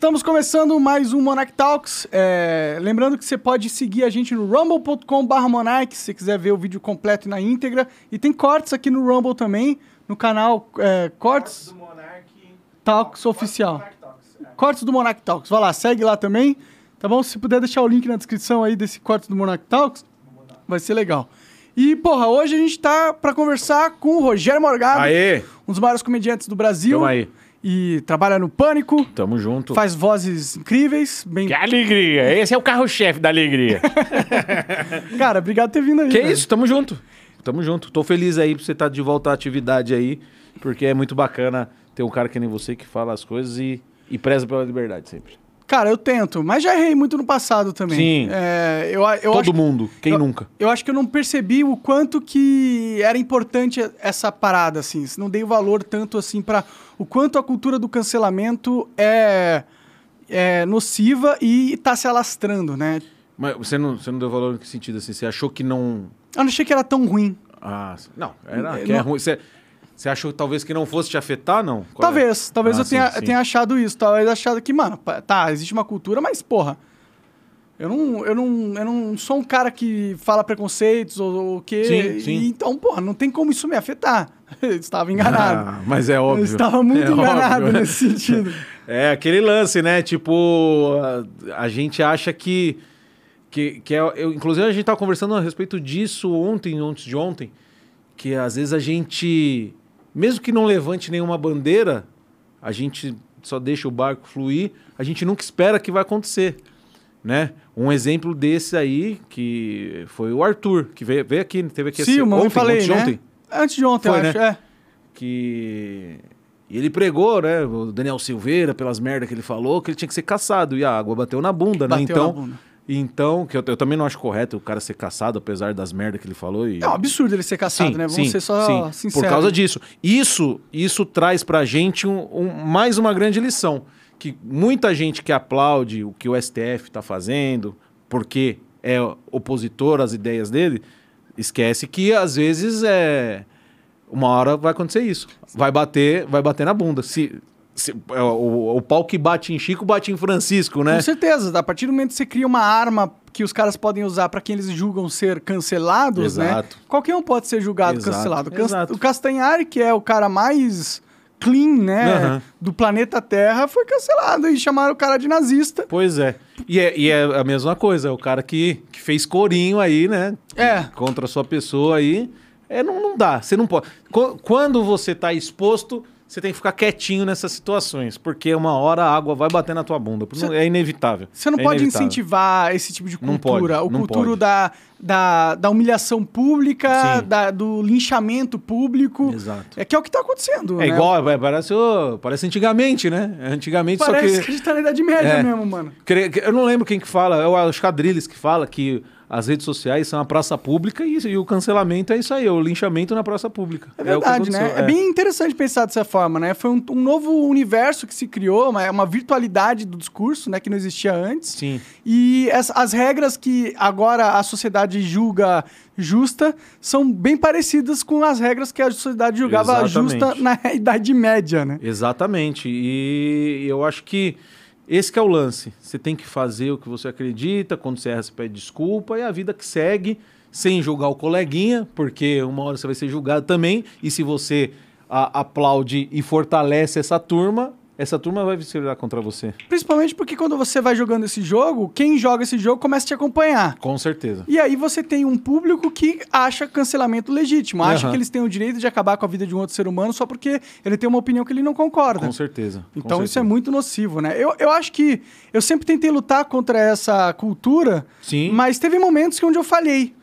Estamos começando mais um Monarch Talks. É, lembrando que você pode seguir a gente no rumble.com.br Monarch, se você quiser ver o vídeo completo na íntegra. E tem cortes aqui no Rumble também, no canal é, Cortes do Monark. Talks Oficial. Cortes do Monarch Talks. Vai lá, segue lá também. Tá bom? Se puder deixar o link na descrição aí desse Cortes do Monarch Talks, vai ser legal. E, porra, hoje a gente tá pra conversar com o Rogério Morgado, Aê! um dos maiores comediantes do Brasil. Tamo aí. E trabalha no Pânico, Tamo junto. faz vozes incríveis, bem Que alegria! Esse é o carro-chefe da alegria. Cara, obrigado por ter vindo aí. que velho. isso, tamo junto. Tamo junto. Tô feliz aí pra você estar de volta à atividade aí, porque é muito bacana ter um cara que nem você que fala as coisas e, e preza pela liberdade sempre. Cara, eu tento, mas já errei muito no passado também. Sim. É, eu, eu Todo acho, mundo, quem eu- nunca? Eu acho que eu não percebi o quanto que era importante essa parada, assim. Não dei valor tanto, assim, para o quanto a cultura do cancelamento é, é nociva e tá se alastrando, né? Mas você não, você não deu valor em que sentido assim? Você achou que não. Eu não achei que era tão ruim. Ah, não, era É, que é não- ruim. Você, você achou talvez que não fosse te afetar, não? Qual é? Talvez, talvez Ah, eu tenha, sim, sim. tenha achado isso. Talvez achado que, mano, tá, existe uma cultura, mas, porra, eu não, eu não, eu não sou um cara que fala preconceitos ou o quê. Sim, sim. E, então, porra, não tem como isso me afetar. Eu estava enganado. Ah, mas é eu óbvio. estava muito É enganado óbvio. nesse sentido. É aquele lance, né? Tipo, a, a gente acha que. que, que é, eu, inclusive, a gente tava conversando a respeito disso ontem, antes de ontem, que às vezes a gente, mesmo que não levante nenhuma bandeira, a gente só deixa o barco fluir, a gente nunca espera que vai acontecer. Né? Um exemplo desse aí, que foi o Arthur, que veio, veio aqui, teve aqui Sim, ontem, falei, antes de né? ontem Antes de ontem, Foi, eu né? acho. É. que e ele pregou, né, o Daniel Silveira, pelas merdas que ele falou, que ele tinha que ser caçado e a água bateu na bunda, né? Bateu Então, na bunda. Então que eu, eu também não acho correto o cara ser caçado apesar das merdas que ele falou e É um absurdo ele ser caçado, né? Vamos ser só sim, sinceros. Por causa disso. Isso, isso traz pra gente um, um- mais uma grande lição. Que muita gente que aplaude o que o STF está fazendo, porque é opositor às ideias dele, esquece que às vezes é. Uma hora vai acontecer isso. Vai bater, vai bater na bunda. Se, o, o pau que bate em Chico bate em Francisco, né? Com certeza, a partir do momento que você cria uma arma que os caras podem usar para quem eles julgam ser cancelados, né? Exato. Qualquer um pode ser julgado Exato, cancelado. Can- exato. O Castanhari, que é o cara mais clean, né, Aham. do planeta Terra, foi cancelado e chamaram o cara de nazista. Pois é. E, é. e é a mesma coisa, é o cara que, que fez corinho aí, né? É. Contra a sua pessoa aí. É, não, não dá. Você não pode. Qu- Quando você tá exposto, você tem que ficar quietinho nessas situações, porque uma hora a água vai bater na tua bunda. Você- é inevitável. Você não É pode inevitável. incentivar esse tipo de Não cultura. pode, o não cultura da, da, da humilhação pública, da- do linchamento público. Exato. É que é o que tá acontecendo. É né? igual, é, parece, o- parece antigamente, né? Antigamente, Parece só que que. a gente tá na Idade Média É. mesmo, mano. Eu não lembro quem que fala, é o Cadrilles que fala que as redes sociais são a praça pública e, e o cancelamento é isso aí, é o linchamento na praça pública. É que verdade, né? aconteceu, É. bem interessante pensar dessa forma, né? Foi um, um novo universo que se criou, uma, uma virtualidade do discurso, né? Que não existia antes. Sim. E as, as regras que agora a sociedade julga justa são bem parecidas com as regras que a sociedade julgava Exatamente. justa na Idade Média, né? Exatamente. E eu acho que esse é o lance. Você tem que fazer o que você acredita, quando você erra, você pede desculpa, e a vida que segue, sem julgar o coleguinha, porque uma hora você vai ser julgado também, e se você a- aplaude e fortalece essa turma, essa turma vai se virar contra você. Principalmente porque quando você vai jogando esse jogo, quem joga esse jogo começa a te acompanhar. Com certeza. E aí você tem um público que acha cancelamento legítimo, acha Aham. que eles têm o direito de acabar com a vida de um outro ser humano só porque ele tem uma opinião que ele não concorda. Com certeza. com Então isso é certeza. muito nocivo, né? Eu, eu acho que eu sempre tentei lutar contra essa cultura, Sim. mas teve momentos que onde eu falhei.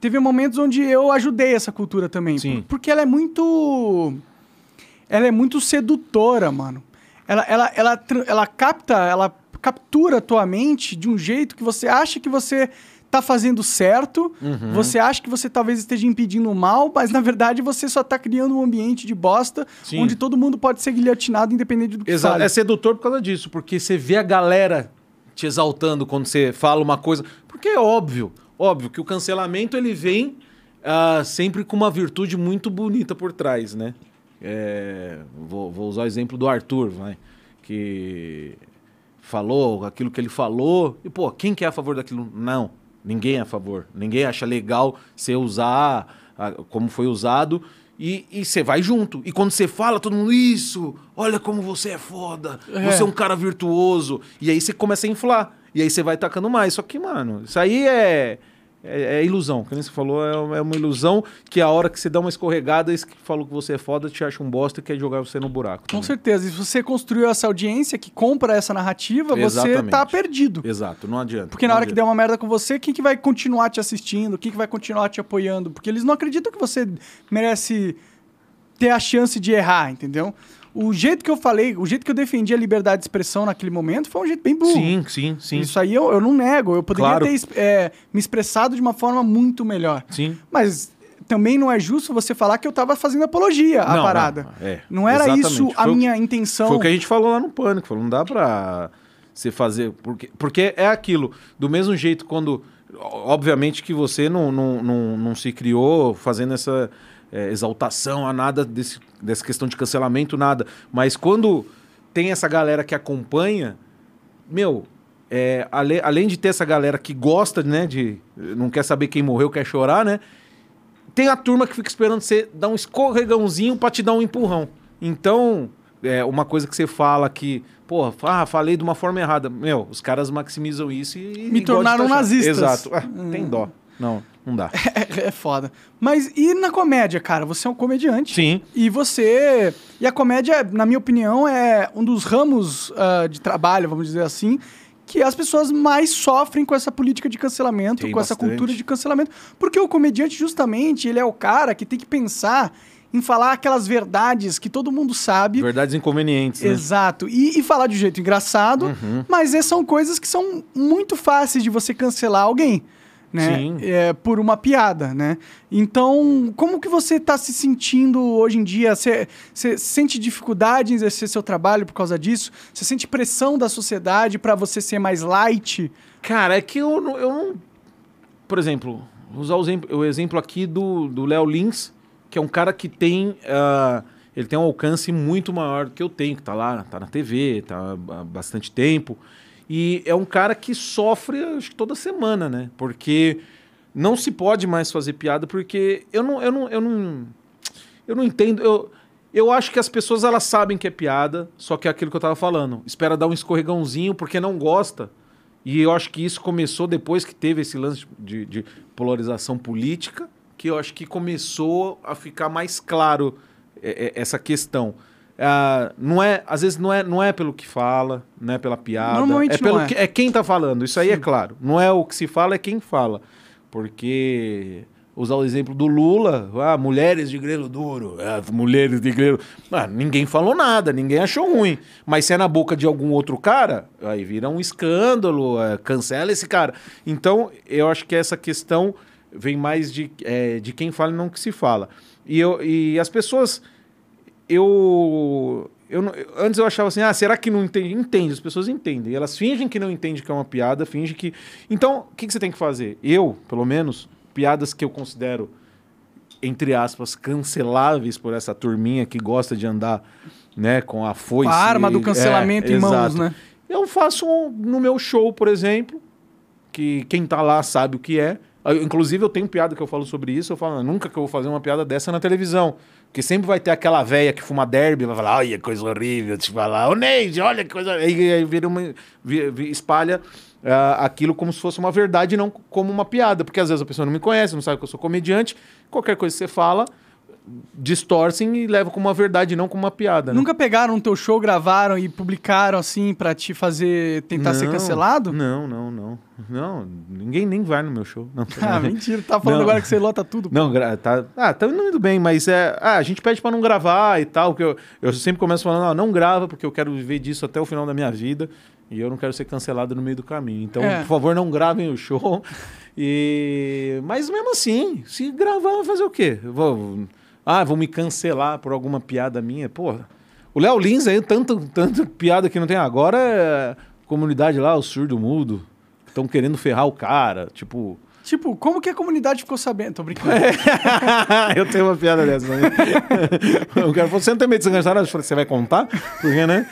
Teve momentos onde eu ajudei essa cultura também. Sim. por- Porque ela é muito. Ela é muito sedutora, mano. Ela, ela, ela, ela capta, ela captura a tua mente de um jeito que você acha que você tá fazendo certo, Uhum. você acha que você talvez esteja impedindo o mal, mas na verdade você só tá criando um ambiente de bosta Sim. onde todo mundo pode ser guilhotinado independente do que Exato. fale. É sedutor por causa disso, porque você vê a galera te exaltando quando você fala uma coisa. Porque é óbvio, óbvio que o cancelamento ele vem ah, sempre com uma virtude muito bonita por trás, né? É, vou, vou usar o exemplo do Arthur, vai, que falou, aquilo que ele falou. E, pô, quem que é a favor daquilo? Não, ninguém é a favor. Ninguém acha legal você usar a, como foi usado. E você vai junto. E quando você fala, todo mundo, isso, olha como você é foda, É. você é um cara virtuoso. E aí você começa a inflar. E aí você vai tacando mais. Só que, mano, isso aí é. É, é ilusão, como você falou, é, é uma ilusão que a hora que você dá uma escorregada, esse que falou que você é foda te acha um bosta e quer jogar você no buraco. Com também. certeza. E se você construiu essa audiência que compra essa narrativa, você Exatamente. tá perdido. Exato, não adianta. Porque na não hora que der adianta. uma merda com você, quem que vai continuar te assistindo? Quem que vai continuar te apoiando? Porque eles não acreditam que você merece ter a chance de errar, entendeu? O jeito que eu falei, o jeito que eu defendi a liberdade de expressão naquele momento foi um jeito bem burro. Sim, sim, sim. Isso aí eu, eu não nego. Eu poderia Claro. ter é, me expressado de uma forma muito melhor. Sim. Mas também não é justo você falar que eu tava fazendo apologia à Não, parada. não, é, não era exatamente. isso a Foi o- minha intenção. Foi o que a gente falou lá no Pânico. Falou, não dá pra você fazer... Porque, porque é aquilo. Do mesmo jeito, quando... Obviamente que você não, não, não, não se criou fazendo essa é, exaltação a nada desse, dessa questão de cancelamento, nada. Mas quando tem essa galera que acompanha, meu... é, ale- além de ter essa galera que gosta, né, de não quer saber quem morreu, quer chorar, né? tem a turma que fica esperando você dar um escorregãozinho pra te dar um empurrão. Então, é uma coisa que você fala que, pô, ah, falei de uma forma errada. Meu, os caras maximizam isso e. Me tornaram taxar. nazistas. Exato. Ah, Tem dó. Não, não dá. É, é foda. Mas e na comédia, cara? Você é um comediante. Sim. E você. E a comédia, na minha opinião, é um dos ramos ah, de trabalho, vamos dizer assim, que as pessoas mais sofrem com essa política de cancelamento, Tem com essa bastante. cultura de cancelamento. Porque o comediante, justamente, ele é o cara que tem que pensar em falar aquelas verdades que todo mundo sabe. Verdades inconvenientes. Né? Exato. E, e falar de um jeito engraçado, Uhum. mas essas são coisas que são muito fáceis de você cancelar alguém. Né? Sim. É, por uma piada, né? Então, como que você está se sentindo hoje em dia? Você você sente dificuldade em exercer seu trabalho por causa disso? Você sente pressão da sociedade para você ser mais light? Cara, é que eu não. Eu não... Por exemplo, vou usar o exemplo, o exemplo aqui do Léo Lins, que é um cara que tem. ah, ele tem um alcance muito maior do que eu tenho, que tá lá, tá na TV, tá há bastante tempo. E é um cara que sofre, acho que toda semana, né? Porque não se pode mais fazer piada, porque eu não. Eu não, eu não, eu não entendo. Eu, eu acho que as pessoas elas sabem que é piada, só que é aquilo que eu tava falando. Espera dar um escorregãozinho porque não gosta. E eu acho que isso começou depois que teve esse lance de, de polarização política, que eu acho que começou a ficar mais claro é, é, essa questão. Ah, não é, às vezes não é, não é pelo que fala, não é pela piada, Normalmente é pelo não é. que é quem tá falando. Isso aí é claro. Não é o que se fala, é quem fala. Porque usar o exemplo do Lula, ah, mulheres de grelo duro, ah, mulheres de grelo. Ah, ninguém falou nada, ninguém achou ruim. Mas se é na boca de algum outro cara, aí vira um escândalo, é, cancela esse cara. Então, eu acho que essa questão vem mais de, é, de quem fala e não que se fala. E, eu, e as pessoas. Eu. Eu, antes eu achava assim, ah, será que não entende? Entende, as pessoas entendem. Elas fingem que não entendem que é uma piada, fingem que. Então, o que, que você tem que fazer? Eu, pelo menos, piadas que eu considero, entre aspas, canceláveis por essa turminha que gosta de andar né, com a foice. a arma do cancelamento É, em mãos, exato. né? Eu faço um- no meu show, por exemplo, que quem tá lá sabe o que é. Inclusive, eu tenho piada que eu falo sobre isso. Eu falo, nunca que eu vou fazer uma piada dessa na televisão. Porque sempre vai ter aquela velha que fuma derby, vai falar, olha, coisa horrível, te falar, ô Neide, olha que coisa. Aí, aí vira uma, espalha ah, aquilo como se fosse uma verdade não como uma piada. Porque às vezes a pessoa não me conhece, não sabe que eu sou comediante. Qualquer coisa que você fala, distorcem e levam como uma verdade, não como uma piada. né? Nunca pegaram o teu show, gravaram e publicaram assim pra te fazer tentar ser Não, cancelado? Não, não, não. Não, ninguém nem vai no meu show. Não, Ah, mentira. Tá falando Não. agora que você lota tudo. pô. Não, tá. Ah, tá indo bem, mas é. Ah, a gente pede pra não gravar e tal. Que eu, eu sempre começo falando, ah, não grava, porque eu quero viver disso até o final da minha vida. E eu não quero ser cancelado no meio do caminho. Então, É. por favor, não gravem o show. E. Mas mesmo assim, se gravar, vai fazer o quê? Eu Vou... Ah, vão me cancelar por alguma piada minha. Porra. O Léo Lins aí, tanto, tanto piada que não tem agora, é comunidade lá, o surdo mudo. Estão querendo ferrar o cara. Tipo. Tipo, como que a comunidade ficou sabendo? Tô brincando. eu tenho uma piada dessa. Né? o cara falou, você não tem medo de cancelado? Eu falei, você vai contar? Porque, né?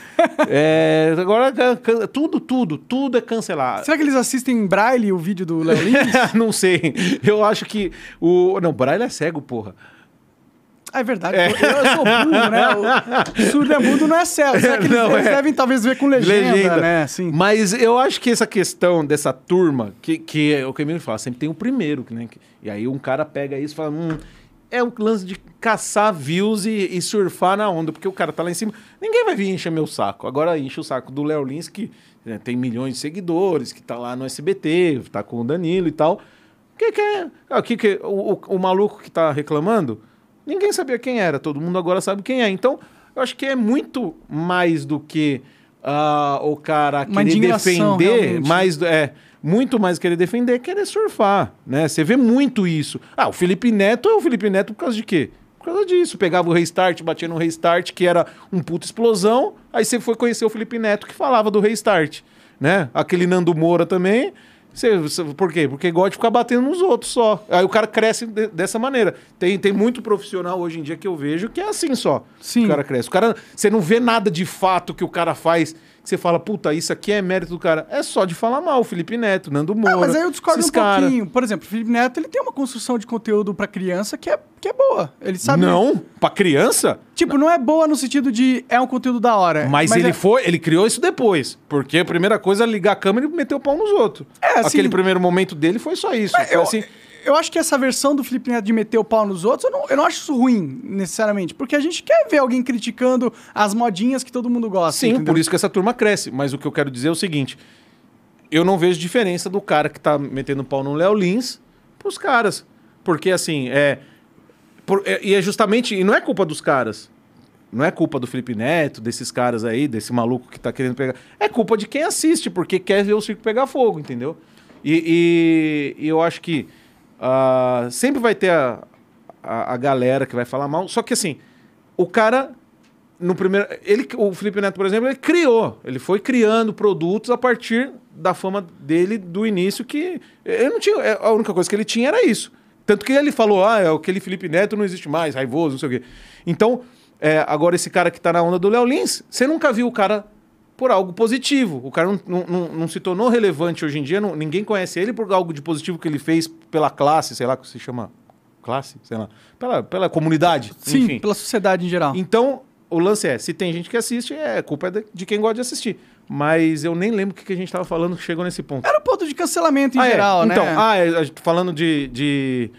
É, agora, can- tudo, tudo, tudo é cancelado. Será que eles assistem em braille o vídeo do Léo Lins? não sei. Eu acho que o... Não, o Braille é cego, porra. Ah, é verdade. pô, Eu sou burro, né? O surdo é mudo não é cego. Será que eles, Não, eles é. devem talvez ver com legenda, né? Assim. Mas eu acho que essa questão dessa turma, que, que é o que o Emílio fala, sempre tem o primeiro, né? E aí um cara pega isso e fala, hum, é um lance de caçar views e, e surfar na onda, porque o cara tá lá em cima. Ninguém vai vir encher meu saco. Agora enche o saco do Léo Lins, que né, tem milhões de seguidores, que tá lá no SBT, tá com o Danilo e tal. O que, que é? O, que que, o, o, o maluco que tá reclamando, ninguém sabia quem era, todo mundo agora sabe quem é. Então, eu acho que é muito mais do que ah, o cara Uma querer defender, realmente. mais é muito mais querer defender, querer surfar, né? Você vê muito isso. Ah, o Felipe Neto é o Felipe Neto por causa de quê? Por causa disso, pegava o restart, batia no restart, que era um puta explosão, aí você foi conhecer o Felipe Neto que falava do restart, né? Aquele Nando Moura também, você, você- por quê? Porque gosta de ficar batendo nos outros só. Aí o cara cresce de- dessa maneira. Tem, tem muito profissional hoje em dia que eu vejo que é assim só. Sim. O cara cresce. O cara, você não vê nada de fato que o cara faz que você fala, puta, isso aqui é mérito do cara. É só de falar mal, o Felipe Neto, Nando Moura. Ah, mas aí eu discordo um cara. pouquinho. Por exemplo, o Felipe Neto ele tem uma construção de conteúdo pra criança que é, que é boa. Ele sabe. Não, pra criança? Tipo, não é boa no sentido de é um conteúdo da hora. Mas, ele é- foi, ele criou isso depois. Porque a primeira coisa é ligar a câmera e meter o pau nos outros. É, assim- Aquele primeiro momento dele foi só isso. Foi Eu, assim, eu acho que essa versão do Felipe Neto de meter o pau nos outros, eu não, eu não acho isso ruim, necessariamente. Porque a gente quer ver alguém criticando as modinhas que todo mundo gosta. Sim, entendeu? por isso que essa turma cresce. Mas o que eu quero dizer é o seguinte: eu não vejo diferença do cara que tá metendo pau no Léo Lins pros caras. Porque assim, é, por- é- E é justamente. E não é culpa dos caras. Não é culpa do Felipe Neto, desses caras aí, desse maluco que tá querendo pegar. É culpa de quem assiste, porque quer ver o circo pegar fogo, entendeu? E, e- e eu acho que ah, sempre vai ter a, a, a galera que vai falar mal. Só que assim, o cara no primeiro. Ele, o Felipe Neto, por exemplo, ele criou. Ele foi criando produtos a partir da fama dele do início, que ele não tinha. A única coisa que ele tinha era isso. Tanto que ele falou: ah, é aquele Felipe Neto não existe mais, raivoso, não sei o quê. Então, é, agora esse cara que tá na onda do Léo Lins, você nunca viu o cara por algo positivo. O cara não, não, não- se tornou relevante hoje em dia, não- ninguém conhece ele por algo de positivo que ele fez pela classe, sei lá, que se chama. Classe? Sei lá. Pela, pela comunidade. Sim, enfim. pela sociedade em geral. Então, o lance é, se tem gente que assiste, é culpa é de, quem gosta de assistir. Mas eu nem lembro o que, a gente tava falando que chegou nesse ponto. Era o ponto de cancelamento em Ah, é. geral, né? Então, ah, é, falando de... de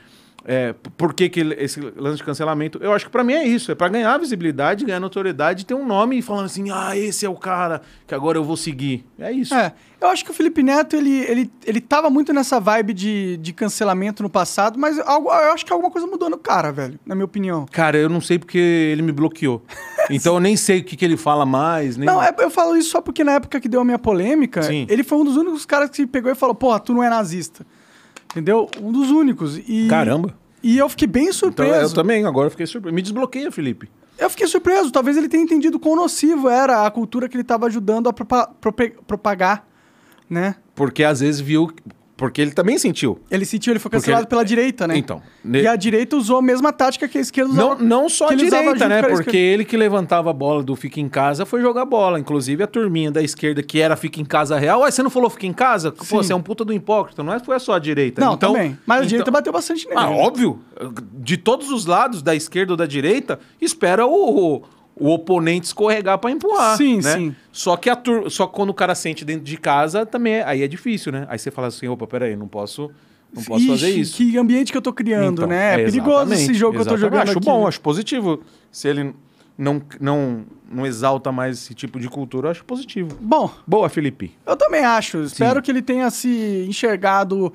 é, por que, que esse lance de cancelamento? Eu acho que pra mim é isso. É pra ganhar visibilidade, ganhar notoriedade, ter um nome e falando assim, ah, esse é o cara que agora eu vou seguir. É isso. É, eu acho que o Felipe Neto, ele, ele, ele tava muito nessa vibe de, de cancelamento no passado, mas algo, eu acho que alguma coisa mudou no cara, velho, na minha opinião. Cara, eu não sei porque ele me bloqueou. Então eu nem sei o que, que ele fala mais. Nem... Não, é- eu falo isso só porque na época que deu a minha polêmica, Sim. ele foi um dos únicos caras que pegou e falou, porra, tu não é nazista. Entendeu? Um dos únicos. E, Caramba. E eu fiquei bem Então, surpreso. eu também, agora eu fiquei surpreso. Me desbloqueia, Felipe. Eu fiquei surpreso. Talvez ele tenha entendido quão nocivo era a cultura que ele estava ajudando a propa- propagar, né? Porque às vezes viu. Porque ele também sentiu. Ele sentiu, ele foi cancelado Porque- pela direita, né? Então, E ne- a direita usou a mesma tática que a esquerda Não, usava. não só que a ele direita, né? a Porque ele que levantava a bola do Fica em Casa foi jogar bola. Inclusive a turminha da esquerda que era Fica em Casa real. Ué, você não falou Fica em Casa? Pô, Sim. você é um puta do hipócrita. Não é foi só a direita. Não, então, também. Mas a então- direita bateu bastante nele. Ah, óbvio. De todos os lados, da esquerda ou da direita, espera o, o oponente escorregar pra empurrar. Sim, né? sim. Só que a tur... só quando o cara sente dentro de casa, também é... aí é difícil, né? Aí você fala assim, opa, peraí, não posso, não posso fazer Ixi, isso. Que ambiente que eu tô criando, Então, né? É, perigoso esse jogo que eu tô jogando Acho aqui. bom, acho positivo. Se ele não, não, não exalta mais esse tipo de cultura, eu acho positivo. Bom, Boa, Felipe. eu também acho. Espero que ele tenha se enxergado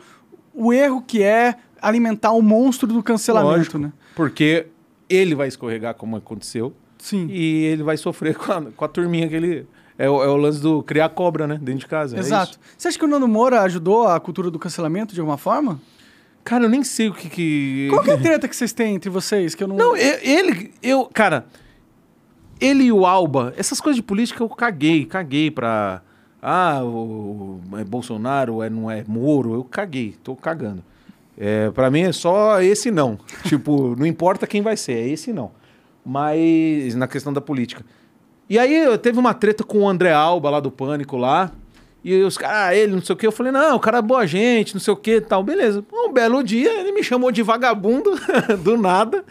o erro que é alimentar o monstro do cancelamento, Lógico, né? Porque ele vai escorregar como aconteceu Sim. e ele vai sofrer com a, com a turminha que ele... É o, é o lance do criar cobra, né? Dentro de casa. é Exato. isso. Você acha que o Nando Moura ajudou a cultura do cancelamento de alguma forma? Cara, eu nem sei o que que... Qual que é a treta que vocês têm entre vocês? Que eu não. Não, e- ele, eu, cara, ele e o Alba, essas coisas de política eu caguei, caguei pra. Ah, o, o- é Bolsonaro, é, não é Moro, eu caguei, tô cagando. É, para mim é só esse não. tipo, não importa quem vai ser, é esse não. Mas na questão da política. E aí teve uma treta com o André Alba lá do Pânico lá. E os caras, ah, ele, não sei o que. Eu falei, não, o cara é boa gente, não sei o que tal. Beleza. Um belo dia, ele me chamou de vagabundo, do nada.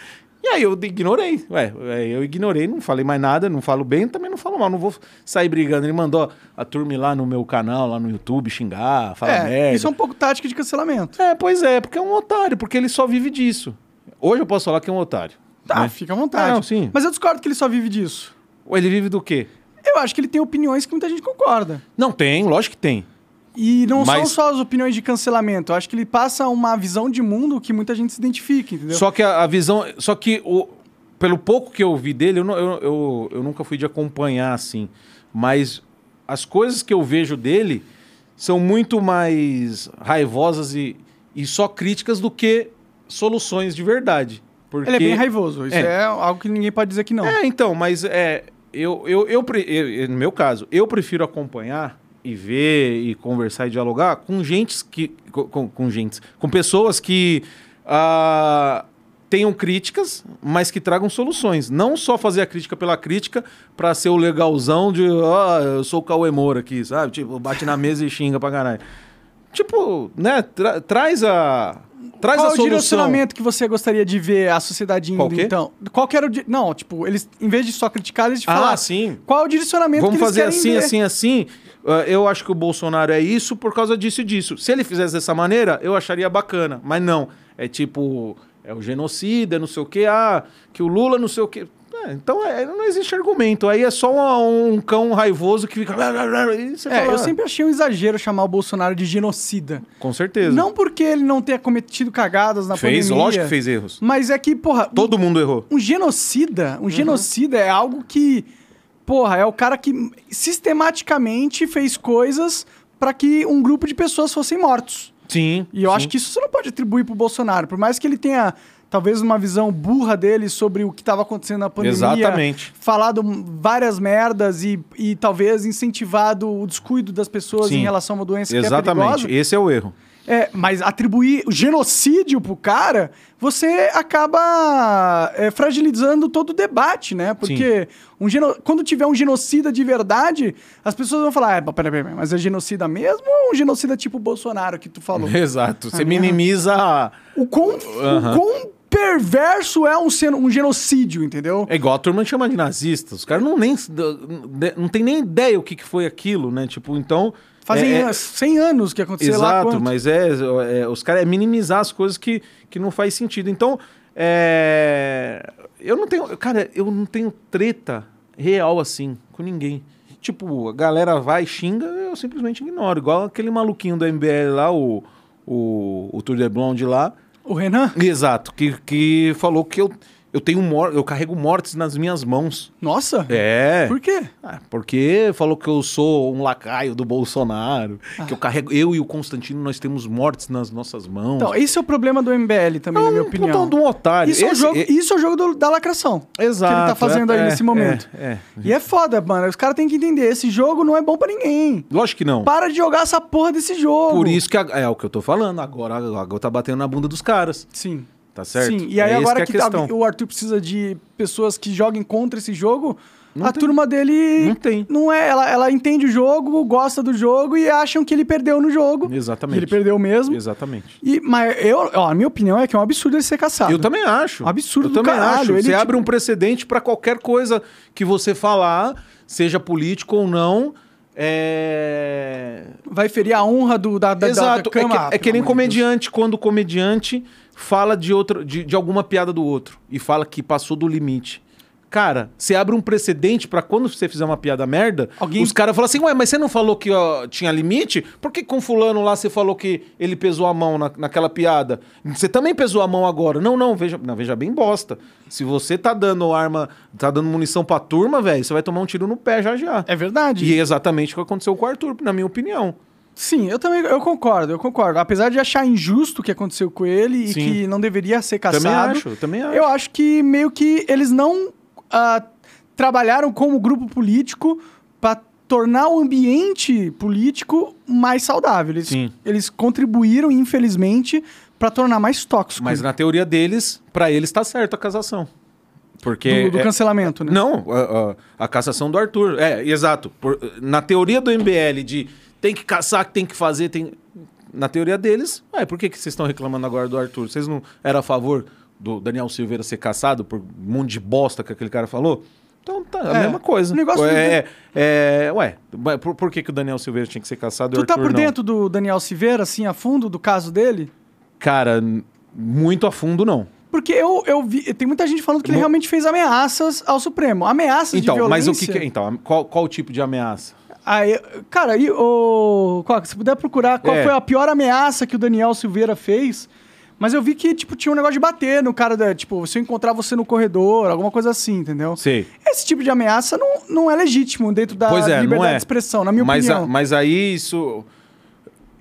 E aí eu ignorei. Ué, eu ignorei, não falei mais nada, não falo bem, também não falo mal, não vou sair brigando. Ele mandou a turma ir lá no meu canal, lá no YouTube, xingar, falar É, merda. isso é um pouco tática de cancelamento. É, pois é, porque é um otário, porque ele só vive disso. Hoje eu posso falar que é um otário. Tá, né? fica à vontade. Ah, não, sim. Mas eu discordo que ele só vive disso. Ou ele vive do quê? Eu acho que ele tem opiniões que muita gente concorda. Não tem, lógico que tem. E não são Mas- só as opiniões de cancelamento. Eu acho que ele passa uma visão de mundo que muita gente se identifica, entendeu? Só que a, a visão. Só que o, pelo pouco que eu vi dele, eu, não- eu, eu, eu nunca fui de acompanhar assim. Mas as coisas que eu vejo dele são muito mais raivosas e, e só críticas do que soluções de verdade. Porque... Ele é bem raivoso. Isso É. é. algo que ninguém pode dizer que não. É, então, mas é, eu, eu, eu, eu- no meu caso, eu prefiro acompanhar e ver e conversar e dialogar com gente que. Com, com, com gentes, com pessoas que ah, tenham críticas, mas que tragam soluções. Não só fazer a crítica pela crítica para ser o legalzão de ah, eu sou o Cauê Moura aqui, sabe? Tipo, bate na mesa e xinga pra caralho. Tipo, né? tra- traz a. Traz Qual a é o direcionamento que você gostaria de ver a sociedade indo, então? Qual que era o... di- Não, tipo, eles, em vez de só criticar, eles de Ah, falar... sim. Qual é o direcionamento Vamos que eles fazer assim, ver? assim, assim. Ah, eu acho que o Bolsonaro é isso por causa disso e disso. Se ele fizesse dessa maneira, eu acharia bacana. Mas não. É tipo, é o genocida, não sei o quê. Ah, que o Lula não sei o quê. É, então é, não existe argumento. Aí é só um, um cão raivoso que fica. É, fala, eu sempre achei um exagero chamar o Bolsonaro de genocida. Com certeza. Não porque ele não tenha cometido cagadas na fez, pandemia. lógico que fez erros. Mas é que, porra, Todo mundo errou. um genocida, um Uhum. genocida é algo que, porra, é o cara que sistematicamente fez coisas pra que um grupo de pessoas fossem mortos. Sim. E eu sim. acho que isso você não pode atribuir pro Bolsonaro. Por mais que ele tenha, talvez, uma visão burra dele sobre o que estava acontecendo na pandemia. Exatamente. Falado várias merdas e, e talvez incentivado o descuido das pessoas Sim. em relação a uma doença que é Exatamente. Esse é o erro. É, mas atribuir o genocídio pro cara, você acaba é, fragilizando todo o debate, né? Porque um geno... quando tiver um genocida de verdade, as pessoas vão falar, é, peraí, peraí, mas é genocida mesmo ou um genocida tipo Bolsonaro que tu falou? Exato. Você Ah, minimiza. o, quão, Aham. o quão perverso é um, um genocídio, entendeu? É igual a turma chama de nazista. Os caras não, nem, não tem nem ideia o que, que foi aquilo, né? Tipo, então. Fazem é, é- 100 anos que aconteceu lá. Exato, mas é, é- os caras é minimizar as coisas que, que não faz sentido. Então, é, eu não tenho, cara, eu não tenho treta real assim com ninguém. Tipo, a galera vai xinga, eu simplesmente ignoro. Igual aquele maluquinho do MBL lá, o, o, o Tour de Blonde lá. O Renan? Exato, que, que falou que eu, eu tenho mor eu carrego mortes nas minhas mãos. Nossa! É. Por quê? Ah, porque falou que eu sou um lacaio do Bolsonaro, que eu Ah. carrego, eu e o Constantino, nós temos mortes nas nossas mãos. Então, esse é o problema do MBL também, na minha opinião. Puta de um otário. Isso, é o Esse- jogo, é- isso é o jogo do- da lacração. Exato. que ele tá fazendo aí é, nesse momento. É, é. E é foda, mano. Os caras têm que entender. Esse jogo não é bom pra ninguém. Lógico que não. Para de jogar essa porra desse jogo. Por isso que a- é o que eu tô falando. Agora, agora tá batendo na bunda dos caras. Sim. Tá certo? Sim. E aí É agora que que, é a tá- o Arthur precisa de pessoas que joguem contra esse jogo, Não a tem. turma dele Não tem. não é, ela, ela entende o jogo, gosta do jogo e acham que ele perdeu no jogo. Exatamente. Que ele perdeu mesmo. Exatamente. E, mas eu, ó, a minha opinião é que é um absurdo ele ser caçado. Eu também acho. Um absurdo Eu também caralho. acho. Ele, você tipo- abre um precedente pra qualquer coisa que você falar, seja político ou não. É... Vai ferir a honra do, da, da, Exato. da, da é, que, é que nem Deus. comediante, quando o comediante fala de, outro, de, de alguma piada do outro e fala que passou do limite. Cara, você abre um precedente pra quando você fizer uma piada merda, Alguém- os caras falam assim, ué, mas você não falou que ó, tinha limite? Por que com fulano lá você falou que ele pesou a mão na, naquela piada? Você também pesou a mão agora. Não, não, veja, não, veja bem bosta. Se você tá dando arma, tá dando munição pra turma, velho, você vai tomar um tiro no pé já já. É verdade. E é exatamente o que aconteceu com o Arthur, na minha opinião. Sim, eu também eu concordo, eu concordo. Apesar de achar injusto o que aconteceu com ele e Sim. que não deveria ser caçado. Também acho, também acho. Eu acho que meio que eles não ah, trabalharam como grupo político para tornar o ambiente político mais saudável. Eles, Sim. eles contribuíram, infelizmente, pra tornar mais tóxico. Mas na teoria deles, pra eles tá certo a casação. Porque. do, do é- cancelamento, né? Não, a, a- a cassação do Arthur. É, exato. Por- na teoria do MBL de tem que caçar, tem que fazer, tem. Na teoria deles, ué, por que, que vocês estão reclamando agora do Arthur? Vocês não eram a favor do Daniel Silveira ser caçado por um monte de bosta que aquele cara falou? Então tá, a É, mesma coisa. o negócio é, é, ué, por, por que, que o Daniel Silveira tinha que ser caçado Tu tá por não? dentro do Daniel Silveira, assim, a fundo do caso dele? Cara, muito a fundo não. Porque eu, eu vi. Tem muita gente falando que ele realmente fez ameaças ao Supremo. Ameaças Então, de violência. mas o que, que é? Então, qual, qual o tipo de ameaça? Aí, cara, aí, ô, Coca, se puder procurar qual É. foi a pior ameaça que o Daniel Silveira fez. Mas eu vi que, tipo, tinha um negócio de bater no cara, da, tipo, se eu encontrar você no corredor, alguma coisa assim, entendeu? Sei. Esse tipo de ameaça não, não é legítimo dentro da é, liberdade é. de expressão, na minha mas, a- opinião. mas aí isso.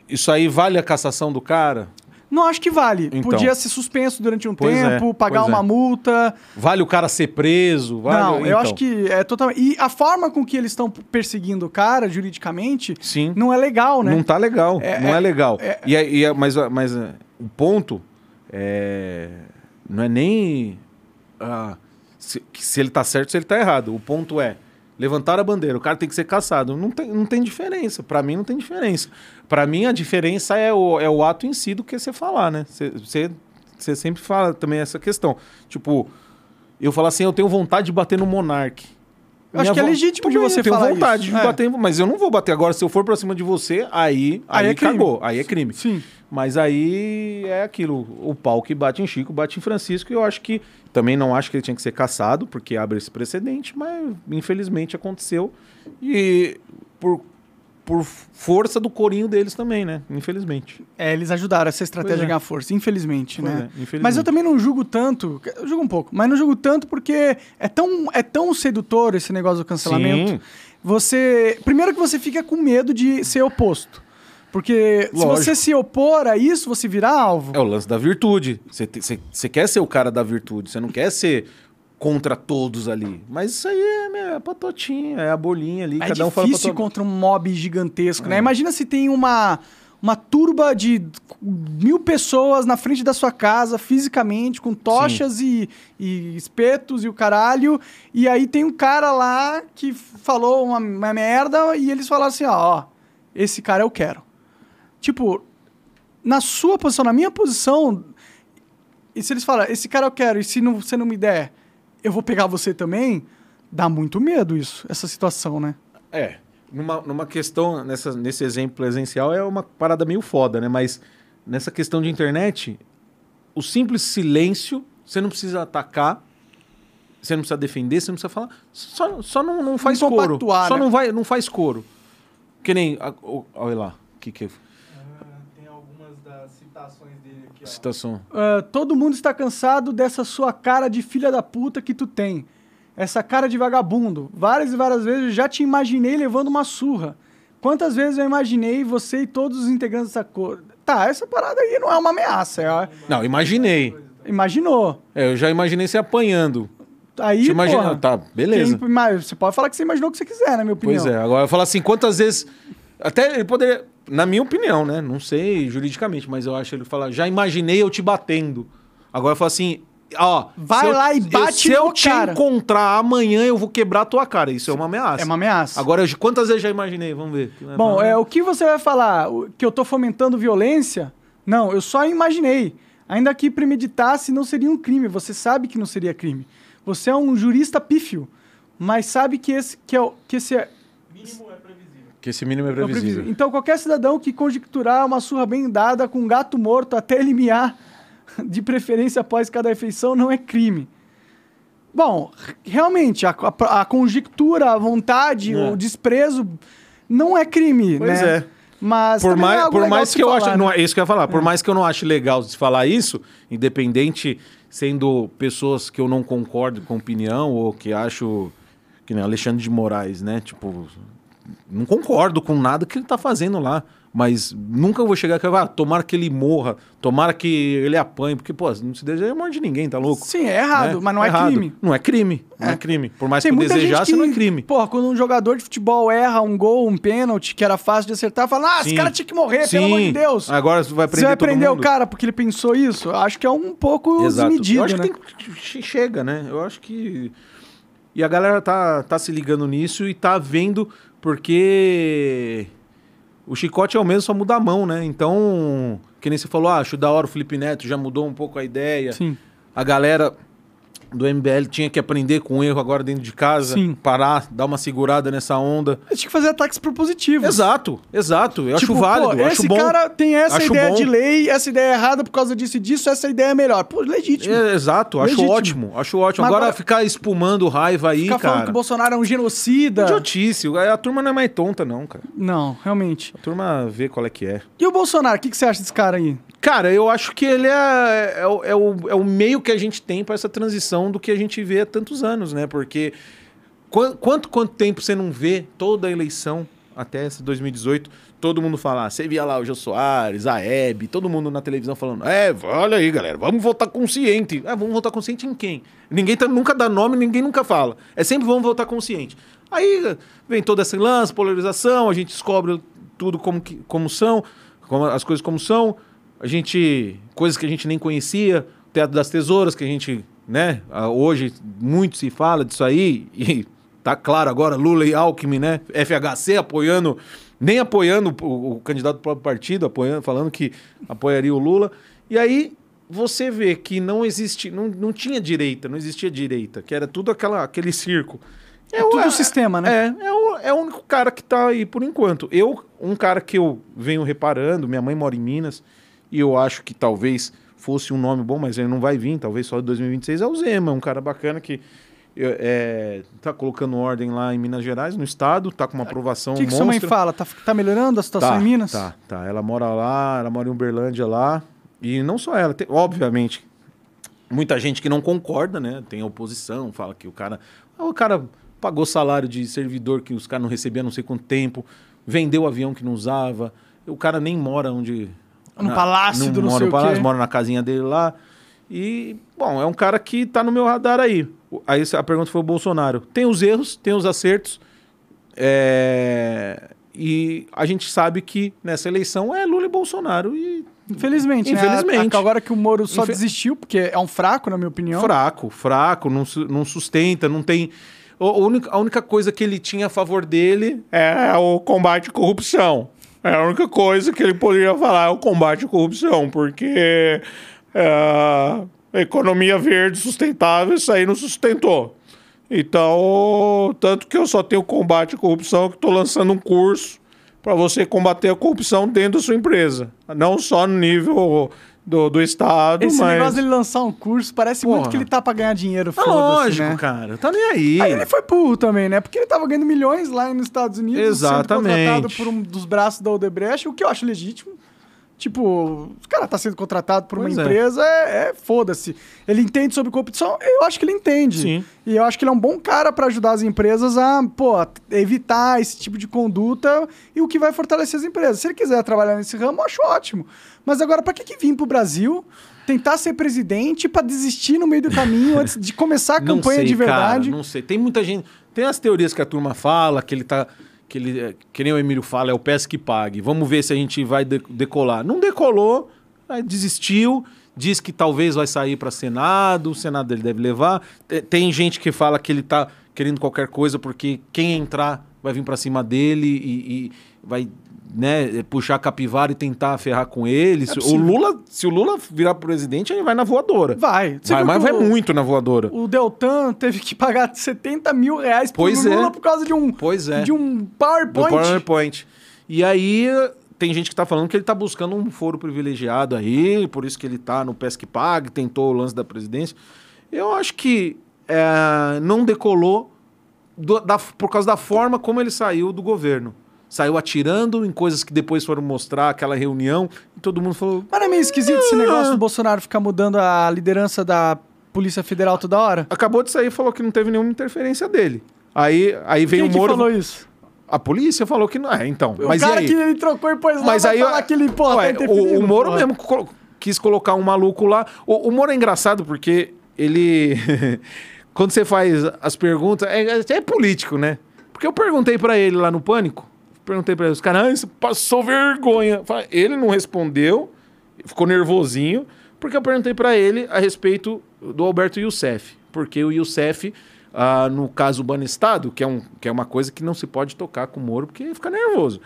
Isso aí vale a cassação do cara? Não acho que vale. Então. Podia ser suspenso durante um Pois é, tempo, pagar pois uma é. multa. Vale o cara ser preso? Vale... não, eu Então, acho que é totalmente. E a forma com que eles estão perseguindo o cara, juridicamente, Sim. não é legal, né? Não tá legal. É, não é, é- legal. é- E, é- e é- mas, mas é, o ponto é. Não é nem. ah, se, se ele tá certo, se ele tá errado. O ponto é. Levantar a bandeira, o cara tem que ser caçado. Não tem, não tem diferença. Pra mim, não tem diferença. Pra mim, a diferença é o, é o ato em si do que você falar, né? Você- Você você sempre fala também essa questão. Tipo, eu falo assim, eu tenho vontade de bater no Monark. Eu acho que é legítimo de Tudo bem, você eu tenho falar vontade isso. de É. bater, mas eu não vou bater agora. Se eu for pra cima de você, aí, aí, Aí é crime. cagou. Aí é crime. Sim. Mas aí é aquilo. O pau que bate em Chico, bate em Francisco. E eu acho que. Também não acho que ele tinha que ser caçado, porque abre esse precedente, mas infelizmente aconteceu. E por, por força do corinho deles também, né? Infelizmente. É, eles ajudaram essa estratégia é. a ganhar força, infelizmente, Pois né? é, infelizmente. Mas eu também não julgo tanto, eu julgo um pouco, mas não julgo tanto porque é tão, é tão sedutor esse negócio do cancelamento. Sim. Você. Primeiro que você fica com medo de ser oposto. Porque se Lógico. você se opor a isso, você virá alvo. É o lance da virtude. Você quer ser o cara da virtude, você não quer ser contra todos ali. Mas isso aí é, meu, é patotinha, é a bolinha ali. É cada um fala difícil contra um mob gigantesco, É. né? Imagina se tem uma, uma turba de mil pessoas na frente da sua casa, fisicamente, com tochas e, e espetos e o caralho. E aí tem um cara lá que falou uma, uma merda e eles falaram assim, ó, ó, esse cara eu quero. Tipo, na sua posição, na minha posição, e se eles falam, esse cara eu quero, e se não, você não me der, eu vou pegar você também, dá muito medo isso, essa situação, né? É. Numa, numa questão, nessa, nesse exemplo presencial, é uma parada meio foda, né? Mas nessa questão de internet, o simples silêncio, você não precisa atacar, você não precisa defender, você não precisa falar. Só, só não, não faz Não coro. Só né? não, vai, não faz coro. Que nem. Olha lá. O que, que é? tem algumas das citações dele aqui, ó. Citação. Ah, todo mundo está cansado dessa sua cara de filha da puta que tu tem. Essa cara de vagabundo. Várias e várias vezes eu já te imaginei levando uma surra. Quantas vezes eu imaginei você e todos os integrantes dessa cor. Tá, essa parada aí não é uma ameaça. É... Não, imaginei. Imaginou. É, eu já imaginei você apanhando. Aí, Te imagina- porra, tá, beleza. quem- você pode falar que você imaginou o que você quiser, na minha opinião. Pois é, agora eu falo assim, quantas vezes. Até ele poderia. Na minha opinião, né? Não sei juridicamente, mas eu acho ele fala, já imaginei eu te batendo. Agora eu falo assim, ó. Vai eu- lá e eu- bate Se eu te cara. encontrar amanhã, eu vou quebrar a tua cara. Isso é uma ameaça. É uma ameaça. Agora, eu- quantas vezes já imaginei? Vamos ver. Bom, é, o que você vai falar? Que eu tô fomentando violência? Não, eu só imaginei. Ainda que premeditasse, não seria um crime. Você sabe que não seria crime. Você é um jurista pífio, mas sabe que esse, que é, o- que esse é, Mínimo é. Que esse mínimo é é previsível. previsível. Então, qualquer cidadão que conjecturar uma surra bem dada com um gato morto até ele miar, de preferência após cada refeição, não é crime. Bom, realmente, a, a- a conjectura, a vontade, É. o desprezo não é crime, Pois né? é. Mas por é mais, algo por legal mais que eu ache, né? não é isso que eu ia falar, por mais que eu não ache legal de se falar isso, independente sendo pessoas que eu não concordo com opinião ou que acho que nem Alexandre de Moraes, né? Tipo, não concordo com nada que ele tá fazendo lá. Mas nunca vou chegar aqui e falar, ah, tomara que ele morra, tomara que ele apanhe, porque, pô, não se deseja a morte de ninguém, tá louco? Sim, é errado, Né? mas não é, errado. crime. Não é crime, não É. é crime. Por mais Tem que desejasse, que, não é crime. Porra, quando um jogador de futebol erra um gol, um pênalti, que era fácil de acertar, fala, ah, esse Sim. cara tinha que morrer, pelo amor de Sim. Deus. Agora você vai Você prender vai todo prender o cara porque ele pensou isso? Eu Acho que é um pouco Exato. desmedido, eu acho né? que tem chega, né? Eu acho que e a galera tá, tá se ligando nisso e tá vendo porque o chicote é o mesmo, só muda a mão, né? Então, que nem você falou, ah, acho da hora o Felipe Neto, já mudou um pouco a ideia. Sim. A galera do MBL tinha que aprender com o erro agora dentro de casa, Sim. parar, dar uma segurada nessa onda. Eles tinham que fazer ataques propositivos. Exato, exato. Eu Tipo, acho válido, pô, eu esse acho bom. cara tem essa Acho ideia bom. de lei, essa ideia é errada por causa disso e disso, essa ideia é melhor. Pô, legítimo. É, exato, acho Legítimo. ótimo, acho ótimo. Agora, agora- ficar espumando raiva aí, Ficar falando cara. que o Bolsonaro é um genocida. Idiotice. A turma não é mais tonta, não, cara. Não, realmente. A turma vê qual é que é. E o Bolsonaro, o que, que você acha desse cara aí? Cara, eu acho que ele é, é, o- é o, é o meio que a gente tem para essa transição do que a gente vê há tantos anos, né? Porque quan- quanto, quanto tempo você não vê toda a eleição até essa 2018, todo mundo falar, você via lá o Jô Soares, a Hebe, todo mundo na televisão falando, é, olha aí, galera, vamos votar consciente. Ah, vamos votar consciente em quem? Ninguém tá- nunca dá nome, ninguém nunca fala. É sempre vamos votar consciente. Aí vem toda essa lance, polarização, a gente descobre tudo como, que, como são, como, as coisas como são, a gente. coisas que a gente nem conhecia, o Teatro das Tesouras, que a gente, né, hoje muito se fala disso aí, e tá claro agora, Lula e Alckmin, né, FHC apoiando, nem apoiando o, o candidato do próprio partido, apoiando, falando que apoiaria o Lula, e aí você vê que não existe, não, não tinha direita, não existia direita, que era tudo aquela, aquele circo. É tudo sistema, né? É, é o, é o único cara que tá aí por enquanto. Eu, um cara que eu venho reparando, minha mãe mora em Minas, e eu acho que talvez fosse um nome bom, mas ele não vai vir, talvez só em 2026, é o Zema, um cara bacana que eu, é, tá colocando ordem lá em Minas Gerais, no estado, tá com uma aprovação O que, que sua mãe fala? Tá, tá melhorando a situação Tá, em Minas? Tá, tá. Ela mora lá, ela mora em Uberlândia lá. E não só ela, tem, obviamente, muita gente que não concorda, né? Tem oposição, fala que o cara. Ah, o cara pagou salário de servidor que os caras não recebiam há não sei quanto tempo, vendeu o avião que não usava. O cara nem mora onde. No palácio do não mora sei no o palácio, quê. mora na casinha dele lá. E, bom, é um cara que tá no meu radar aí. Aí a pergunta foi o Bolsonaro. Tem os erros, tem os acertos. É, E a gente sabe que nessa eleição é Lula e Bolsonaro. E Infelizmente, né? Infelizmente. A- Agora que o Moro só Infe- desistiu, porque é um fraco, na minha opinião. fraco, fraco, não, não sustenta, não tem. A única, a única coisa que ele tinha a favor dele é o combate à corrupção. É a única coisa que ele poderia falar é o combate à corrupção, porque é, a economia verde sustentável, isso aí não sustentou. Então, tanto que eu só tenho combate à corrupção, que estou lançando um curso para você combater a corrupção dentro da sua empresa. Não só no nível do, do Estado, Esse mas... negócio dele lançar um curso parece muito Porra. que ele tá pra ganhar dinheiro, foda-se, lógico, né? cara. Tá nem aí. Aí ele foi burro também, né? Porque ele tava ganhando milhões lá nos Estados Unidos, Exatamente. sendo contratado por um dos braços da Odebrecht, o que eu acho legítimo. Tipo, o cara tá sendo contratado por uma Pois é. empresa, é, é foda-se. Ele entende sobre corrupção? Eu acho que ele entende. Sim. E eu acho que ele é um bom cara pra ajudar as empresas a, pô, evitar esse tipo de conduta e o que vai fortalecer as empresas. Se ele quiser trabalhar nesse ramo, eu acho ótimo. Mas agora, pra que, que vir pro Brasil, tentar ser presidente pra desistir no meio do caminho antes de começar a campanha sei, de verdade? Cara, não sei. Tem muita gente. Tem as teorias que a turma fala, que ele tá. Que, ele, é, que nem o Emílio fala, é o peça que pague. Vamos ver se a gente vai de- decolar. Não decolou, desistiu, diz que talvez vai sair para Senado, o Senado ele deve levar. Te- Tem gente que fala que ele tá querendo qualquer coisa porque quem entrar vai vir para cima dele e, e vai né, puxar capivara e tentar ferrar com ele. Se o. Lula, se o Lula virar presidente, ele vai na voadora. Vai. Você Vai, mas vai muito na voadora. O Deltan teve que pagar 70 mil reais pro Pois Lula é. por causa de um, Pois é. de um Do PowerPoint. PowerPoint. E aí tem gente que tá falando que ele tá buscando um foro privilegiado aí, por isso que ele tá no PESC Pag, tentou o lance da presidência. Eu acho que é, não decolou do- da- por causa da forma como ele saiu do governo. Saiu atirando em coisas que depois foram mostrar aquela reunião e todo mundo falou. Mas é meio esquisito esse negócio do Bolsonaro ficar mudando a liderança da Polícia Federal toda hora? Acabou de sair e falou que não teve nenhuma interferência dele. Aí, aí veio Quem o que Moro. falou isso? A polícia falou que não é, então. O mas cara aí? que ele trocou e pôs lá Mas aí falar que ele, pô, Ué, tá o, o Moro porra. mesmo quis colocar um maluco lá. O, o Moro é engraçado porque ele. quando você faz as perguntas. É, é político, né? Porque eu perguntei pra ele lá no Pânico. Perguntei pra ele, os caras, ah, você passou vergonha. Ele não respondeu, ficou nervosinho, porque eu perguntei pra ele a respeito do Alberto Youssef. Porque o Youssef, ah, no caso Banestado, que é, um, que é uma coisa que não se pode tocar com o Moro, porque ele fica nervoso.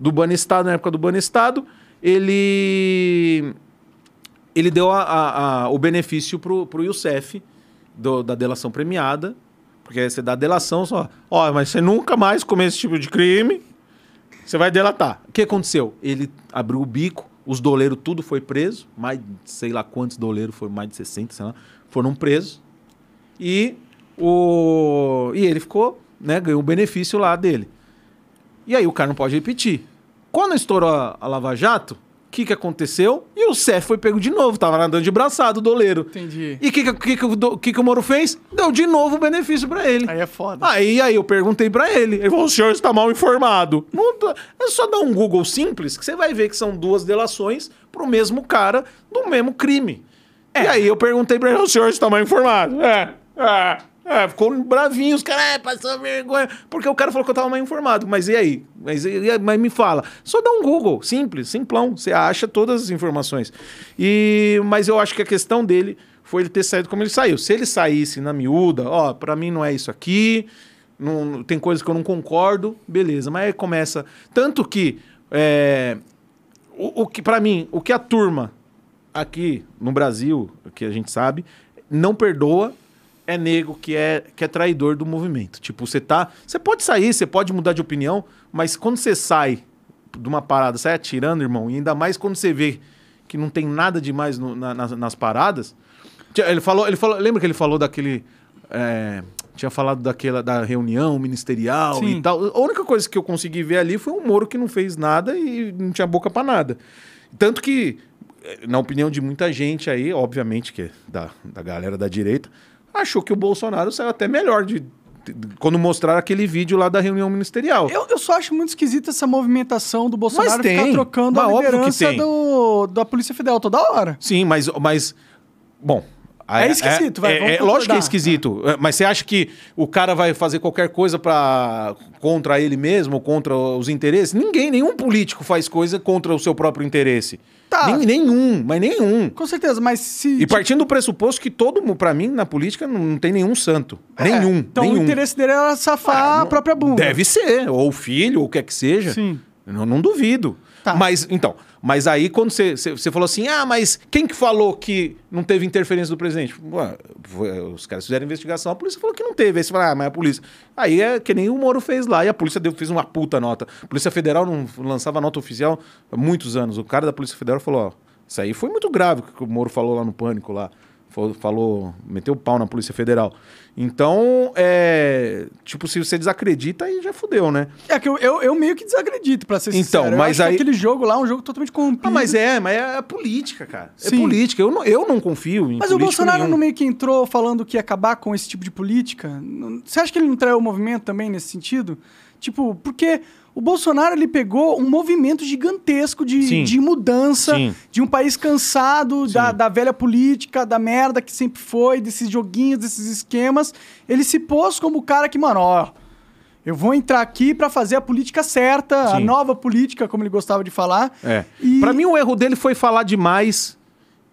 Do Banestado, na época do Banestado, ele ele deu a- a- a- o benefício pro, pro Youssef do- da delação premiada, porque você dá delação só. Ó, mas você nunca mais comete esse tipo de crime, você vai delatar. O que aconteceu? Ele abriu o bico, os doleiros tudo foi preso, mais sei lá quantos doleiros, foi mais de 60, sei lá, foram presos. E, o, e ele ficou, né, ganhou um benefício lá dele. E aí o cara não pode repetir. Quando estourou a, a Lava Jato, o que, que aconteceu? E o Cef foi pego de novo, tava nadando de braçado, o doleiro. Entendi. E o que, que, que, que, que, que o Moro fez? Deu de novo o benefício pra ele. Aí é foda. Aí, aí eu perguntei pra ele. Ele falou: o senhor está mal informado. Não É só dar um Google simples que você vai ver que são duas delações pro mesmo cara do mesmo crime. E aí eu perguntei pra ele: o senhor está mal informado? É, é. É, ficou bravinho, os caras, é, passou vergonha. Porque o cara falou que eu tava mal informado. Mas e aí? Mas, e mas me fala. Só dá um Google, simples, simplão. Você acha todas as informações. E, mas eu acho que a questão dele foi ele ter saído como ele saiu. Se ele saísse na miúda, ó, pra mim não é isso aqui, não, tem coisas que eu não concordo, beleza. Mas aí começa. Tanto que. é, o, o que para mim, o que a turma aqui no Brasil, que a gente sabe, não perdoa é nego que é, que é traidor do movimento. Tipo, você tá. Você pode sair, você pode mudar de opinião, mas quando você sai de uma parada, sai atirando, irmão, e ainda mais quando você vê que não tem nada demais no, na- nas, nas paradas. Ele falou, ele falou. Lembra que ele falou daquele. é, tinha falado daquela da reunião ministerial Sim. e tal. A única coisa que eu consegui ver ali foi um Moro que não fez nada e não tinha boca pra nada. Tanto que, eh, na opinião de muita gente aí, obviamente que é da, da galera da direita, achou que o Bolsonaro saiu até melhor de, quando mostraram aquele vídeo lá da reunião ministerial. Eu, eu só acho muito esquisita essa movimentação do Bolsonaro Mas tem. ficar trocando Mas a liderança do, da Polícia Federal toda hora. Sim, mas. mas bom. É esquisito, vai, é, é, lógico que é esquisito. É, Mas você acha que o cara vai fazer qualquer coisa para contra ele mesmo, contra os interesses? Ninguém, nenhum político faz coisa contra o seu próprio interesse. Tá. Nem- nenhum, mas nenhum. Com certeza, mas se. E partindo do pressuposto que todo mundo, pra mim, na política, não, não tem nenhum santo. É, nenhum. Então nenhum. o interesse dele era safar a própria bunda. Deve ser, ou o filho, ou o que é que seja. Sim. Eu não duvido. Tá. Mas, então, mas aí quando você, você, falou assim, ah, mas quem que falou que não teve interferência do presidente? Ué, os caras fizeram investigação, a polícia falou que não teve. Aí você fala, ah, mas a polícia... Aí é que nem o Moro fez lá, e a polícia deu, fez uma puta nota. A Polícia Federal não lançava nota oficial há muitos anos. O cara da Polícia Federal falou, ó, isso aí foi muito grave, o que o Moro falou lá no Pânico lá. Falou, meteu o pau na Polícia Federal. Então, é... Tipo, se você desacredita, aí já fudeu, né? É que eu, eu, eu meio que desacredito, pra ser Então, sincero. Eu mas aí- aquele jogo lá é um jogo totalmente corrompido. Ah, mas é, mas é política, cara. É Sim. política. Eu não, eu não confio em Mas o Bolsonaro nenhum. não meio que entrou falando que ia acabar com esse tipo de política? Você acha que ele não traiu o movimento também nesse sentido? Tipo, porque o Bolsonaro ele pegou um movimento gigantesco de, Sim. de mudança, Sim. de um país cansado da, da velha política, da merda que sempre foi, desses joguinhos, desses esquemas. Ele se pôs como o cara que, mano, ó. Eu vou entrar aqui pra fazer a política certa, a Sim. nova política, como ele gostava de falar. É. E- Pra mim, o erro dele foi falar demais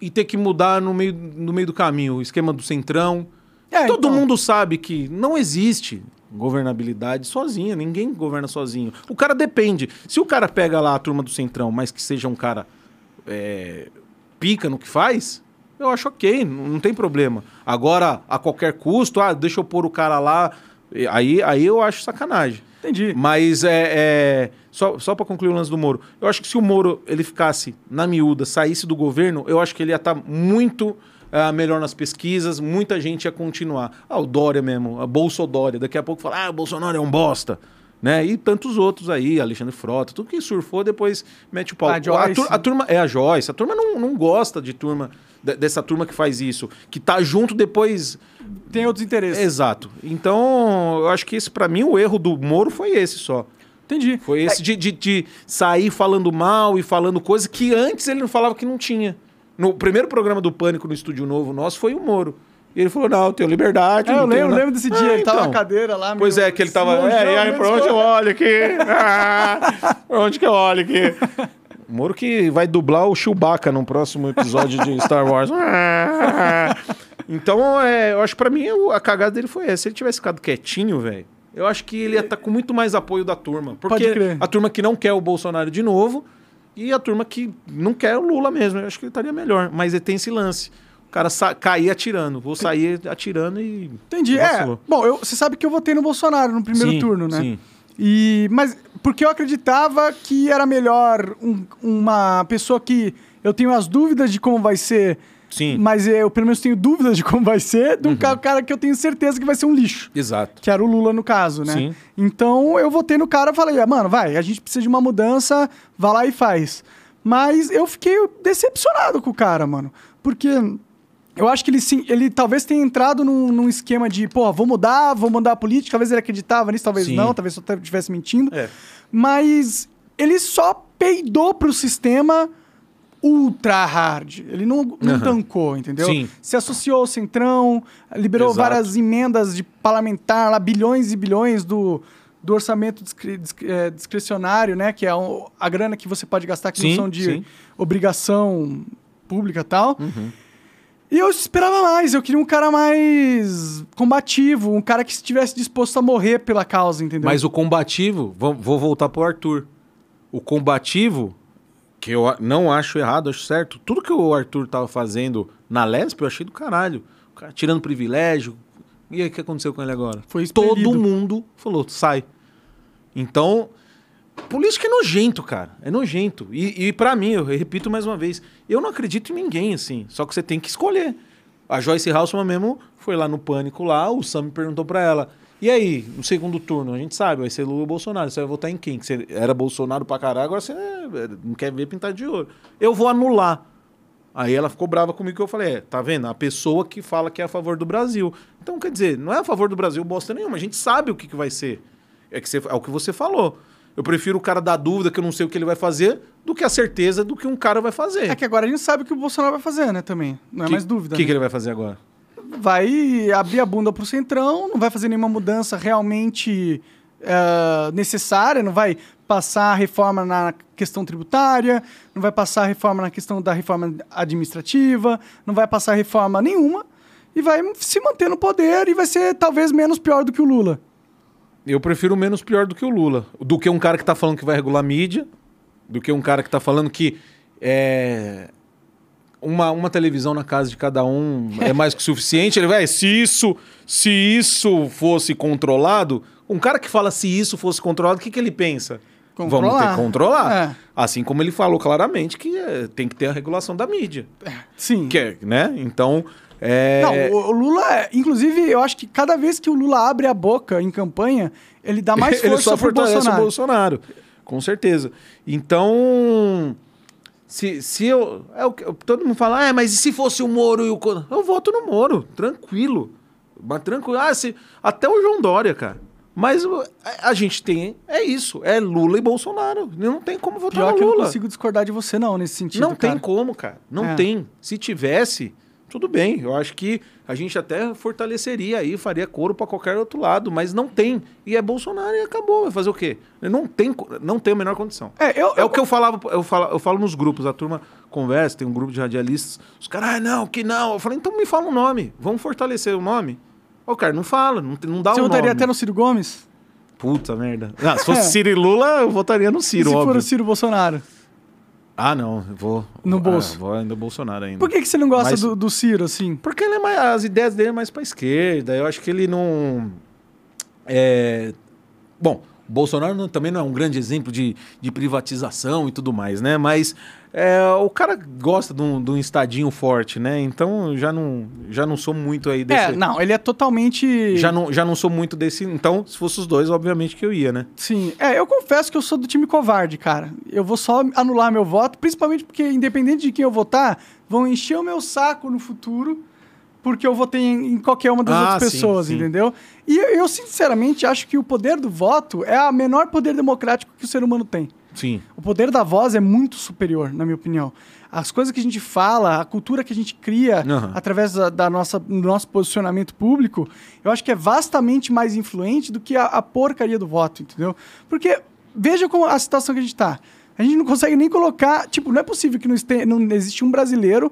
e ter que mudar no meio, no meio do caminho. O esquema do centrão. É, Todo então. mundo sabe que não existe governabilidade sozinha. Ninguém governa sozinho. O cara depende. Se o cara pega lá a turma do centrão, mas que seja um cara é, pica no que faz, eu acho ok, não tem problema. Agora, a qualquer custo, ah, deixa eu pôr o cara lá. Aí, aí eu acho sacanagem. Entendi. Mas é, é- só, só para concluir o lance do Moro, eu acho que se o Moro ele ficasse na miúda, saísse do governo, eu acho que ele ia estar muito ah, melhor nas pesquisas, muita gente ia continuar. Ah, o Dória mesmo, a Bolsodória, daqui a pouco fala, ah, o Bolsonaro é um bosta. Né? E tantos outros aí, Alexandre Frota, tudo que surfou, depois mete o pau. A Joyce. tur- a turma, é a Joyce, a turma não, não gosta de turma, de- dessa turma que faz isso, que tá junto depois Tem outros interesses. Exato. Então, eu acho que esse, para mim, o erro do Moro foi esse só. Entendi. Foi esse de, de, de sair falando mal e falando coisa que antes ele não falava que não tinha. No primeiro programa do Pânico no Estúdio Novo nosso foi o Moro. E ele falou: Não, eu tenho liberdade. É, eu tenho lembro, nada." lembro desse dia. Ah, ele tava então. na cadeira lá. Pois meio é, que ele tava. longeão, É, e aí, pra onde eu olho aqui? Ah, pra onde que eu olho aqui? O Moro que vai dublar o Chewbacca no próximo episódio de Star Wars. Ah. Então, é, eu acho que pra mim a cagada dele foi essa. Se ele tivesse ficado quietinho, velho, eu acho que ele ia estar com muito mais apoio da turma. Porque a turma que não quer o Bolsonaro de novo e a turma que não quer o Lula mesmo. Eu acho que ele estaria melhor. Mas ele tem esse lance. O cara cair atirando. Vou sair atirando e. Entendi. É, bom, eu- você sabe que eu votei no Bolsonaro no primeiro Sim, turno, né? sim. E, mas porque eu acreditava que era melhor um- uma pessoa que eu tenho as dúvidas de como vai ser, Sim. mas eu pelo menos tenho dúvidas de como vai ser, de um ca- cara que eu tenho certeza que vai ser um lixo. Exato. Que era o Lula no caso, né? Sim. Então eu votei no cara e falei, ah, mano, vai, a gente precisa de uma mudança, vá lá e faz. Mas eu fiquei decepcionado com o cara, mano. Porque eu acho que ele, sim, ele talvez tenha entrado num, num esquema de, pô, vou mudar, vou mudar a política. Talvez ele acreditava nisso, talvez Sim. não, talvez só estivesse mentindo. É. Mas ele só peidou pro sistema ultra hard. Ele não, não Aham. tancou, entendeu? Sim. Se associou ao Centrão, liberou Exato. várias emendas de parlamentar, lá bilhões e bilhões do, do orçamento discre- discre- eh, discricionário, né? Que é a grana que você pode gastar que Sim, não são de sim. obrigação pública e tal. Uhum. E eu esperava mais, eu queria um cara mais combativo, um cara que estivesse disposto a morrer pela causa, entendeu? Mas o combativo, vou, vou voltar pro Arthur. O combativo, que eu não acho errado, acho certo. Tudo que o Arthur tava fazendo na Lesp, eu achei do caralho. O cara tirando privilégio. E aí, o que aconteceu com ele agora? Foi Todo expelido. mundo falou, sai. Então, política é nojento, cara. É nojento. E, e para mim, eu repito mais uma vez, eu não acredito em ninguém, assim. Só que você tem que escolher. A Joyce Halsman mesmo foi lá no Pânico lá, o Sam perguntou pra ela, e aí, no segundo turno, a gente sabe, vai ser Lula ou Bolsonaro, você vai votar em quem? Que você era Bolsonaro pra caralho, agora você é, não quer ver pintar de ouro. Eu vou anular. Aí ela ficou brava comigo que eu falei, é, tá vendo? A pessoa que fala que é a favor do Brasil. Então, quer dizer, não é a favor do Brasil bosta nenhuma, a gente sabe o que, que vai ser. É, que você- é o que você falou. Eu prefiro o cara dar dúvida que eu não sei o que ele vai fazer do que a certeza do que um cara vai fazer. É que agora a gente sabe o que o Bolsonaro vai fazer, né, também. Não é Que- mais dúvida. O que, né? que ele vai fazer agora? Vai abrir a bunda pro centrão, não vai fazer nenhuma mudança realmente eh, necessária, não vai passar reforma na questão tributária, não vai passar reforma na questão da reforma administrativa, não vai passar reforma nenhuma e vai se manter no poder e vai ser talvez menos pior do que o Lula. Eu prefiro menos pior do que o Lula. Do que um cara que tá falando que vai regular a mídia, do que um cara que tá falando que é, uma, uma televisão na casa de cada um é mais que suficiente. Ele vai, se isso, se isso fosse controlado, um cara que fala se isso fosse controlado, o que, que ele pensa? Vamos ter Controlar. que controlar. É. Assim como ele falou claramente que é, tem que ter a regulação da mídia. Sim. Que é, né? Então, é, Não, o, o Lula, inclusive, eu acho que cada vez que o Lula abre a boca em campanha, ele dá mais ele força só pro fortalece Bolsonaro. o Bolsonaro. Com certeza. Então, se, se eu, é o que- Todo mundo fala, ah, mas e se fosse o Moro e o. Co-?" Eu voto no Moro, tranquilo. Mas tranquilo. Ah, se, até o João Dória, cara. Mas a, gente tem. É isso. É Lula e Bolsonaro. Não tem como votar Pior no que eu não Lula. consigo discordar de você, não, nesse sentido. Não tem cara. como, cara. Não É. tem. Se tivesse, tudo bem. Eu acho que a gente até fortaleceria aí, faria coro para qualquer outro lado, mas não tem. E é Bolsonaro e acabou. Vai fazer o quê? Não tem, não tem a menor condição. É, eu, É o que eu falava, eu falo, eu falo nos grupos, a turma conversa, tem um grupo de radialistas, os caras, ah, não, que não. Eu falei, então me fala um nome, vamos fortalecer o nome. O cara não fala, não, não dá Você um votaria nome. até no Ciro Gomes? Puta merda. Ah, se fosse Ciro e Lula, eu votaria no e Ciro, se for óbvio. o Ciro Bolsonaro? Ah, não, eu vou... No ah, bolso. vou ainda Bolsonaro ainda. Por que, que você não gosta Mas- do, do Ciro, assim? Porque ele é mais, as ideias dele é mais pra esquerda. Eu acho que ele não. É... Bom, Bolsonaro não- também não é um grande exemplo de, de privatização e tudo mais, né? Mas é, o cara gosta de um, de um estadinho forte, né? Então eu já não, já não sou muito aí desse. É, não, ele é totalmente. Já não, já não sou muito desse. Então, se fosse os dois, obviamente que eu ia, né? Sim. É, eu confesso que eu sou do time covarde, cara. Eu vou só anular meu voto, principalmente porque, independente de quem eu votar, vão encher o meu saco no futuro porque eu votei em, em qualquer uma das Ah, outras sim, pessoas, sim. entendeu? E eu, sinceramente, acho que o poder do voto é o menor poder democrático que o ser humano tem. Sim. O poder da voz é muito superior, na minha opinião. As coisas que a gente fala, a cultura que a gente cria Aham. através da, da nossa, do nosso posicionamento público, eu acho que é vastamente mais influente do que a, a porcaria do voto, entendeu? Porque veja como a situação que a gente está. A gente não consegue nem colocar. Tipo, não é possível que não, este, não existe um brasileiro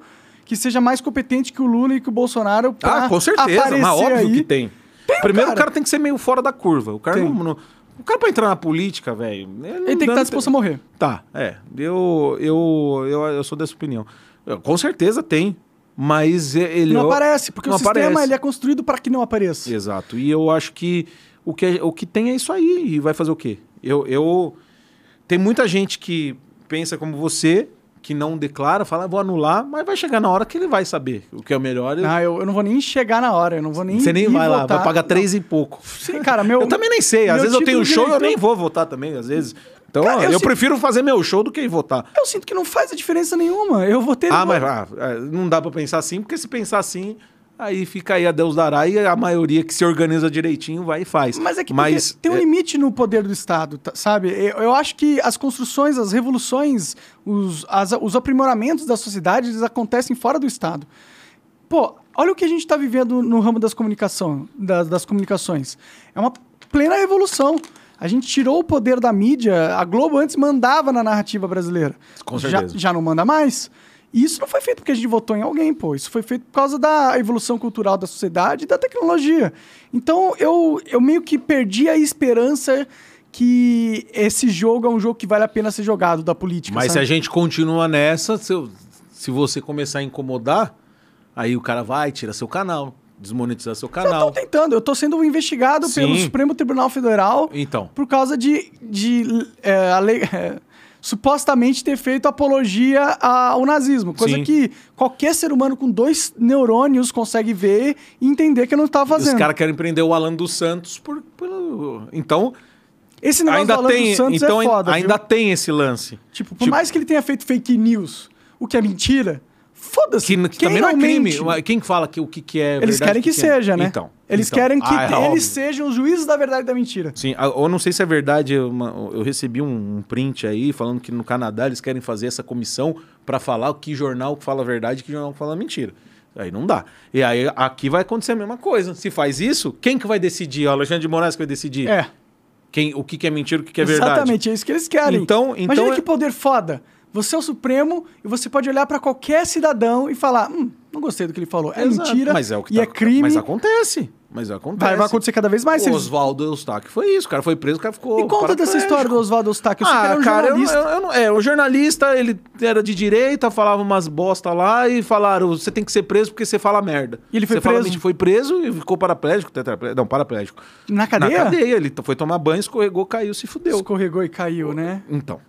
que seja mais competente que o Lula e que o Bolsonaro Ah, com certeza, mas óbvio aí. que tem. Tem, Primeiro, cara. o cara tem que ser meio fora da curva. O cara Tem. não, não- O cara pra entrar na política, velho. Ele tem que estar disposto a morrer. Tá, é. Eu, eu, eu, eu sou dessa opinião. Eu, com certeza tem. Mas é- ele. Não eu- aparece, porque não o sistema aparece. ele é construído para que não apareça. Exato. E eu acho que o que, é- o que tem é isso aí. E vai fazer o quê? Eu, eu... Tem muita gente que pensa como você, que não declara, fala, "Ah, vou anular, mas vai chegar na hora que ele vai saber o que é o melhor. e- Ah, eu, eu não vou nem chegar na hora, eu não vou nem. você nem vai lá, votar. vai pagar três e pouco. Sim, cara, meu. Eu também nem sei. Às vezes eu tenho de show e eu nem vou votar também, às vezes. Então, Cara, eu eu, sinto- prefiro fazer meu show do que votar. Eu sinto que não faz a diferença nenhuma. Eu vou ter. Ah, mas ah, é, não dá pra pensar assim, porque se pensar assim, aí fica aí a Deus dará e a maioria que se organiza direitinho vai e faz. Mas é que Mas, tem um é, limite no poder do Estado, tá- sabe? Eu, eu acho que as construções, as revoluções, os, as- os aprimoramentos da sociedade, eles acontecem fora do Estado. Pô, olha o que a gente está vivendo no ramo das, comunicação, das, das comunicações. É uma plena revolução. A gente tirou o poder da mídia. A Globo antes mandava na narrativa brasileira. Com Já, certeza. já não manda mais. E isso não foi feito porque a gente votou em alguém, pô. Isso foi feito por causa da evolução cultural da sociedade e da tecnologia. Então, eu, eu meio que perdi a esperança que esse jogo é um jogo que vale a pena ser jogado da política. Mas se sabe? a gente continua nessa, se, eu- se você começar a incomodar, aí o cara vai, tira seu canal, desmonetizar seu Eu tô canal. tentando, eu tô sendo investigado Sim. pelo Supremo Tribunal Federal Então, por causa de, de é, ale- é, supostamente ter feito apologia ao nazismo. Coisa Sim. que qualquer ser humano com dois neurônios consegue ver e entender que eu não estava os fazendo. caras querem prender o Alan dos Santos por, pelo... Então, Esse negócio do ainda Alan tem, dos Santos então é foda, ainda viu? tem esse lance. Tipo, por tipo- mais que ele tenha feito fake news, o que é mentira, foda-se. Que, que também não é crime. Quem fala que o que, que é Eles verdade, querem que, que é? seja, né? Então. Eles então. querem que Ah, é eles sejam os juízes da verdade e da mentira. Sim, eu não sei se é verdade, eu, recebi um, print aí falando que no Canadá eles querem fazer essa comissão pra falar o que jornal fala verdade e que jornal fala mentira. Aí não dá. E aí aqui vai acontecer a mesma coisa. Se faz isso, quem que vai decidir? O Alexandre de Moraes que vai decidir É. quem, o que, que é mentira e o que, que é verdade. Exatamente, é isso que eles querem. Então- Imagina então é- que poder foda. Você é o Supremo e você pode olhar pra qualquer cidadão e falar: hum, não gostei do que ele falou. É Exato. mentira Mas é o que e tá- é crime. Mas acontece. Mas acontece. Vai, vai acontecer cada vez mais. O Oswaldo Eustáquio foi isso. O cara foi preso, o cara ficou. Me conta dessa história do Oswaldo Eustáquio. Eu ele Ah, era um cara, eu, jornalista. eu- eu não- é, o jornalista, ele era de direita, falava umas bosta lá e falaram, você tem que ser preso porque você fala merda. E ele foi Você fala preso? mentira, foi preso e ficou paraplégico, tetraplégico, não, paraplégico. Na cadeia? Na cadeia, ele foi tomar banho, escorregou, caiu, se fudeu. Escorregou e caiu, né? Então,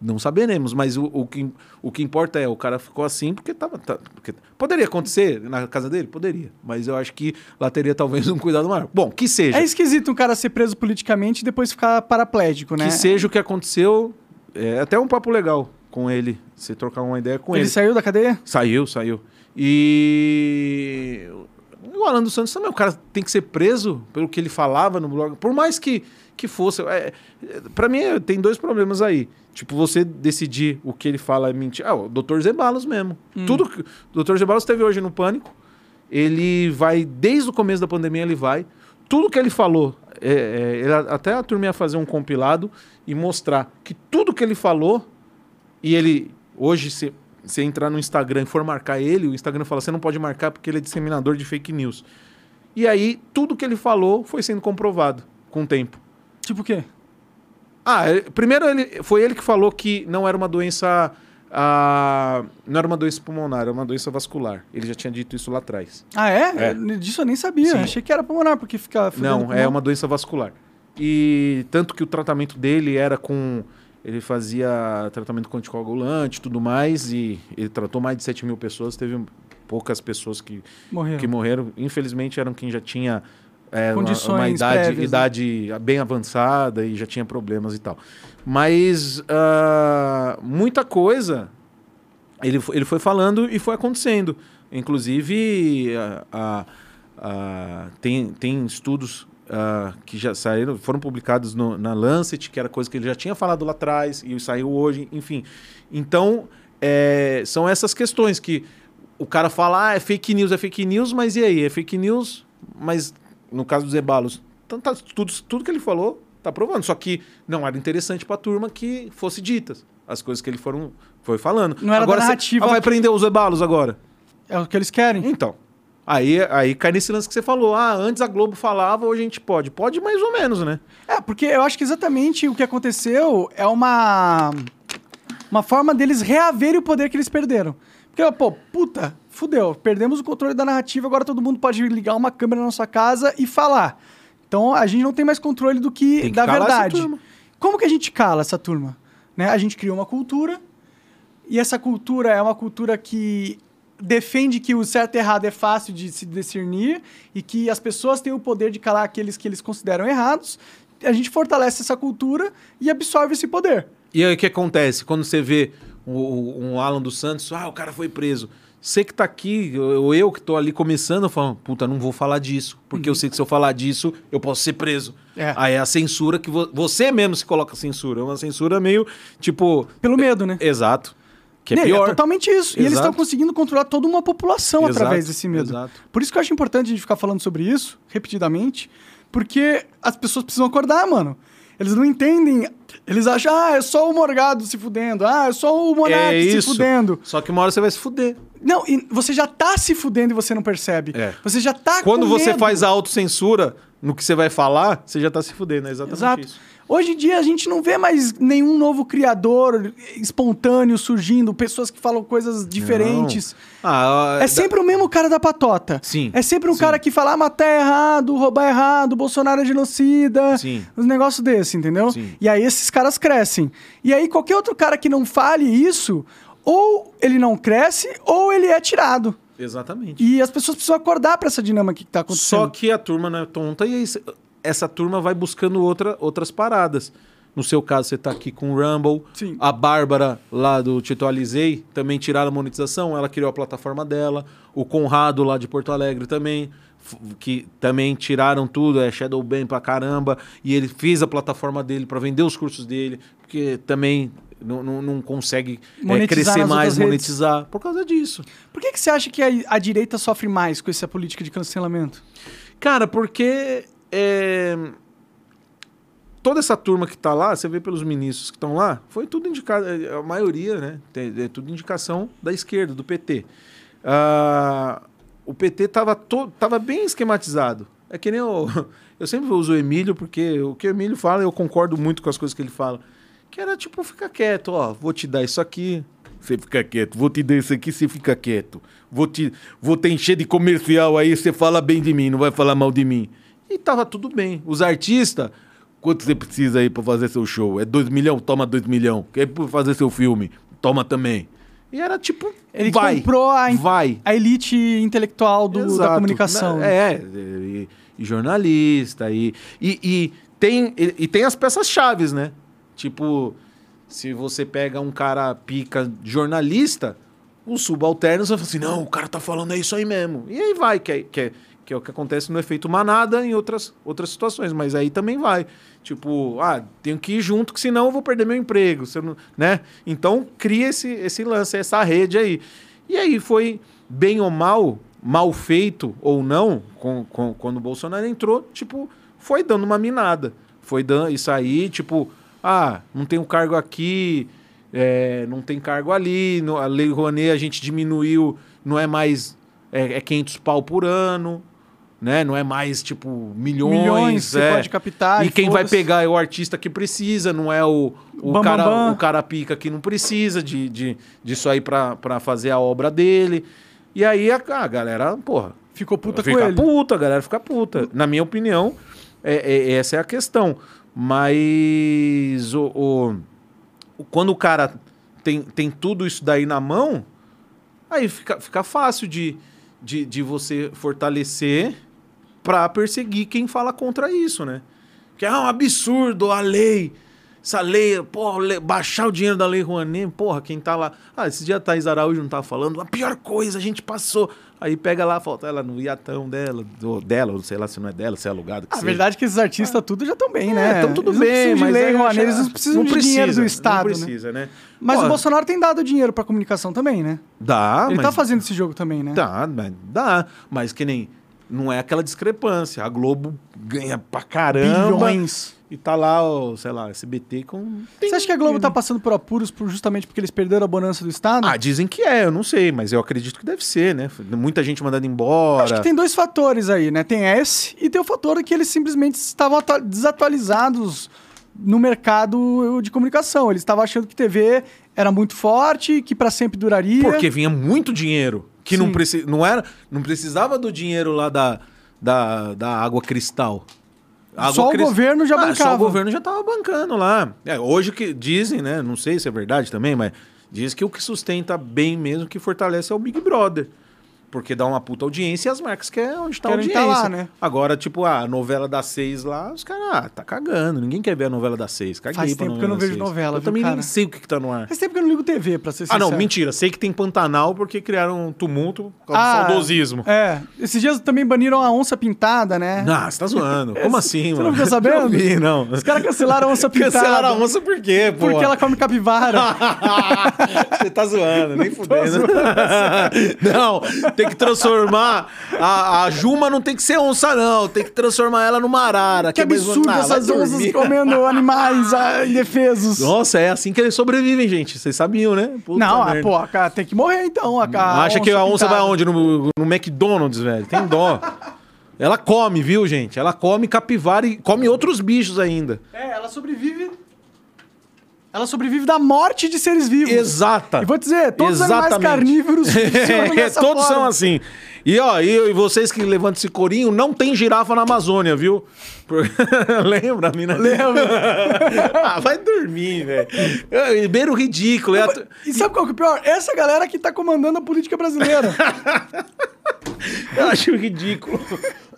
não saberemos, mas o, o, que, o que importa é, o cara ficou assim porque tava... tá- porque- poderia acontecer na casa dele? Poderia, mas eu acho que lá teria talvez um cuidado maior. Bom, que seja. É esquisito um cara ser preso politicamente e depois ficar paraplégico, né? Que seja o que aconteceu, é até um papo legal com ele, você trocar uma ideia com Ele ele. saiu da cadeia? Saiu, saiu. E o Alan dos Santos também, o cara tem que ser preso pelo que ele falava no blog. Por mais que, que fosse. É, para mim, tem dois problemas aí. Tipo, você decidir o que ele fala é mentira. Ah, o Dr. Zebalos mesmo. Tudo que. O Dr. Zebalos teve hoje no Pânico. Ele vai, desde o começo da pandemia, ele vai. Tudo que ele falou, é, é, ele, até a turma ia fazer um compilado e mostrar que tudo que ele falou, e ele, hoje, se você entrar no Instagram e for marcar ele, o Instagram fala, você não pode marcar porque ele é disseminador de fake news. E aí, tudo que ele falou foi sendo comprovado com o tempo. Tipo o quê? Ah, ele- primeiro ele, foi ele que falou que não era uma doença. ah, não era uma doença pulmonar, era uma doença vascular. Ele já tinha dito isso lá atrás. Ah, é? É. Eu- Disso eu nem sabia. Sim. Achei que era pulmonar, porque fica... fudendo Não, é uma doença vascular. E tanto que o tratamento dele era com. Ele fazia tratamento com anticoagulante e tudo mais, e ele tratou mais de 7 mil pessoas. Teve poucas pessoas que, Morreu. que morreram. Infelizmente, eram quem já tinha é, uma- Condições uma, idade, prévias, né? idade bem avançada e já tinha problemas e tal. Mas ah, muita coisa ele, ele foi falando e foi acontecendo. Inclusive, a- a- tem, tem estudos ah, que já saíram, foram publicados no- na Lancet, que era coisa que ele já tinha falado lá atrás e saiu hoje, enfim. Então, é, são essas questões que o cara fala, ah, é fake news, é fake news, mas e aí? É fake news, mas no caso dos Ebalos, então tá, tudo, tudo que ele falou tá provando. Só que não era interessante pra turma que fosse ditas. As coisas que ele foram, foi falando. Não era agora narrativa ah, vai que- prender os Ebalos agora. É o que eles querem. Então. Aí, aí cai nesse lance que você falou. Ah, antes a Globo falava, hoje a gente pode. Pode mais ou menos, né? É, porque eu acho que exatamente o que aconteceu é uma. Uma forma deles reaverem o poder que eles perderam. Porque, pô, puta, fudeu. Perdemos o controle da narrativa, agora todo mundo pode ligar uma câmera na sua casa e falar. Então a gente não tem mais controle do que, que da verdade. Como que a gente cala essa turma? Né? A gente criou uma cultura, e essa cultura é uma cultura que defende que o certo e errado é fácil de se discernir e que as pessoas têm o poder de calar aqueles que eles consideram errados. A gente fortalece essa cultura e absorve esse poder. E aí o que acontece? Quando você vê o- um Alan dos Santos, ah, o cara foi preso. Você que tá aqui, ou eu que tô ali começando, eu falo, puta, não vou falar disso. Porque eu sei que se eu falar disso, eu posso ser preso. É. Aí é a censura que vo- você mesmo se coloca censura. É uma censura meio, tipo... Pelo medo, né? Exato. Que é Né, pior. totalmente isso. E eles Exato. estão conseguindo controlar toda uma população Exato, através desse medo. exato. Por isso que eu acho importante a gente ficar falando sobre isso, repetidamente, porque as pessoas precisam acordar, mano. Eles não entendem. Eles acham, ah, é só o Morgado se fudendo. Ah, é só o Monark É se isso. fudendo. Só que uma hora você vai se fuder. Não, e você já tá se fudendo e você não percebe. É. Você já tá Quando você medo. faz a autocensura no que você vai falar, você já tá se fudendo. É exatamente Exato. isso. Hoje em dia a gente não vê mais nenhum novo criador espontâneo surgindo, pessoas que falam coisas diferentes. Ah, É sempre o mesmo cara da patota. Sim, É sempre um sim. cara que fala, ah, matar é errado, roubar é errado, Bolsonaro é genocida. Sim. Uns negócios desses, entendeu? Sim. E aí esses caras crescem. E aí qualquer outro cara que não fale isso, ou ele não cresce, ou ele é tirado. Exatamente. E as pessoas precisam acordar pra essa dinâmica que tá acontecendo. Só que a turma não é tonta e essa turma vai buscando outra, outras paradas. No seu caso, você tá aqui com o Rumble. Sim. A Bárbara, lá do Tito Alizei, também tiraram a monetização. Ela criou a plataforma dela. O Conrado, lá de Porto Alegre, também. Que também tiraram tudo, é Shadow Ban pra caramba. E ele fez a plataforma dele para vender os cursos dele. Porque também não, não, não consegue é, Monetizar crescer mais, outras redes. monetizar. Por causa disso. Por que, que você acha que a, a direita sofre mais com essa política de cancelamento? Cara, porque é, toda essa turma que tá lá, você vê pelos ministros que estão lá, foi tudo indicado, é, a maioria, né? É tudo indicação da esquerda, do PT. Ah, o PT tava, to, tava bem esquematizado. É que nem eu, eu sempre uso o Emílio, porque o que o Emílio fala, eu concordo muito com as coisas que ele fala. Que era tipo, fica quieto, ó, vou te dar isso aqui, você fica quieto. Vou te dar isso aqui, você fica quieto. Vou te, vou te encher de comercial aí, você fala bem de mim, não vai falar mal de mim. E tava tudo bem. Os artistas, quanto você precisa aí pra fazer seu show? É dois milhão? Toma dois milhão. Quer pra fazer seu filme? Toma também. E era tipo, Ele vai, comprou a, vai. a elite intelectual do- da comunicação. né? É, e, e jornalista, e, e, e tem, e, e tem as peças chaves, né? Tipo, se você pega um cara pica jornalista, os subalternos vão falar assim, não, o cara tá falando é isso aí mesmo. E aí vai, que é, que é, que é o que acontece no efeito manada em outras, outras situações, mas aí também vai. Tipo, ah, tenho que ir junto, que senão eu vou perder meu emprego, se não- né? Então cria esse, esse lance, essa rede aí. E aí foi bem ou mal, mal feito ou não, com, com- quando o Bolsonaro entrou, tipo, foi dando uma minada. Foi dando isso aí, tipo, ah, não tem um cargo aqui, é, não tem cargo ali, no- a Lei Rouanet a gente diminuiu, não é mais, é, é 500 pau por ano, né? Não é mais, tipo, milhões. Milhões você é. pode captar. E quem vai pegar é o artista que precisa, não é o, o, Bam, cara, bam, bam. o cara pica que não precisa de, de, disso aí pra, pra fazer a obra dele. E aí a, a galera, porra, Ficou puta com fica ele. puta, a galera fica puta. Na minha opinião, é, é- essa é a questão. Mas o, o- quando o cara tem, tem tudo isso daí na mão, aí fica, fica fácil de, de, de você fortalecer pra perseguir quem fala contra isso, né? Que é um absurdo a lei. Essa lei, porra, baixar o dinheiro da lei Rouanet, porra, quem tá lá. Ah, esse dia a Thaís Araújo não tava falando, a pior coisa, a gente passou. Aí pega lá, falta ela no iatão dela, do, dela, ou sei lá se não é dela, se é alugado. que A seja. verdade é que esses artistas tudo já estão bem, né? Estão tudo Eles não bem, mas lei, é, Rouanet, eles não precisam de dinheiro do Estado, Não né? precisa, né? Mas Porra, o Bolsonaro tem dado dinheiro pra comunicação também, né? Dá, Ele mas... tá fazendo esse jogo também, né? Dá, mas dá. Mas que nem... Não é aquela discrepância. A Globo ganha pra caramba. Bilhões. E tá lá, o, sei lá, SBT com... Você acha que a Globo tá passando por apuros por- justamente porque eles perderam a bonança do Estado? Ah, dizem que é, eu não sei, mas eu acredito que deve ser, né? Muita gente mandando embora. Acho que tem dois fatores aí, né? Tem esse e tem o fator que eles simplesmente estavam atua- desatualizados no mercado de comunicação. Eles estavam achando que TV era muito forte, que pra sempre duraria. Porque vinha muito dinheiro. Que não, preci... não, era... não precisava do dinheiro lá da, da, da água cristal. Água Só o governo já Ah, Só bancava. o governo já tava bancando lá. É, hoje que dizem, né? Não sei se é verdade também, mas diz que o que sustenta bem mesmo, que fortalece é o Big Brother. Porque dá uma puta audiência e as marcas querem onde tá a Querem audiência. tá lá, né? Agora, tipo, a novela das seis lá, os caras, ah, tá cagando. Ninguém quer ver a novela das seis. Caguei Faz tempo que eu não das vejo seis. novela, Eu viu, também cara? nem sei o que, que tá no ar. Faz tempo que eu não ligo TV, pra ser Ah, sincero. não, mentira. Sei que tem Pantanal porque criaram um tumulto causa Ah, do saudosismo. É. Esses dias também baniram a onça pintada, né? Ah, você tá zoando. Como assim, Você mano? não ficou sabendo? Não vi, não. Os caras cancelaram a onça pintada. Cancelaram a onça por quê, pô? Porque ela come capivara. Você tá zoando, nem fudendo. não, tem que transformar. A, a Juma não tem que ser onça, não. Tem que transformar ela numa arara. que é mais- absurdo Ah, vai essas onças dormir. comendo animais ah, indefesos. Nossa, é assim que eles sobrevivem, gente. Vocês sabiam, né? Puta não, ah, merda. pô, cara, tem que morrer então. A, a Acha que a onça pintada. vai aonde? No, no McDonald's, velho. Tem dó. Ela come, viu, gente? Ela come capivara e come outros bichos ainda. É, ela sobrevive. Ela sobrevive da morte de seres vivos. Exata. E vou dizer, todos os animais Exatamente. carnívoros É, todos forma. são assim. E ó, e, vocês que levantam esse corinho, não tem girafa na Amazônia, viu? Por- Lembra, mina? Lembro. ah, vai dormir, velho. Beiro ridículo. É E sabe qual que é o pior? Essa galera que tá comandando a política brasileira. Eu acho ridículo.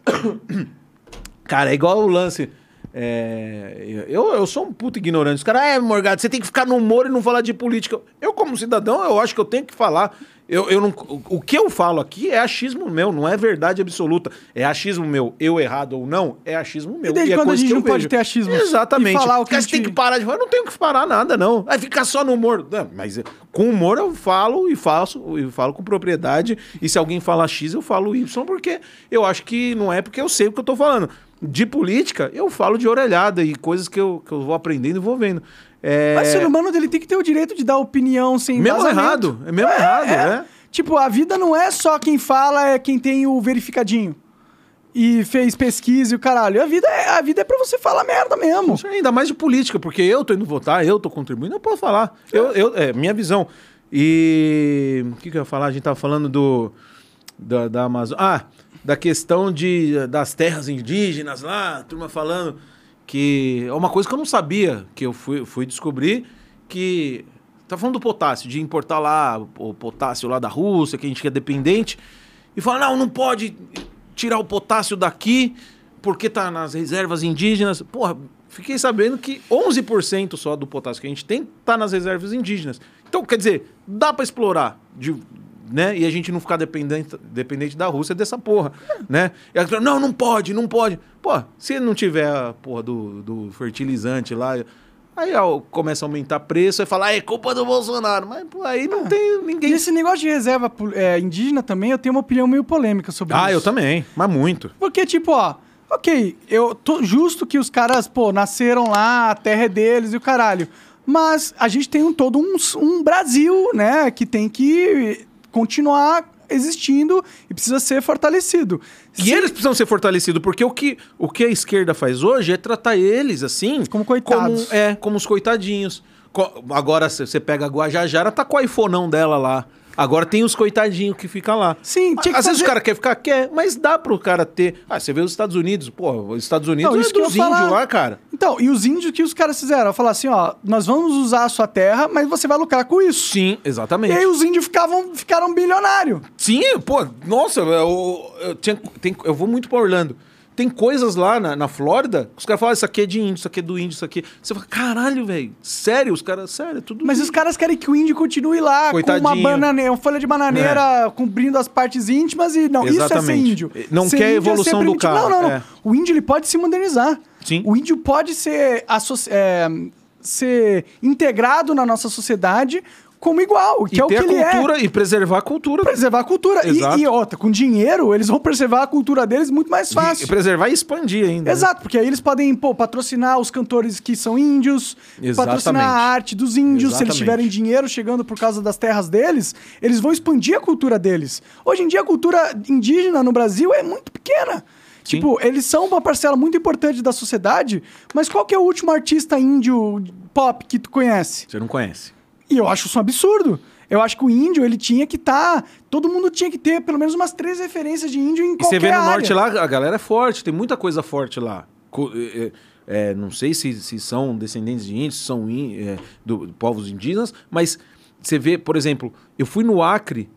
Cara, é igual o lance. É, eu, eu sou um puto ignorante. Os caras, é, Morgado, você tem que ficar no humor e não falar de política. Eu, como cidadão, eu acho que eu tenho que falar. Eu, eu não, o, que eu falo aqui é achismo meu, não é verdade absoluta. É achismo meu. Eu errado ou não, é achismo meu. E desde é quando a gente não pode vejo. ter achismos? Exatamente. E falar o que Cara, você tem gente- que parar de falar. Eu não tenho que parar nada, não. Vai ficar só no humor. Não, mas com humor eu falo e faço, e falo com propriedade. E se alguém fala X, eu falo Y, porque eu acho que não é porque eu sei o que eu tô falando. De política, eu falo de orelhada e coisas que eu, que eu vou aprendendo e vou vendo. É... Mas o ser humano dele tem que ter o direito de dar opinião sem Mesmo errado. É mesmo errado, é. Tipo, a vida não é só quem fala, é quem tem o verificadinho. E fez pesquisa e o caralho. A vida é, a vida é pra você falar merda mesmo. Isso Ainda mais de política, porque eu tô indo votar, eu tô contribuindo, eu posso falar. Eu, eu, é minha visão. E o que, que eu ia falar? A gente tava falando do da, da Amazônia. Ah, da questão de, das terras indígenas lá, turma falando que é uma coisa que eu não sabia, que eu fui, fui descobrir que. Tá falando do potássio, de importar lá o potássio lá da Rússia, que a gente é dependente, e fala, não, não pode tirar o potássio daqui porque tá nas reservas indígenas. Porra, fiquei sabendo que 11% só do potássio que a gente tem tá nas reservas indígenas. Então, quer dizer, dá para explorar, de, né? E a gente não ficar dependente, dependente da Rússia dessa porra, né? E fala, não, não pode, não pode. Pô, se não tiver a porra do, do fertilizante lá, aí ó, começa a aumentar preço e fala, ah, é culpa do Bolsonaro. Mas pô, aí não tem E ninguém... esse negócio de reserva é, indígena também, eu tenho uma opinião meio polêmica sobre isso. Ah, eu também, mas muito. Porque, tipo, ó, ok, eu tô justo que os caras, pô, nasceram lá, a terra é deles e o caralho. Mas a gente tem um, todo um, um Brasil, né, que tem que continuar existindo e precisa ser fortalecido. E Se- eles precisam ser fortalecidos, porque o que, o que a esquerda faz hoje é tratar eles assim. Como coitados. como- é, como os coitadinhos. Co- Agora você pega a Guajajara, tá com o iPhoneão dela lá. Agora tem os coitadinhos que ficam lá. Sim, tinha que Às vezes fazer- o cara quer ficar, quer, mas dá pro cara ter. Ah, você vê os Estados Unidos, pô, os Estados Unidos Não, é isso que eu dos ia falar. índios lá, cara. Então, e os índios que os caras fizeram? Falar assim, ó, nós vamos usar a sua terra, mas você vai lucrar com isso. Sim, E exatamente. aí os índios ficavam, ficaram bilionários. Sim, pô, nossa, eu, eu, tinha- tem- eu vou muito pra Orlando. Tem coisas lá na, na Flórida que os caras falam, "Ah, isso aqui é de índio, isso aqui é do índio, isso aqui. Você fala, caralho, velho, sério? Os caras, sério, é tudo Mas índio. os caras querem que o índio continue lá com uma, Coitadinho. banane... uma folha de bananeira cobrindo as partes íntimas e não, isso é ser Exatamente. índio. Não Ser quer índio é evolução do primitivo. cara, Não, não, não. é. O índio ele pode se modernizar. Sim. O índio pode ser, é, ser integrado na nossa sociedade como igual, que E é o que ele é. cultura e preservar a cultura. Preservar a cultura. E, Exato. e outra, com dinheiro, eles vão preservar a cultura deles muito mais fácil. E preservar e expandir ainda. né? Exato, porque aí eles podem pô, patrocinar os cantores que são índios, Exatamente. patrocinar a arte dos índios. Se eles Exatamente. tiverem dinheiro chegando por causa das terras deles, eles vão expandir a cultura deles. Hoje em dia, a cultura indígena no Brasil é muito pequena. Sim. Tipo, eles são uma parcela muito importante da sociedade, mas qual que é o último artista índio pop que tu conhece? Você não conhece. E eu acho isso um absurdo. Eu acho que o índio, ele tinha que estar... todo mundo tinha que ter pelo menos umas três referências de índio em E qualquer você vê no área. norte lá, a galera é forte, tem muita coisa forte lá. Co- é, é, não sei se, se são descendentes de índios, se são ín- é, do, de povos indígenas, mas você vê, por exemplo, eu fui no Acre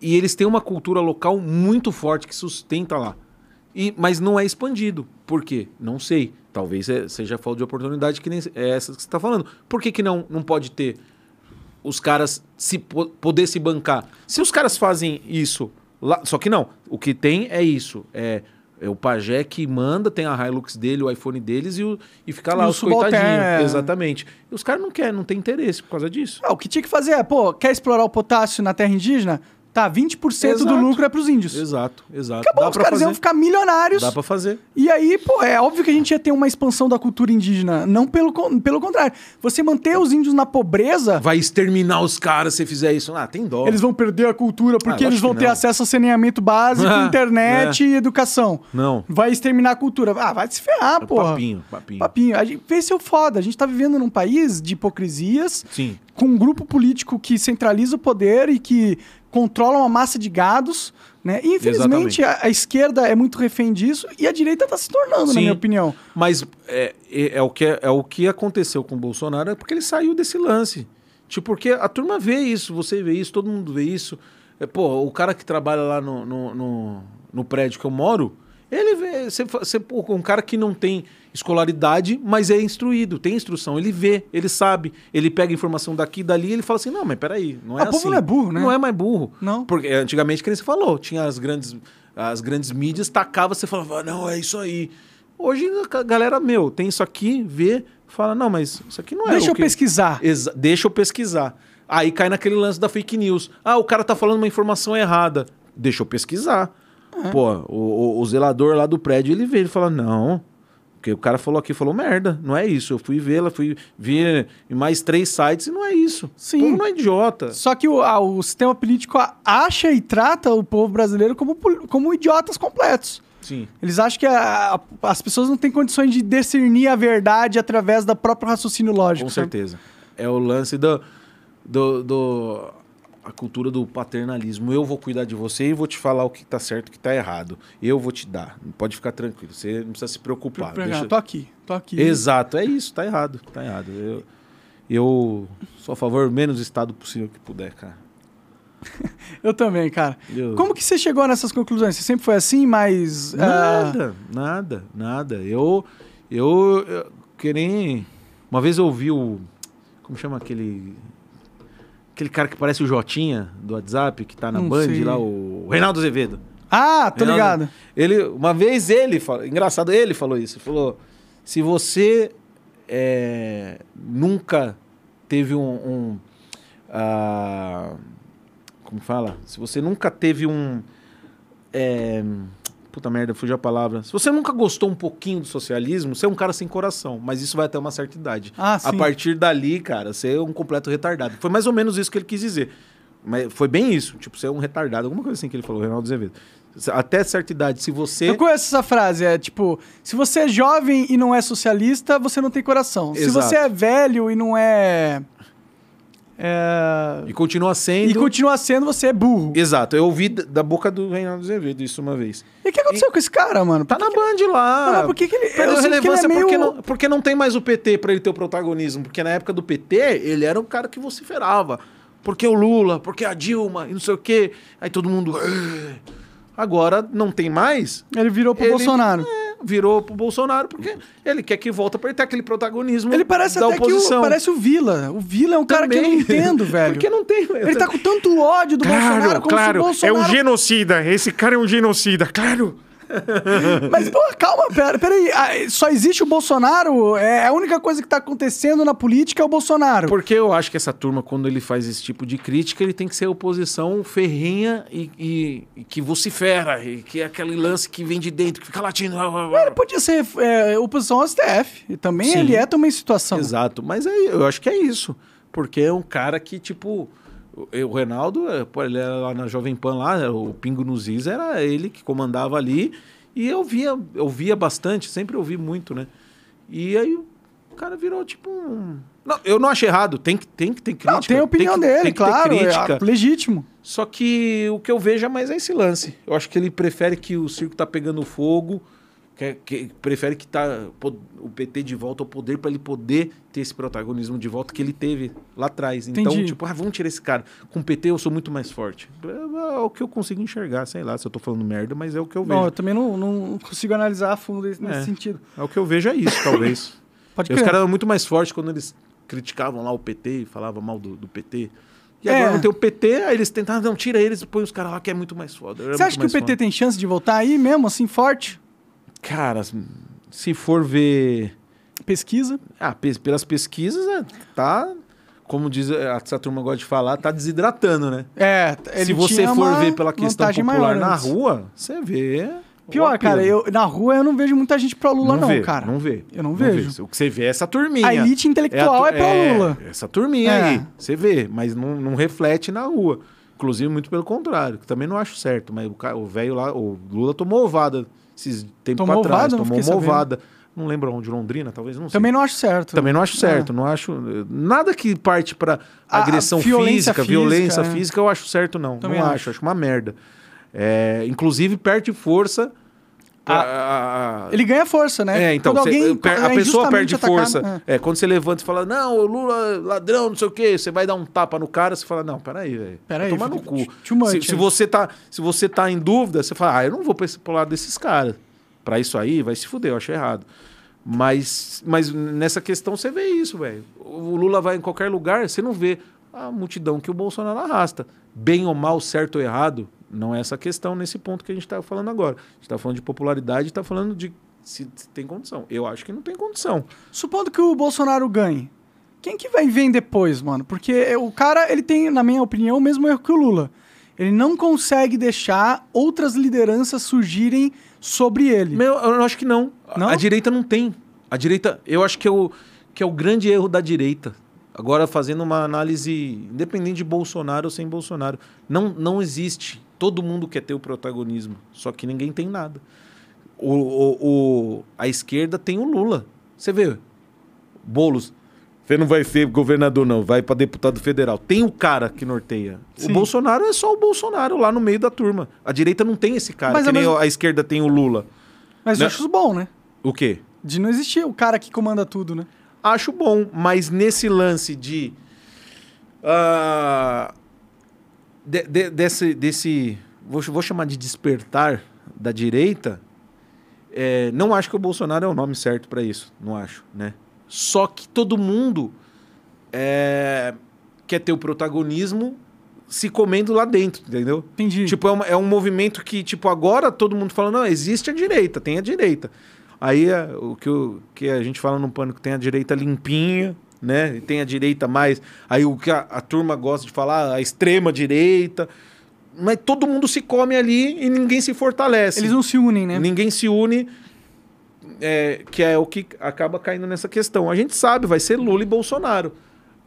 e eles têm uma cultura local muito forte que sustenta lá. E, mas não é expandido. Por quê? Não sei. Talvez é- seja falta de oportunidade que nem é essa que você está falando. Por que, que não, não pode ter os caras se po- poder se bancar? Se os caras fazem isso lá, só que não. O que tem é isso. É, é o pajé que manda, tem a Hilux dele, o iPhone deles e, o, e fica lá E os coitadinhos. é. Exatamente. E os caras não querem, não tem interesse por causa disso. Ah, o que tinha que fazer é, pô, quer explorar o potássio na terra indígena? Tá, 20% do Exato. lucro é pros índios. Exato, exato. Acabou, Dá os caras fazer. iam ficar milionários. Dá pra fazer. E aí, pô, é óbvio que a gente ia ter uma expansão da cultura indígena. Não pelo, pelo contrário. Você manter os índios na pobreza, Vai exterminar os caras se fizer isso. Ah, tem dó. eles vão perder a cultura porque Ah, eles vão ter acesso a saneamento básico, Ah, internet e educação. Não. Vai exterminar a cultura. Ah, vai se ferrar, É pô. papinho, papinho. Papinho. A gente, esse é o foda. A gente tá vivendo num país de hipocrisias, Sim. com um grupo político que centraliza o poder e que controla uma massa de gados, né? E, infelizmente, a, a esquerda é muito refém disso e a direita está se tornando, na Sim. minha opinião. Mas é, é, é o que, é o que aconteceu com o Bolsonaro, é porque ele saiu desse lance. Tipo, porque a turma vê isso, você vê isso, todo mundo vê isso. É, pô, o cara que trabalha lá no, no, no, no prédio que eu moro, ele vê. Você, você, pô, um cara que não tem escolaridade, mas é instruído, tem instrução. Ele vê, ele sabe, ele pega informação daqui e dali ele fala assim: não, mas peraí, não é Ah, o assim. povo não é burro, né? Não é mais burro. Não. Porque antigamente, que você falou, tinha as grandes, as grandes mídias, tacava, você falava, não, é isso aí. Hoje a galera, meu, tem isso aqui, vê, fala, não, mas isso aqui não é Deixa o eu que... pesquisar. Exa- deixa eu pesquisar. Aí cai naquele lance da fake news. Ah, o cara tá falando uma informação errada. Deixa eu pesquisar. Pô, o, o- o zelador lá do prédio, ele vê, ele fala, não, porque o cara falou aqui, falou merda, não é isso. Eu fui vê-la, fui ver em mais três sites e não é isso. Sim. O povo não é idiota. Só que o, o sistema político acha e trata o povo brasileiro como, como idiotas completos. Sim. Eles acham que a- a- as pessoas não têm condições de discernir a verdade através da próprio raciocínio lógico. Com sabe? certeza. É o lance do, do, do- a cultura do paternalismo. Eu vou cuidar de você e vou te falar o que tá certo e o que tá errado. Eu vou te dar. Pode ficar tranquilo. Você não precisa se preocupar. Pra- Deixa- Tô aqui, tô aqui. Exato, é isso. Tá errado. Tá errado. Eu, eu sou a favor menos Estado possível que puder, cara. Eu também, cara. Eu- Como que você chegou nessas conclusões? Você sempre foi assim, mas... ah, Nada, nada, nada. Eu, eu, eu que nem... Uma vez eu ouvi o... Como chama aquele... Aquele cara que parece o Jotinha do WhatsApp, que tá na Não Band sei. lá, o Reinaldo Azevedo. Ah, tô Reinaldo- ligado. Ele, uma vez ele engraçado, ele falou isso, ele falou, se você é, nunca teve um, um, ah, como fala? Se você nunca teve um, é, puta merda, fugiu a palavra. Se você nunca gostou um pouquinho do socialismo, você é um cara sem coração, mas isso vai até uma certa idade. Ah, A sim. partir dali, cara, você é um completo retardado. Foi mais ou menos isso que ele quis dizer. Mas foi bem isso, tipo, você é um retardado, alguma coisa assim que ele falou, Reinaldo Azevedo. Até certa idade, se você. Eu conheço essa frase, é tipo, se você é jovem e não é socialista, você não tem coração. Se Exato. você é velho e não é... é, E continua sendo. E continua sendo, você é burro. Exato, eu ouvi da boca do Reinaldo Azevedo isso uma vez. E o que aconteceu com esse cara, mano? Tá na que Band lá. Não, mas por que que ele- Perdeu é relevância meio- porque, não, porque não tem mais o PT pra ele ter o protagonismo. Porque na época do PT, ele era o cara que vociferava. Porque o Lula, porque a Dilma, e não sei o quê. Aí todo mundo. "Eh, Agora não tem mais, Ele virou pro Ele- Bolsonaro. é, virou pro Bolsonaro, porque ele quer que volta pra ele ter aquele protagonismo Ele parece da até que oposição. o, parece o Vila. O Vila é um cara que eu não entendo, velho. Porque não tem. Ele tá com tanto ódio do Bolsonaro como se o Bolsonaro... é um genocida. Esse cara é um genocida, claro. Mas, pô, calma, pera, peraí. Ah, Só existe o Bolsonaro? É a única coisa que tá acontecendo na política é o Bolsonaro. Porque eu acho que essa turma, quando ele faz esse tipo de crítica, ele tem que ser oposição ferrenha e, e- e que vocifera, e que é aquele lance que vem de dentro, que fica latindo. Ele podia ser é, oposição ao STF. E também Sim. ele é também situação. Exato, mas aí eu acho que é isso. Porque é um cara que, tipo. O Reinaldo, é, pô, ele era lá na Jovem Pan, lá, o Pingo nos Is, era ele que comandava ali. E eu via, eu via bastante, sempre ouvi muito, né? E aí o cara virou tipo um. Não, eu não acho errado, tem que, tem que ter crítica. Não, tem a opinião que- dele, tem claro. É legítimo. Só que o que eu vejo é mais esse lance. Eu acho que ele prefere que o circo tá pegando fogo, que, que- prefere que tá o PT de volta ao poder para ele poder ter esse protagonismo de volta que ele teve lá atrás. Então, Entendi. tipo, ah, vamos tirar esse cara. Com o PT eu sou muito mais forte. É, é o que eu consigo enxergar, sei lá, se eu tô falando merda, mas é o que eu vejo. Não, eu também não, não consigo analisar a fundo nesse, É. sentido. É o que eu vejo é isso, talvez. Pode E os crer. caras eram muito mais fortes quando eles criticavam lá o PT e falavam mal do, do PT. E É. agora não tem o PT, aí eles tentaram, não, tira eles e põe os caras lá que é muito mais foda. Era Você acha que o PT foda. tem chance de voltar aí mesmo, assim, forte? Cara, se for ver. Pesquisa? Ah, pes- pelas pesquisas, é, tá. Como diz a- essa turma gosta de falar, tá desidratando, né? É, ele se você for ver pela questão popular na rua, você vê. Pior, cara, eu, na rua eu não vejo muita gente pro Lula, não, vê, cara. Não vê. Eu não vejo. vê. O que você vê é essa turminha. A elite intelectual é, tu- pro Lula. Essa turminha É. aí. Você vê, mas não, não reflete na rua. Inclusive, muito pelo contrário, que também não acho certo. Mas o velho lá, o Lula tomou ovada esses tempos Tomou pra trás. ovada? Tomou uma ovada. Não lembro onde, Londrina, talvez, não sei. Também não acho certo. Também não acho certo, É. não acho nada que parte para agressão violência física, física, violência é. física, eu acho certo não. Também não acho. acho, acho uma merda. É, inclusive perde força. A- a- Ele ganha força, né? é, então, Quando alguém é a pessoa injustamente perde atacado, força. é. É. quando você levanta e fala, não, o Lula é ladrão, não sei o quê, você vai dar um tapa no cara, você fala, não, peraí, velho. Peraí, Vai tomar no cu. much, se, se você tá, se você tá em dúvida, você fala, ah, eu não vou pra esse pro lado desses caras. Pra isso aí, vai se fuder, eu acho errado. Mas, mas nessa questão você vê isso, velho. O Lula vai em qualquer lugar, você não vê a multidão que o Bolsonaro arrasta. Bem ou mal, certo ou errado, não é essa questão nesse ponto que a gente está falando agora. A gente está falando de popularidade, está falando de se, se tem condição. Eu acho que não tem condição. Supondo que o Bolsonaro ganhe, quem que vai vir depois, mano? Porque o cara, ele tem, na minha opinião, o mesmo erro que o Lula. Ele não consegue deixar outras lideranças surgirem sobre ele. Meu, eu acho que não. A- Não? A direita não tem. A direita, eu acho que é o, que é o grande erro da direita. Agora, fazendo uma análise independente de Bolsonaro ou sem Bolsonaro. Não, não existe. Todo mundo quer ter o protagonismo, só que ninguém tem nada. O, o, o- a esquerda tem o Lula. Você vê, Boulos, você não vai ser governador, não, vai para deputado federal. Tem o cara que norteia. Sim. O Bolsonaro é só o Bolsonaro lá no meio da turma. A direita não tem esse cara, Mas nem mesmo- a esquerda tem o Lula. Mas eu Né? acho isso bom, né? O quê? De não existir o cara que comanda tudo, né? Acho bom, mas nesse lance de. ah, de- de- desse. desse vou, vou chamar de despertar da direita. é, não acho que o Bolsonaro é o nome certo para isso. Não acho, né? Só que todo mundo é, quer ter o protagonismo se comendo lá dentro, entendeu? Entendi. Tipo, é, uma- é um movimento que, tipo, agora todo mundo fala, não, existe a direita, tem a direita. Aí é, o que, o que a gente fala no pânico, tem a direita limpinha, né? E tem a direita mais. Aí o que a, a turma gosta de falar, a extrema direita. Mas todo mundo se come ali e ninguém se fortalece. Eles não se unem, né? Ninguém se une, é, que é o que acaba caindo nessa questão. A gente sabe, vai ser Lula e Bolsonaro.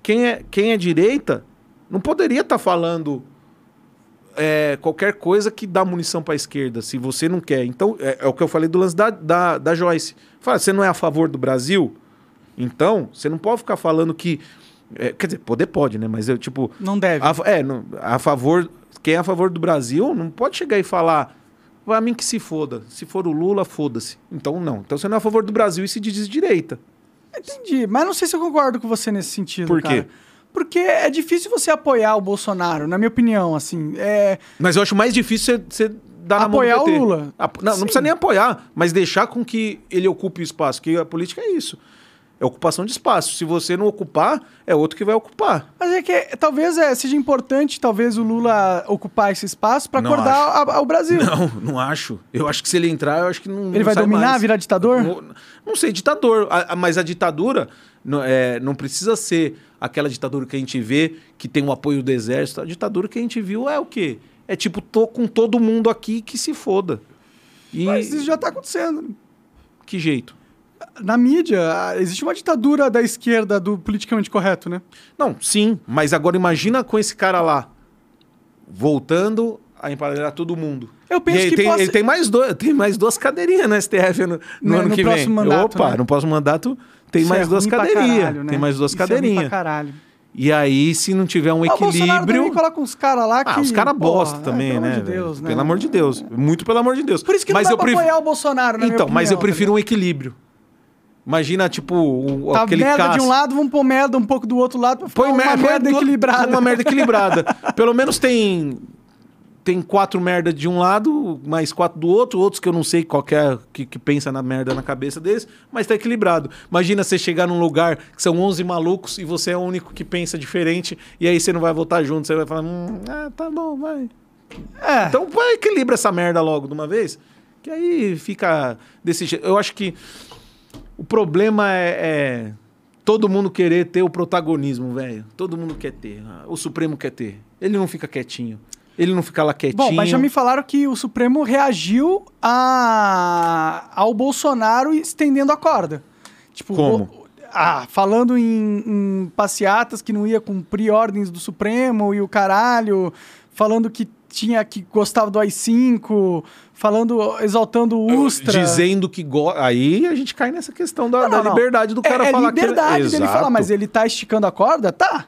Quem é, quem é direita não poderia estar falando é, qualquer coisa que dá munição para a esquerda, se você não quer. Então, é, é o que eu falei do lance da, da, da Joyce. Fala, você não é a favor do Brasil? Então, você não pode ficar falando que. é, quer dizer, poder pode, né? Mas eu, tipo. Não deve. A, é, não- a favor. Quem é a favor do Brasil não pode chegar e falar. Pra mim que se foda. Se for o Lula, foda-se. Então não. Então você não é a favor do Brasil e se diz direita. Entendi, mas não sei se eu concordo com você nesse sentido, Por quê? cara. Porque é difícil você apoiar o Bolsonaro, na minha opinião, assim. É, Mas eu acho mais difícil você, dar na Apoiar mão do o PT. Lula. Ap- Não, não precisa nem apoiar, mas deixar com que ele ocupe o espaço, que a política é isso. É ocupação de espaço. Se você não ocupar, é outro que vai ocupar. Mas é que talvez é, seja importante, talvez, o Lula ocupar esse espaço pra Não acordar a- a- o Brasil. Não, não acho. Eu acho que se ele entrar, eu acho que não. Ele não vai dominar, mais. virar ditador? Não, não sei, ditador. A- mas a ditadura não, é, não precisa ser aquela ditadura que a gente vê, que tem o apoio do exército. A ditadura que a gente viu é o quê? É tipo, tô com todo mundo aqui que se foda. E Mas isso já tá acontecendo. que jeito? Na mídia, ah, existe uma ditadura da esquerda do politicamente correto, né? Não, sim, mas agora imagina com esse cara lá voltando a empadronhar todo mundo. Eu penso que tem, possa- ele tem mais dois, tem mais duas cadeirinhas no STF no, no Né, ano no que próximo vem. mandato, Opa, né? no próximo mandato tem Isso mais é duas cadeirinhas. né? Tem mais duas é cadeirinhas. caralho. e aí, se não tiver um Ah, o equilíbrio. também coloca uns caras lá que... Ah, os caras bosta ah, também, pelo né? amor de? Deus, né? Pelo amor de Deus. Muito pelo amor de Deus. Por isso que mas não dá eu pref- apoiar o Bolsonaro, na minha Então, mas eu opinião, prefiro tá um equilíbrio. Imagina, tipo, o, Tá aquele merda de um lado, vamos pôr merda um pouco do outro lado pra Põe uma mer- merda duas- equilibrada. Uma merda equilibrada. Pelo menos tem tem quatro merda de um lado, mais quatro do outro, outros que eu não sei qual que é que, que pensa na merda na cabeça deles, mas tá equilibrado. Imagina você chegar num lugar que são 11 malucos e você é o único que pensa diferente e aí você não vai votar junto, você vai falar, hum, ah, tá bom, vai. É. Então vai equilibra essa merda logo de uma vez, que aí fica desse jeito. Eu acho que o problema é, é todo mundo querer ter o protagonismo, velho. Todo mundo quer ter. O Supremo quer ter. Ele não fica quietinho. Ele não fica lá quietinho. Bom, mas já me falaram que o Supremo reagiu a... ao Bolsonaro estendendo a corda. Tipo, Como? o- Ah, falando em, em passeatas que não ia cumprir ordens do Supremo e o caralho, falando que tinha que gostava do AI-5, falando, exaltando o Ustra. Dizendo que go... aí a gente cai nessa questão da, Não, da não, não. liberdade do cara é, falar é liberdade que ele... dele falar, Exato. mas ele tá esticando a corda? Tá.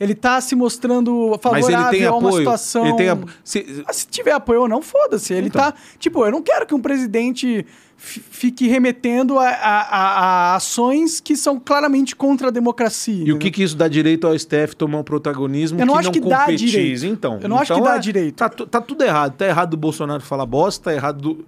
Ele tá se mostrando Mas favorável ele tem a uma apoio. situação... Ele tem ap- se- Ah, se tiver apoio ou não, foda-se. Ele Então. tá. Tipo, eu não quero que um presidente fi- fique remetendo a, a- a- a ações que são claramente contra a democracia. E o que, que isso dá direito ao STF tomar um protagonismo Eu não que acho não que dá direito. Então, Eu não acho então que dá é- direito. Tá, tá tudo errado. Tá errado do Bolsonaro falar bosta, tá errado do...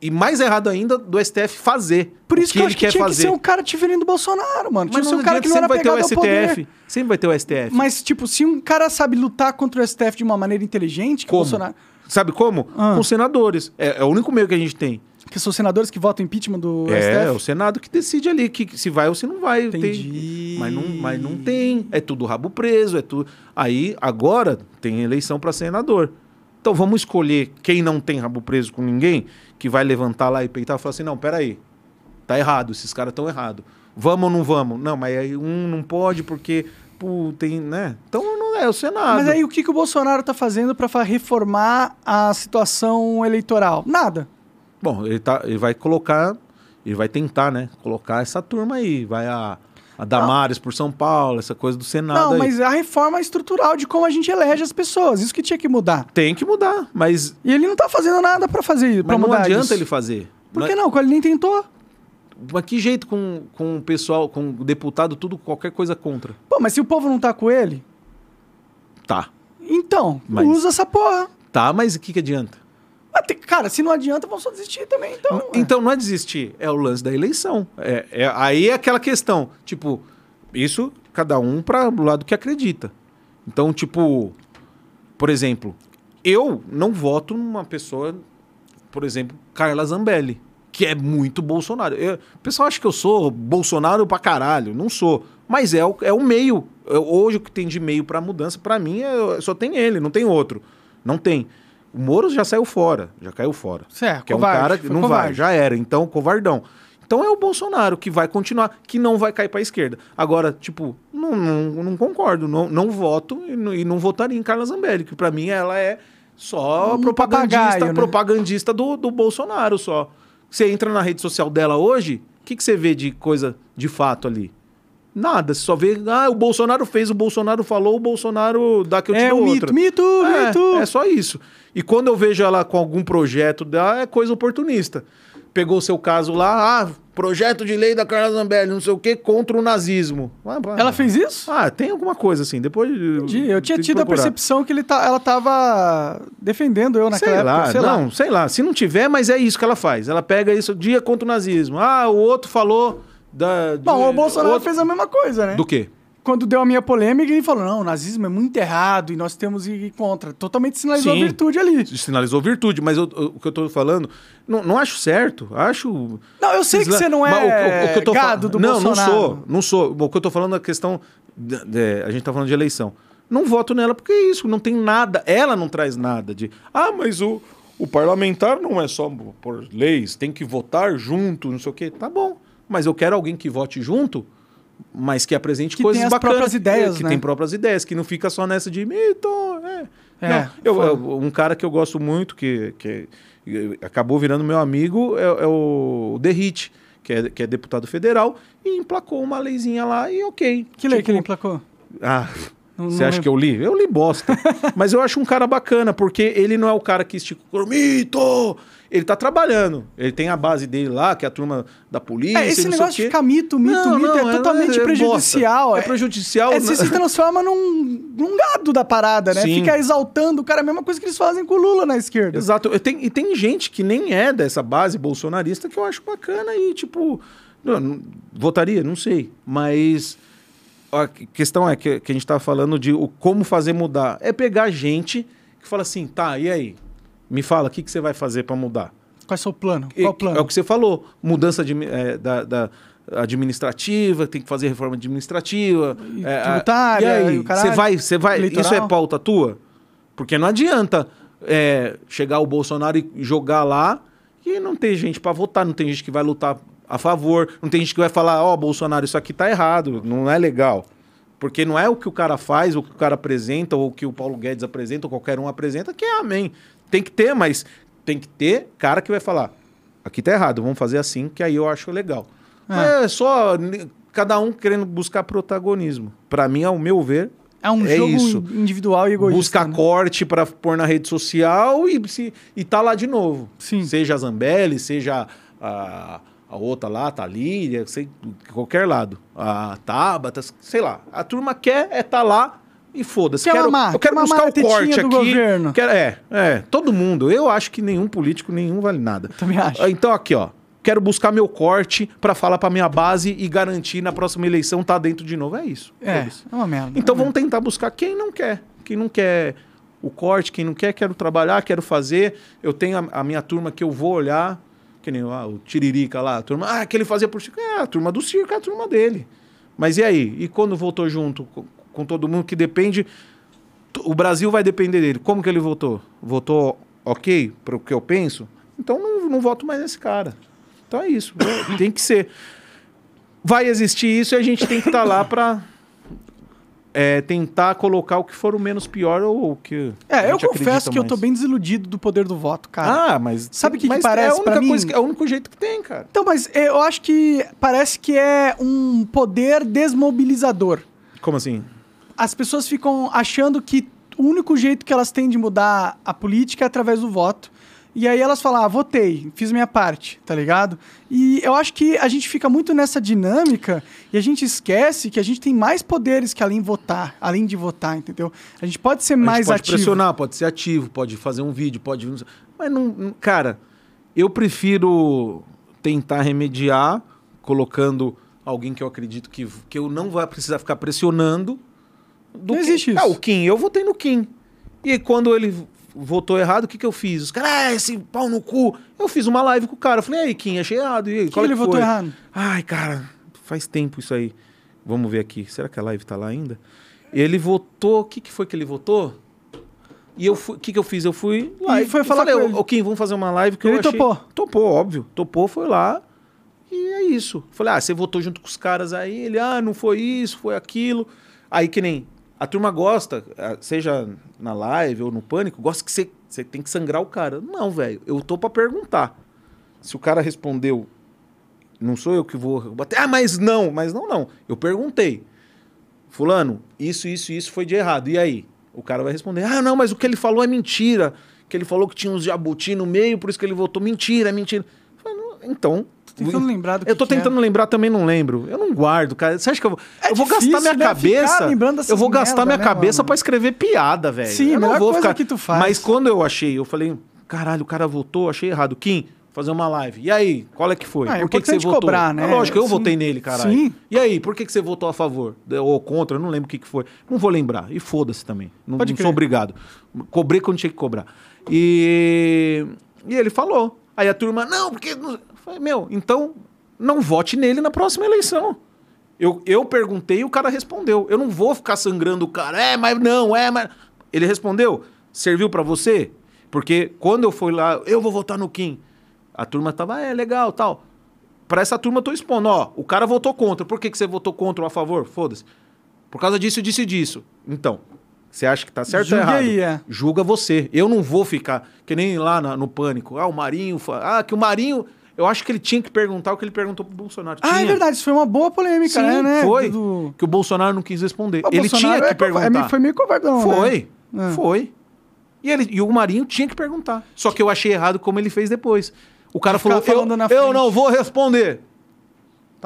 E mais errado ainda do STF fazer. Por isso que, eu ele acho que tinha fazer. que ser um cara diferente do Bolsonaro, mano. Tinha Mas que não um cara que não era sempre vai ter o STF. Sempre vai ter o STF. Mas, tipo, se um cara sabe lutar contra o STF de uma maneira inteligente, que o Como? Bolsonaro. Sabe como? Ah. Com senadores. É, é o único meio que a gente tem. Que são senadores que votam impeachment do É, STF. o Senado que decide ali que, se vai ou se não vai. Tem- Entendi. mas, não, mas não tem. É tudo rabo preso, é tudo. Aí, agora, tem eleição para senador. Então vamos escolher quem não tem rabo preso com ninguém, que vai levantar lá e peitar e falar assim: não, peraí. Tá errado, esses caras estão errados. Vamos ou não vamos? Não, mas aí um não pode porque. Pô, tem, né? Então não é o Senado. Mas aí o que, que o Bolsonaro tá fazendo pra fa- reformar a situação eleitoral? Nada. Bom, ele, tá, ele vai colocar, ele vai tentar, né? Colocar essa turma aí. Vai a, a Damares por São Paulo, essa coisa do Senado não, aí. mas a reforma estrutural de como a gente elege as pessoas. Isso que tinha que mudar. Tem que mudar, mas, E ele não tá fazendo nada pra fazer, pra mas não mudar adianta isso. ele fazer. Por que não? Ele nem tentou. Mas que jeito com, com o pessoal, com o deputado, tudo, qualquer coisa contra? Pô, mas se o povo não tá com ele, Tá. então, Mas- usa essa porra. Tá, mas o que, que adianta? Cara, se não adianta, vamos só desistir também, então. ué. Então não é desistir, é o lance da eleição. É, é- aí é aquela questão, tipo, isso cada um para o lado que acredita. Então, tipo, por exemplo, eu não voto numa pessoa, por exemplo, Carla Zambelli, que é muito Bolsonaro. Eu- o pessoal acha que eu sou Bolsonaro pra caralho, não sou. Mas é o, é o meio. Eu- hoje o que tem de meio pra mudança, pra mim, é, só tem ele, não tem outro. Não tem. O Moro já saiu fora, já caiu fora. Certo, que é um covarde, cara que não covarde. vai, já era. Então, covardão. Então é o Bolsonaro que vai continuar, que não vai cair pra esquerda. Agora, tipo, não, não, não concordo, não, não voto e não, e não votaria em Carla Zambelli, que pra mim ela é só Um propagandista, né? propagandista do, do Bolsonaro só. Você entra na rede social dela hoje, o que, que você vê de coisa de fato ali? Nada, você só vê, ah, o Bolsonaro fez, o Bolsonaro falou, o Bolsonaro dá que eu te é dou outra. mito, mito, É, mito. é só isso. E quando eu vejo ela com algum projeto dela, é coisa oportunista. Pegou o seu caso lá, ah, projeto de lei da Carla Zambelli, não sei o quê, contra o nazismo. Ah. Ela fez isso? Ah, tem alguma coisa assim. Depois. Entendi. Eu tinha tido a percepção que ele tá, ela tava defendendo eu naquela Sei época. lá, sei lá. não, sei lá. Se não tiver, mas é isso que ela faz. Ela pega isso, dia contra o nazismo. Ah, o outro falou da. de- Bom, o Bolsonaro outro- fez a mesma coisa, né? Do quê? Quando deu a minha polêmica, ele falou: não, o nazismo é muito errado e nós temos que ir contra. Totalmente sinalizou Sim. a virtude ali. Sinalizou virtude, mas eu- eu- o que eu tô falando, não, não acho certo. Acho. Não, eu sei que Isla- você não é o- o- o que eu tô gado do não, Bolsonaro. Não, sou, não sou. O que eu tô falando é a questão. de- de- a gente tá falando de eleição. Não voto nela porque é isso, não tem nada. Ela não traz nada de. Ah, mas o, o parlamentar não é só por leis, tem que votar junto, não sei o quê. Tá bom. Mas eu quero alguém que vote junto, mas que apresente Que coisas tem as bacanas. próprias ideias, que né? tem próprias ideias, que não fica só nessa de mito. É. É, não, eu, eu- um cara que eu gosto muito, que, que acabou virando meu amigo, é, é o Derrite, que é, que é deputado federal, e emplacou uma leizinha lá e ok. Que lei Tipo, que ele emplacou? Ah, Não- você não acha lembro. que eu li? Eu li bosta. Mas eu acho um cara bacana, porque ele não é o cara que estica o mito! Ele tá trabalhando. Ele tem a base dele lá, que é a turma da polícia. É, esse negócio de ficar mito, mito, Não, mito não, é totalmente prejudicial. bosta. É prejudicial. É, você se transforma num, num gado da parada, né? Sim. Fica exaltando o cara, a mesma coisa que eles fazem com o Lula na esquerda. Exato. E tem, e tem gente que nem é dessa base bolsonarista que eu acho bacana e, tipo, não, não- votaria, não sei. Mas a questão é que, que a gente tá falando de o, como fazer mudar. É pegar gente que fala assim, tá, e aí? Me fala, o que, que você vai fazer para mudar? Qual é o seu plano? Qual o plano? É o que você falou. Mudança de, é, da, da administrativa, tem que fazer reforma administrativa. E é, a- tributária, E aí, o caralho, você vai, você vai. Isso eleitoral. é pauta tua? Porque não adianta é, chegar o Bolsonaro e jogar lá e não tem gente para votar, não tem gente que vai lutar a favor, não tem gente que vai falar, ó, Bolsonaro, isso aqui tá errado, não é legal. Porque não é o que o cara faz, o que o cara apresenta, ou o que o Paulo Guedes apresenta, ou qualquer um apresenta, que é amém. Tem que ter, mas tem que ter cara que vai falar, aqui tá errado, vamos fazer assim, que aí eu acho legal. É. É só ni- cada um querendo buscar protagonismo. Pra mim, ao meu ver, É um é jogo isso. individual e egoísta. buscar né? corte pra pôr na rede social e, se, e tá lá de novo. Sim. Seja a Zambelli, seja a, a outra lá, a Thalíria, sei, qualquer lado. A Tabata, sei lá. A turma quer é tá lá e foda-se. Quer Quero, eu quero buscar o corte aqui. governo. Quero, é, é, todo mundo. Eu acho que nenhum político, nenhum vale nada. Também acho. Ah, Então aqui, ó. Quero buscar meu corte pra falar pra minha base e garantir na próxima eleição tá dentro de novo. É isso. É, Foda-se. é uma merda. Então é vamos tentar buscar quem não quer. Quem não quer o corte, quem não quer, quero trabalhar, quero fazer. Eu tenho a, a minha turma que eu vou olhar, que nem ah, o Tiririca lá, a turma, ah, que ele fazia por circo. É, a turma do circo é a turma dele. Mas e aí? E quando votou junto com, todo mundo que depende, o Brasil vai depender dele. Como que ele votou? Votou ok para o que eu penso? Então não, não voto mais nesse cara. Então é isso. tem que ser. Vai existir isso e a gente tem que estar lá para é, tentar colocar o que for o menos pior ou o que. É, eu confesso que eu tô bem desiludido do poder do voto, cara. Ah, mas. Sabe o que que mas parece É a única pra mim? que- é o único jeito que tem, cara. Então, mas eu acho que parece que é um poder desmobilizador. Como assim? As pessoas ficam achando que o único jeito que elas têm de mudar a política é através do voto. E aí elas falam, ah, votei, fiz minha parte, tá ligado? E eu acho que a gente fica muito nessa dinâmica e a gente esquece que a gente tem mais poderes que além votar, além de votar, entendeu? A gente pode ser A gente mais pode ativo. pressionar, pode ser ativo, pode fazer um vídeo, pode. Mas não. Cara, eu prefiro tentar remediar colocando alguém que eu acredito que, que eu não vai precisar ficar pressionando. Do Não que- existe isso. Ah, o Kim, eu votei no Kim. E quando ele votou errado, o que, que eu fiz? Os caras, ah, esse pau no cu. Eu fiz uma live com o cara. Eu falei, e aí, Kim, achei errado. E aí, que qual é ele que votou foi? errado? Ai, cara, faz tempo isso aí. Vamos ver aqui. Será que a live tá lá ainda? Ele votou. O que, que foi que ele votou? E eu fui. O que, que eu fiz? Eu fui lá E foi eu falar falei, com "Ô, ele." ô, Kim, vamos fazer uma live que Ele eu achei... topou? Topou, óbvio. Topou, foi lá. E é isso. Falei, ah, você votou junto com os caras aí? Ele, ah, não foi isso, foi aquilo. Aí que nem. A turma gosta, seja na live ou no pânico, gosta que você, você tem que sangrar o cara. Não, velho. Eu tô pra perguntar. Se o cara respondeu, não sou eu que vou bater. Ah, mas não, mas não, não. Eu perguntei. Fulano, isso, isso, isso foi de errado. E aí? O cara vai responder: Ah, não, mas o que ele falou é mentira. Que ele falou que tinha uns jabuti no meio, por isso que ele votou. Mentira, mentira. Eu falei, "Não, então, tentando lembrar do que Eu tô que é. tentando lembrar, também não lembro. Eu não guardo, cara. Você acha que eu vou. É eu vou difícil, gastar minha né, cabeça. Eu vou gastar merda, minha né, cabeça pra escrever piada, velho. Sim, eu não vou coisa ficar. que tu faz. Mas quando eu achei, eu falei, caralho, o cara votou, achei errado. Kim, fazer uma live. E aí, qual é que foi? Ah, é por que, que você votou? cobrar, né? É lógico, eu Sim. votei nele, caralho. Sim. E aí, por que, que você votou a favor? Ou contra? Eu não lembro o que, que foi. Não vou lembrar. E foda-se também. Não, Pode não sou obrigado. Cobrei quando tinha que cobrar. E, e ele falou. Aí a turma, não, porque. Não-" Eu falei, meu, então não vote nele na próxima eleição. Eu, eu perguntei e o cara respondeu. Eu não vou ficar sangrando o cara. É, mas não, é, mas. Ele respondeu. Serviu pra você? Porque quando eu fui lá, eu vou votar no Kim. A turma tava, é, legal, tal. Pra essa turma eu tô expondo, ó, o cara votou contra. Por que, que você votou contra ou a favor? Foda-se. Por causa disso, disso e disso. Então, você acha que tá certo ou errado? aí, é. Julga você. Eu não vou ficar, que nem lá na- no pânico. Ah, o Marinho. Ah, que o Marinho. Eu acho que ele tinha que perguntar o que ele perguntou pro Bolsonaro. Ah, é verdade, isso foi uma boa polêmica, Sim, né, né? foi. Do- Que o Bolsonaro não quis responder. O ele Bolsonaro tinha que é é perguntar. foi meio covardão, Foi. né? Foi. E, ele, e o Marinho tinha que perguntar. Só que eu achei errado como ele fez depois. O cara ficar falou: eu, eu frente." não vou responder.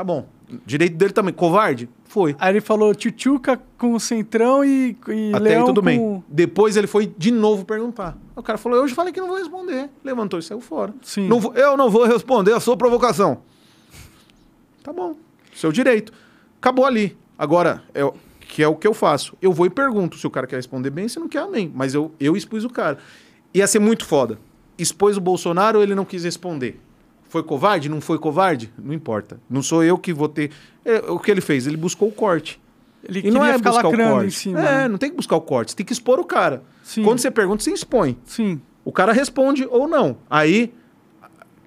Tá bom. Direito dele também. Covarde? Foi. Aí ele falou tchutchuca com o centrão e, e Até leão aí tudo com... bem. Depois ele foi de novo perguntar. O cara falou: Eu já falei que não vou responder. Levantou e saiu fora. Sim. Não vou- eu não vou responder a sua provocação. Tá bom. Seu direito. Acabou ali. Agora, é, que é o que eu faço. Eu vou e pergunto se o cara quer responder bem, se não quer, amém. Mas eu, eu expus o cara. Ia ser muito foda. Expôs o Bolsonaro ou ele não quis responder? Foi covarde? Não foi covarde? Não importa. Não sou eu que vou ter. É, o que ele fez? Ele buscou o corte. Ele E não é ficar buscar o corte. em cima. É, né? não tem que buscar o corte. Você tem que expor o cara. Sim. Quando você pergunta, você expõe. Sim. O cara responde ou não. Aí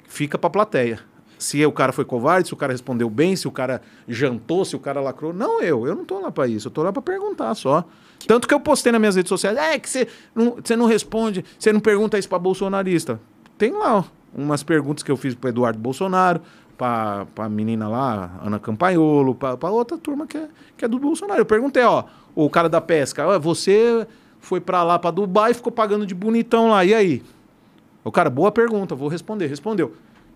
fica pra plateia. Se o cara foi covarde, se o cara respondeu bem, se o cara jantou, se o cara lacrou. Não eu, eu não tô lá pra isso. Eu tô lá pra perguntar só. Tanto que eu postei nas minhas redes sociais, é que você não, você não responde, você não pergunta isso pra bolsonarista. Tem lá ó, umas perguntas que eu fiz pro Eduardo Bolsonaro, pra, pra menina lá, Ana Campaiolo, pra, pra outra turma que é, que é do Bolsonaro. Eu perguntei, ó, o cara da pesca, você foi pra lá, pra Dubai e ficou pagando de bonitão lá, e aí? O cara, boa pergunta, vou responder. Respondeu.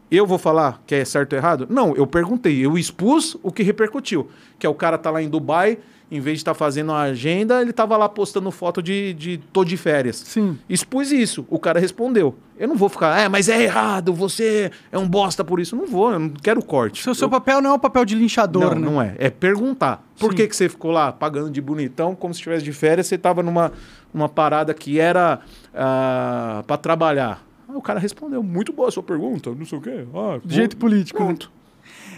Eu vou falar que é certo ou errado? Não, eu perguntei, eu expus o que repercutiu. Que é o cara tá lá em Dubai, em vez de estar fazendo a agenda, ele tava lá postando foto de, de tô de férias. Sim. Expus isso, o cara respondeu. Eu não vou ficar, é, mas é errado, você é um bosta por isso. Não vou, eu não quero corte. Seu, seu Eu- papel não é o papel de linchador, não, né? não é. É perguntar. Por Sim. que, que você ficou lá pagando de bonitão, como se estivesse de férias, você estava numa, numa parada que era ah, para trabalhar? O cara respondeu, muito boa a sua pergunta, não sei o quê. Ah, De jeito político. né?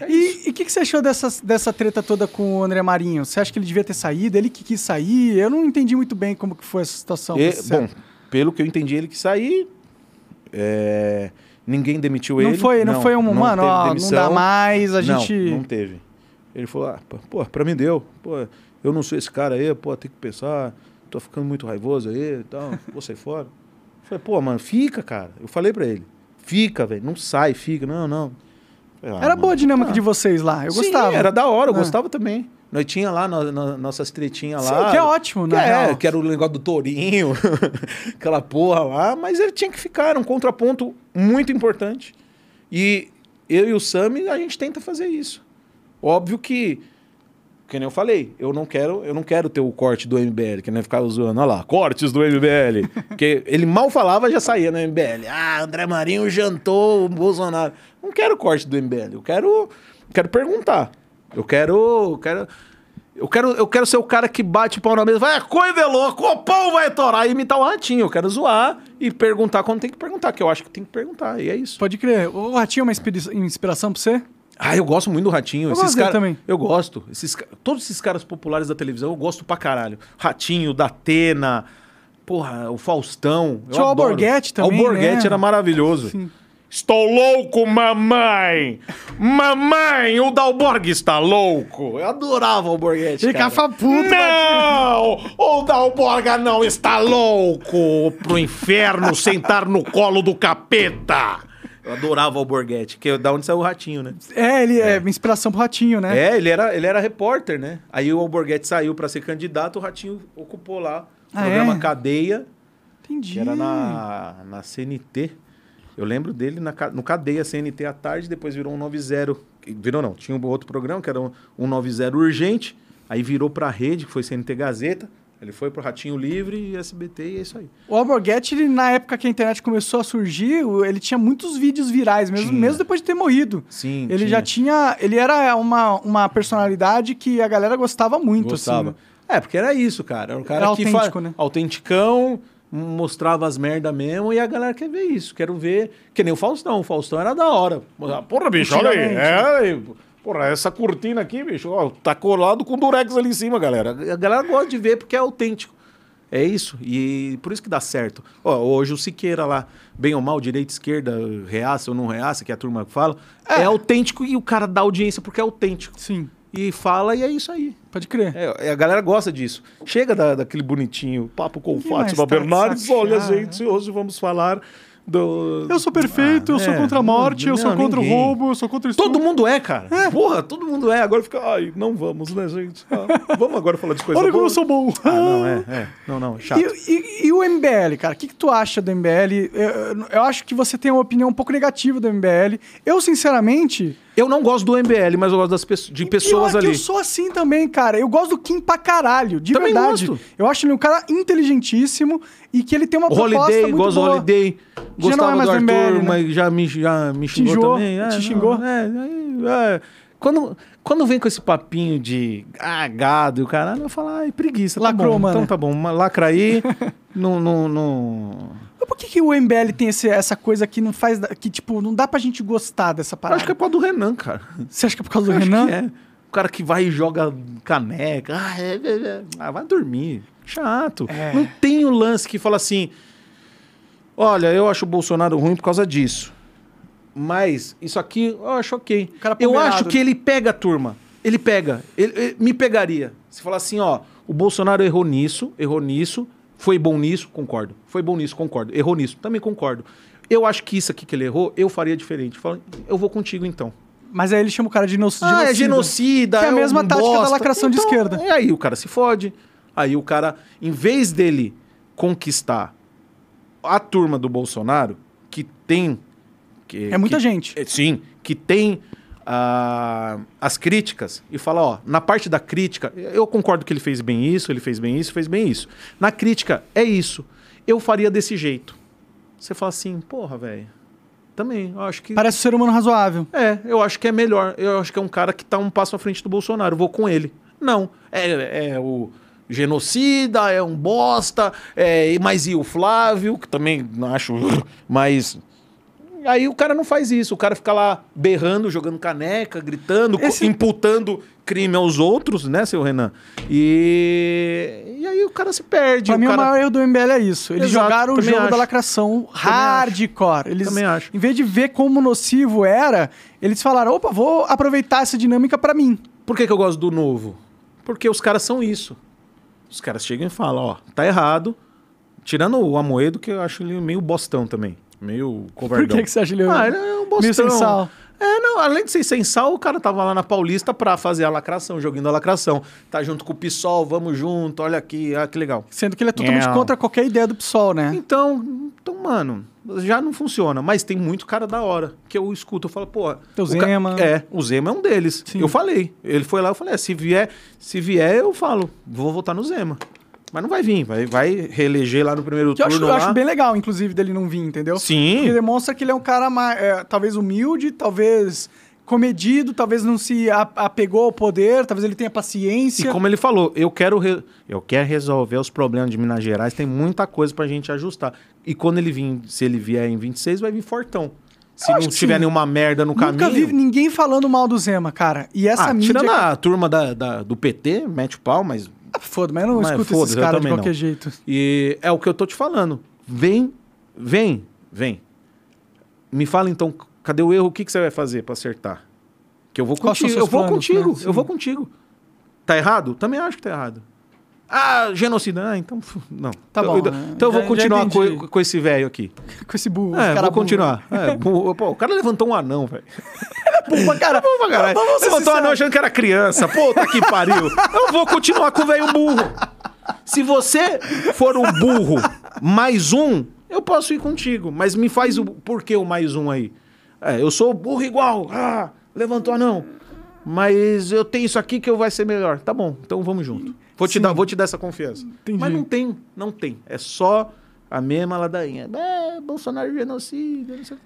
Pronto. E o que, que você achou dessa, dessa treta toda com o André Marinho? Você acha que ele devia ter saído? Ele que quis sair? Eu não entendi muito bem como que foi essa situação. E, bom, pelo que eu entendi, ele que sair. é, ninguém demitiu não ele. foi, não, foi um, não mano, não dá mais, a Não, gente... Não, teve. Ele falou, ah, pô, pra mim deu. Pô, eu não sou esse cara aí, pô, tem que pensar. Tô ficando muito raivoso aí e tal, vou sair fora. Eu falei, pô, mano, fica, cara. Eu falei pra ele, fica, velho, não sai, fica. Não, não. Eu ah, Era boa a mano, dinâmica tá. de vocês lá, eu Sim, gostava. era da hora, eu Ah. gostava também. Nós tinha lá no- no- nossas tretinhas Sim, lá. que é ótimo, na é, real. que era o negócio do tourinho, aquela porra lá, mas ele tinha que ficar, era um contraponto muito importante. E eu e o Sami, a gente tenta fazer isso. Óbvio que, que nem eu falei, eu não quero, eu não quero ter o corte do MBL, que nem ficar zoando, olha lá, cortes do MBL. Porque ele mal falava, já saía no MBL. Ah, André Marinho jantou o Bolsonaro. Não quero corte do MBL, eu quero, quero perguntar. Eu quero, eu quero eu quero, eu quero ser o cara que bate o pau na mesa, vai, "É coisa é louco, o pau vai torar e imitar o ratinho. Eu quero zoar e perguntar quando tem que perguntar, que eu acho que tem que perguntar, e é isso. Pode crer. O Ratinho é uma inspira- inspiração pra você? Ah, eu gosto muito do Ratinho. Eu esses gosto dele cara- também. Eu gosto. Esses, todos esses caras populares da televisão, eu gosto pra caralho. Ratinho, Datena, porra, o Faustão. Tinha o. Alborguete também, Alborguete né? era maravilhoso. Sim. Estou louco, mamãe! Mamãe, o Dalborg está louco! Eu adorava o cara. cafa puto. Não! O Dalborga não está louco! Pro inferno sentar no colo do capeta! Eu adorava o Alborguete, que é da onde saiu o Ratinho, né? É, ele é, inspiração pro Ratinho, né? É, ele era, ele era repórter, né? Aí o Alborguete saiu pra ser candidato, o Ratinho ocupou lá o Ah, programa é? Cadeia, Entendi. que era na, na CNT. Eu lembro dele na, no Cadeia CNT à tarde, depois virou um 90. Virou não, tinha um outro programa que era um, um 90 urgente, aí virou pra rede, que foi CNT Gazeta. Ele foi pro Ratinho Livre e SBT e é isso aí. O Alborguete, ele, na época que a internet começou a surgir, ele tinha muitos vídeos virais, mesmo, Tinha. mesmo depois de ter morrido. Sim, Ele já tinha. Ele era uma, uma personalidade que a galera gostava muito, Gostava. assim. É, porque era isso, cara. Era um cara Era que autêntico, né? autenticão, mostrava as merda mesmo, e a galera quer ver isso. Quero ver. Que nem o Faustão. O Faustão era da hora. Porra, bicho, olha aí. É. Porra, essa cortina aqui, bicho, ó, tá colado com durex ali em cima, galera. A galera gosta de ver porque é autêntico. É isso. E por isso que dá certo. Ó, hoje o Siqueira lá, bem ou mal, direita, esquerda, reaça ou não reaça, que é a turma fala, é. autêntico e o cara dá audiência porque é autêntico. Sim, E fala e é isso aí. pode crer. É, a galera gosta disso. Chega da, daquele bonitinho papo com mais Fátima tá de Bernardes. Olha, cheio, gente, hoje vamos falar do. Eu sou perfeito, eu sou é, contra a morte, eu não, sou contra ninguém. o roubo, eu sou contra o estupro. Todo mundo é, cara. Porra, todo mundo é. Agora fica. Ai, não vamos, né, gente? Ah, vamos agora falar de coisa Olha como eu sou bom. Ah, não, é, é. Não, não, chato. E, e- e o MBL, cara? O que, que tu acha do MBL? Eu, eu- eu acho que você tem uma opinião um pouco negativa do MBL. Eu, sinceramente. Eu não gosto do MBL, mas eu gosto das de pessoas pior que ali. Eu sou assim também, cara. Eu gosto do Kim pra caralho, de Também verdade. gosto. Eu acho ele um cara inteligentíssimo e que ele tem uma O proposta Holiday, muito gosto do boa. Holiday. Já não Gostava é do do Arthur, MBL, né? mas já me, já me xingou, Xingou, também. te não, xingou? É, aí, é. Quando, quando vem com esse papinho de ah, gado e o caralho, eu falo, ai, preguiça. Tá Lacrou, bom, mano. Então tá bom, lacra aí. não, não, não... Mas por que, que o MBL tem esse- essa coisa que não faz. que, tipo, não dá pra gente gostar dessa Eu parada? acho que é por causa do Renan, cara. Você acha que é por causa do Eu Renan? é. O cara que vai e joga caneca. Ah, é, é, é. Ah, vai dormir. Chato. É. Não tem o lance que fala assim. Olha, eu acho o Bolsonaro ruim por causa disso. Mas isso aqui eu acho ok. Eu acho que ele pega a turma. Ele pega. Ele, ele me pegaria. Se falar assim, ó, o Bolsonaro errou nisso, errou nisso, foi bom nisso, concordo. Foi bom nisso, concordo. Errou nisso, também concordo. Eu acho que isso aqui que ele errou, eu faria diferente. Fala, eu vou contigo então. Mas aí ele chama o cara de geno- genocida. Ah, é genocida. Que é a um mesma tática da bosta. lacração de Então, esquerda. E aí o cara se fode. Aí o cara, em vez dele conquistar a turma do Bolsonaro, que tem. que- É muita que- gente. é, Sim, que tem as críticas e fala, ó, na parte da crítica, eu concordo que ele fez bem isso, ele fez bem isso, fez bem isso. Na crítica, é isso. Eu faria desse jeito. Você fala assim, porra, velho. Também, eu acho que. Parece um ser humano razoável. É, eu acho que é melhor. Eu acho que é um cara que tá um passo à frente do Bolsonaro. Vou com ele. Não. É, é o genocida, é um bosta, é, mas e o Flávio, que também não acho. Mas. Aí o cara não faz isso. O cara fica lá berrando, jogando caneca, gritando, Esse- imputando crime aos outros, né, seu Renan? E, e aí o cara se perde. Pra o mim, cara... o maior erro do MBL é isso. Eles Exato, jogaram o jogo acho. da lacração hardcore. Eles, Também acho. Em vez de ver como nocivo era, eles falaram: opa, vou aproveitar essa dinâmica pra mim. Por que, que eu gosto do novo? Porque os caras são isso. Os caras chegam e falam, ó, tá errado. Tirando o Amoedo, que eu acho ele meio bostão também. Meio covardão. Por que, que você acha ele Ah, ele é um bostão. meio sem sal? É, não, além de ser sem sal, o cara tava lá na Paulista pra fazer a lacração, joguinho da lacração. Tá junto com o PSOL, vamos junto, olha aqui, ah, que legal. Sendo que ele é totalmente Não. contra qualquer ideia do PSOL, né? Então, então, mano, já não funciona. Mas tem muito cara da hora que eu escuto. Eu falo, pô. Tem o ca- Zema. É, o Zema é um deles. Sim. Eu falei. Ele foi lá, eu falei, é, se vier, se vier, eu falo, vou votar no Zema. Mas não vai vir, vai, vai reeleger lá no primeiro Que eu acho, turno. eu acho bem legal, inclusive, dele não vir, entendeu? Sim. Porque demonstra que ele é um cara mais, é, talvez humilde, talvez comedido, talvez não se apegou ao poder, talvez ele tenha E paciência. como ele falou, eu quero, re- eu quero resolver os problemas de Minas Gerais, tem muita coisa pra gente ajustar. E quando ele vir, se ele vier em 26, vai vir fortão. Se Eu não tiver nenhuma merda no Nunca caminho. vi ninguém falando mal do Zema, cara. E essa ah, mídia... tirando a turma da, da- do PT, mete o pau, mas Ah, Foda, mas eu não Mas escuto esses caras de qualquer não. jeito. E é o que eu tô te falando. Vem, vem, vem. Me fala então, cadê o erro? O que, que você vai fazer pra acertar? Que eu vou são contigo. Eu vou planos, contigo. né? Eu vou contigo. Tá errado? Também acho que tá errado. Ah, genocida. Ah, então. Não. Tá Então bom, eu- né? Então eu vou Já- continuar com, com esse velho aqui. Com esse burro. É, cara vou continuar. É, pô, o cara levantou um anão, velho. Pra caralho. Pô, caralho. Vamos ser Levantou um anão achando que era criança. Puta que pariu. Eu vou continuar com o velho burro. Se você for o burro mais um, eu posso ir contigo, mas me faz o porquê o mais um aí. É, eu sou burro igual. Ah, levantou não. Mas eu tenho isso aqui que eu vai ser melhor. Tá bom, então vamos junto. Vou te, Sim. dar, vou te dar essa confiança. Entendi. Mas não tem, não tem. É só a mesma ladainha. É, Bolsonaro genocídio, não sei o.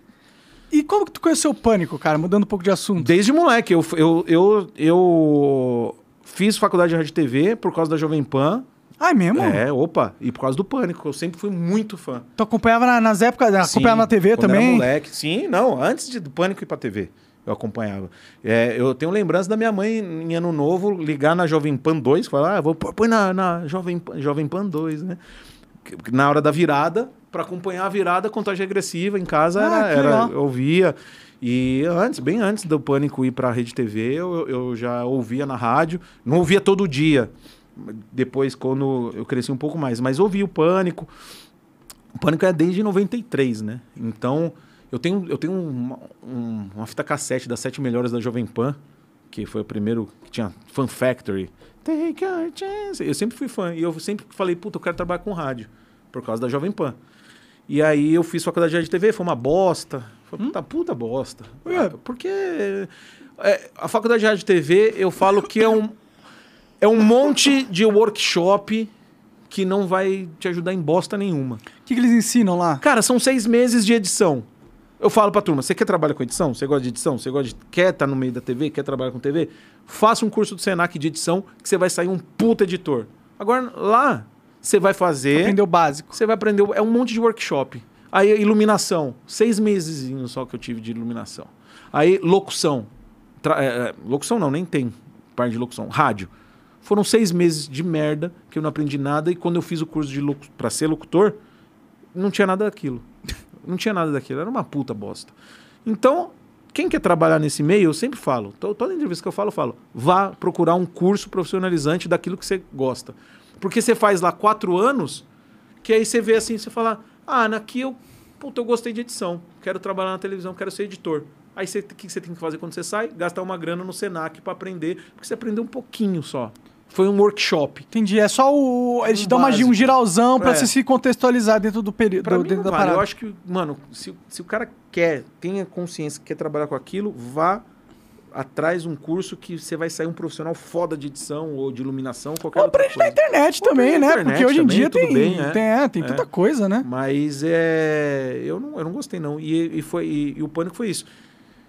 E como que tu conheceu o Pânico, cara? Mudando um pouco de assunto. Desde moleque, eu, eu, eu, eu fiz faculdade de rádio e TV por causa da Jovem Pan. Ah, é mesmo? É, opa, e por causa do Pânico. Eu sempre fui muito fã. Tu acompanhava na- nas épocas, acompanhava na TV quando Era também? moleque. Sim, não, antes de, do Pânico ir pra TV, eu acompanhava. É, eu tenho lembrança da minha mãe, em Ano Novo, ligar na Jovem Pan 2, falar, ah, vou pôr põe na, na Jovem, Pan- Jovem Pan 2, né? Na hora da virada, pra acompanhar a virada, contagem regressiva em casa, Ah, era, era, eu ouvia. E antes, bem antes do Pânico ir pra Rede TV, eu, eu já ouvia na rádio. Não ouvia todo dia. Depois, quando eu cresci um pouco mais. Mas ouvia o Pânico. O Pânico é desde 93, né? Então, eu tenho, eu tenho uma, um- uma fita cassete das sete melhores da Jovem Pan, que foi o primeiro que tinha Fan Factory. Take your chance. Eu sempre fui fã. E eu sempre falei, puta, eu quero trabalhar com rádio. Por causa da Jovem Pan. E aí eu fiz faculdade de rádio TV, foi uma bosta. Foi puta, puta bosta. Por quê? Ah, Porque é, a faculdade de rádio e TV, eu falo que é um, é um monte de workshop que não vai te ajudar em bosta nenhuma. O que, que eles ensinam lá? Cara, são seis meses de edição. Eu falo pra turma, você quer trabalhar com edição? Você gosta de edição? Você gosta de... quer estar no meio da TV? Quer trabalhar com TV? Faça um curso do Senac de edição que você vai sair um puta editor. Agora, lá, você vai fazer... Aprender o básico. Você vai aprender... É um monte de workshop. Aí, iluminação. Seis meses só que eu tive de iluminação. Aí, locução. Tra- é, é, locução não, nem tem parte de locução. Rádio. Foram seis meses de merda que eu não aprendi nada. E quando eu fiz o curso de locu... para ser locutor, não tinha nada daquilo. Não tinha nada daquilo. Era uma puta bosta. Então, quem quer trabalhar nesse meio, eu sempre falo. to- Toda entrevista que eu falo, eu falo. Vá procurar um curso profissionalizante daquilo que você gosta. Porque você faz lá quatro anos, que aí você vê assim, você fala, ah, aqui eu, puta, eu gostei de edição. Quero trabalhar na televisão, quero ser editor. Aí o que você tem que fazer quando você sai? Gastar uma grana no Senac para aprender, porque você aprendeu um pouquinho só. Foi um workshop. Entendi. É só o. Eles te dão uma, um geralzão pra É. você se contextualizar dentro do período. Mim dentro não da vale. parada. Eu acho que, mano, se, se o cara quer, tenha consciência, quer trabalhar com aquilo, vá atrás um curso que você vai sair um profissional foda de edição ou de iluminação, qualquer Ou aprende na coisa. internet Ou também, na né? internet Porque hoje em dia tem, bem, é. tem, é, tem É. tanta coisa, né? Mas é, eu não, eu não gostei não. E, e foi e, e o pânico foi isso.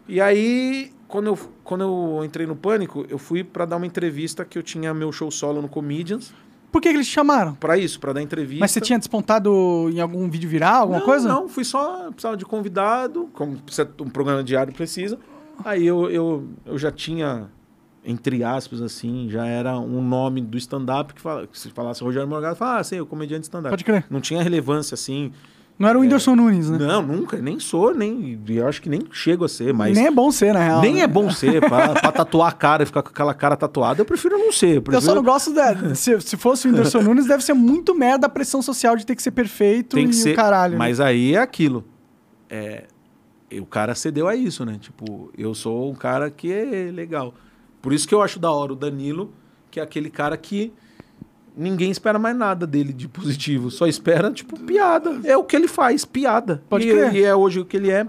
E aí, quando eu, quando eu entrei no pânico, eu fui pra dar uma entrevista que eu tinha meu show solo no Comedians. Por que, que eles te chamaram? Pra isso, pra dar entrevista. Mas você tinha despontado em algum vídeo viral, alguma não, coisa? Não, fui só, precisava de convidado, como um programa diário precisa. Aí eu, eu, eu já tinha, entre aspas, assim, já era um nome do stand-up que, fala, que se falasse Rogério Morgado, fala, ah, sei, o comediante stand-up. Pode crer. Não tinha relevância, assim. Não era o Whindersson Nunes, né? Não, nunca, nem sou, nem. Eu acho que nem chego a ser, mas. Nem é bom ser, na real. nem né? é bom ser, pra, pra tatuar a cara e ficar com aquela cara tatuada, eu prefiro não ser. Eu, Eu prefiro... só não gosto da. Se, se fosse o Whindersson Nunes, deve ser muito merda a pressão social de ter que ser perfeito tem e que ser. o caralho. né? Mas aí é aquilo. É, e o cara cedeu a isso, né? Tipo, eu sou um cara que é legal. Por isso que eu acho da hora o Danilo, que é aquele cara que ninguém espera mais nada dele de positivo. Só espera, tipo, piada. É o que ele faz, piada. Pode e, crer. e é hoje o que ele é.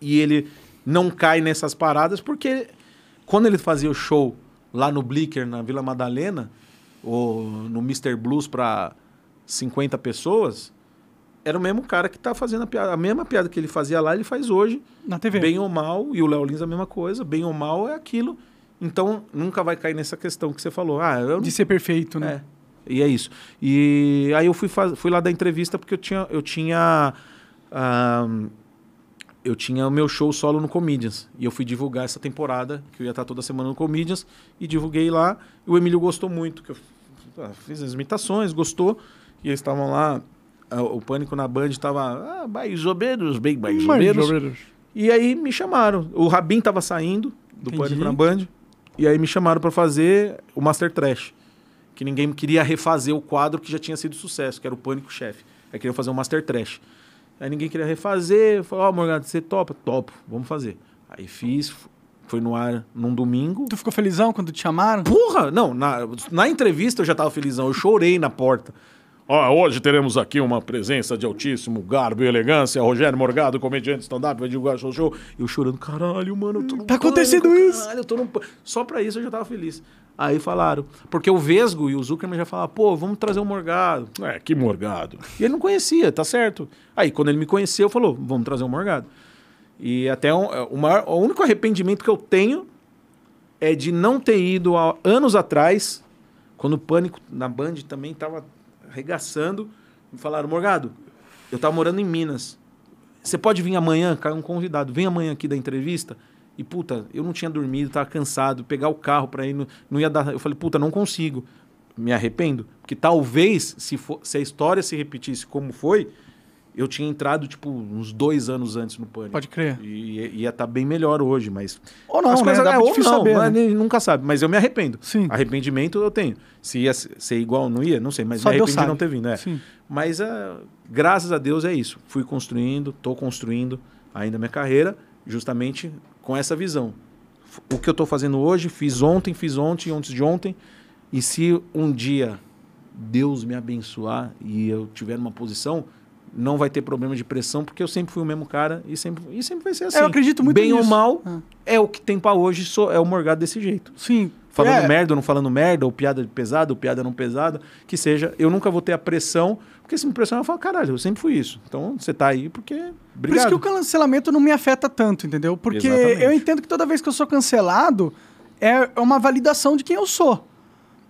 E ele não cai nessas paradas, porque quando ele fazia o show lá no Blicker, na Vila Madalena, ou no Mr. Blues pra 50 pessoas, era o mesmo cara que tá fazendo a piada. A mesma piada que ele fazia lá, ele faz hoje. Na TV. Bem ou mal, e o Léo Lins a mesma coisa, bem ou mal é aquilo. Então, nunca vai cair nessa questão que você falou. Ah, De ser perfeito, né? é. E é isso. E aí eu fui, faz... fui lá dar entrevista porque eu tinha. Eu tinha. eu tinha o meu show solo no Comedians. E eu fui divulgar essa temporada, que eu ia estar toda semana no Comedians, e divulguei lá. E o Emílio gostou muito, que eu ah, fiz as imitações, gostou. E eles estavam lá, o Pânico na Band estava ah, mais ou menos, bem mais, Mais ou menos. ou menos. E aí me chamaram. O Rabin tava saindo do Entendi. Pânico na Band. E aí me chamaram pra fazer o Master Trash. Que ninguém queria refazer o quadro que já tinha sido sucesso, que era o Pânico Chefe. Aí queriam fazer o Master Trash. Aí ninguém queria refazer. Falei, ó, Morgado, você topa? Topo, vamos fazer. Aí fiz, foi no ar num domingo. Tu ficou felizão quando te chamaram? Porra! Não, na, na entrevista eu já tava felizão, eu chorei na porta. Ó, hoje teremos aqui uma presença de altíssimo garbo e elegância. Rogério Morgado, comediante stand-up, vai divulgar show show. Eu chorando, caralho, mano, eu tô Tá acontecendo pânico, isso. Caralho, eu tô pânico. Só pra isso eu já tava feliz. Aí falaram, porque o Vesgo e o Zuckerman já falaram, pô, vamos trazer o Morgado. É, que Morgado? E ele não conhecia, tá certo. Aí quando ele me conheceu, falou, vamos trazer o Morgado. E até um, o, maior, o único arrependimento que eu tenho é de não ter ido há anos atrás, quando o Pânico na Band também estava arregaçando, me falaram, Morgado, eu tava morando em Minas. Você pode vir amanhã? Caiu um convidado. Vem amanhã aqui da entrevista. E, puta, eu não tinha dormido, tava cansado. Pegar o carro para ir, não, não ia dar. Eu falei, puta, não consigo. Me arrependo. Porque talvez, se, for, se a história se repetisse como foi, eu tinha entrado, tipo, uns dois anos antes no Pânico. Pode crer. E ia- estar bem melhor hoje, mas. Ou não, As né? coisas- Dá é, ou não, saber, mas né? nunca sabe. Mas eu me arrependo. Sim. Arrependimento eu tenho. Se ia ser igual, não ia, não sei, mas Só me Deus arrependi de não ter vindo. É. Sim. Mas é, graças a Deus é isso. Fui construindo, estou construindo ainda minha carreira, justamente com essa visão. O que eu estou fazendo hoje, fiz ontem, fiz ontem, antes de ontem. E se um dia Deus me abençoar e eu tiver numa posição, não vai ter problema de pressão, porque eu sempre fui o mesmo cara e sempre, e sempre vai ser assim. eu acredito muito Bem ou nisso. mal, Ah. é o que tem pra hoje, sou, é o Morgado desse jeito. Sim. Falando É, merda ou não falando merda, ou piada pesada, ou piada não pesada, que seja, eu nunca vou ter a pressão, porque se me pressionar, eu falo, caralho, eu sempre fui isso. Então você tá aí porque. Por isso Obrigado. que o cancelamento não me afeta tanto, entendeu? Porque Exatamente. eu entendo que toda vez que eu sou cancelado, é uma validação de quem eu sou.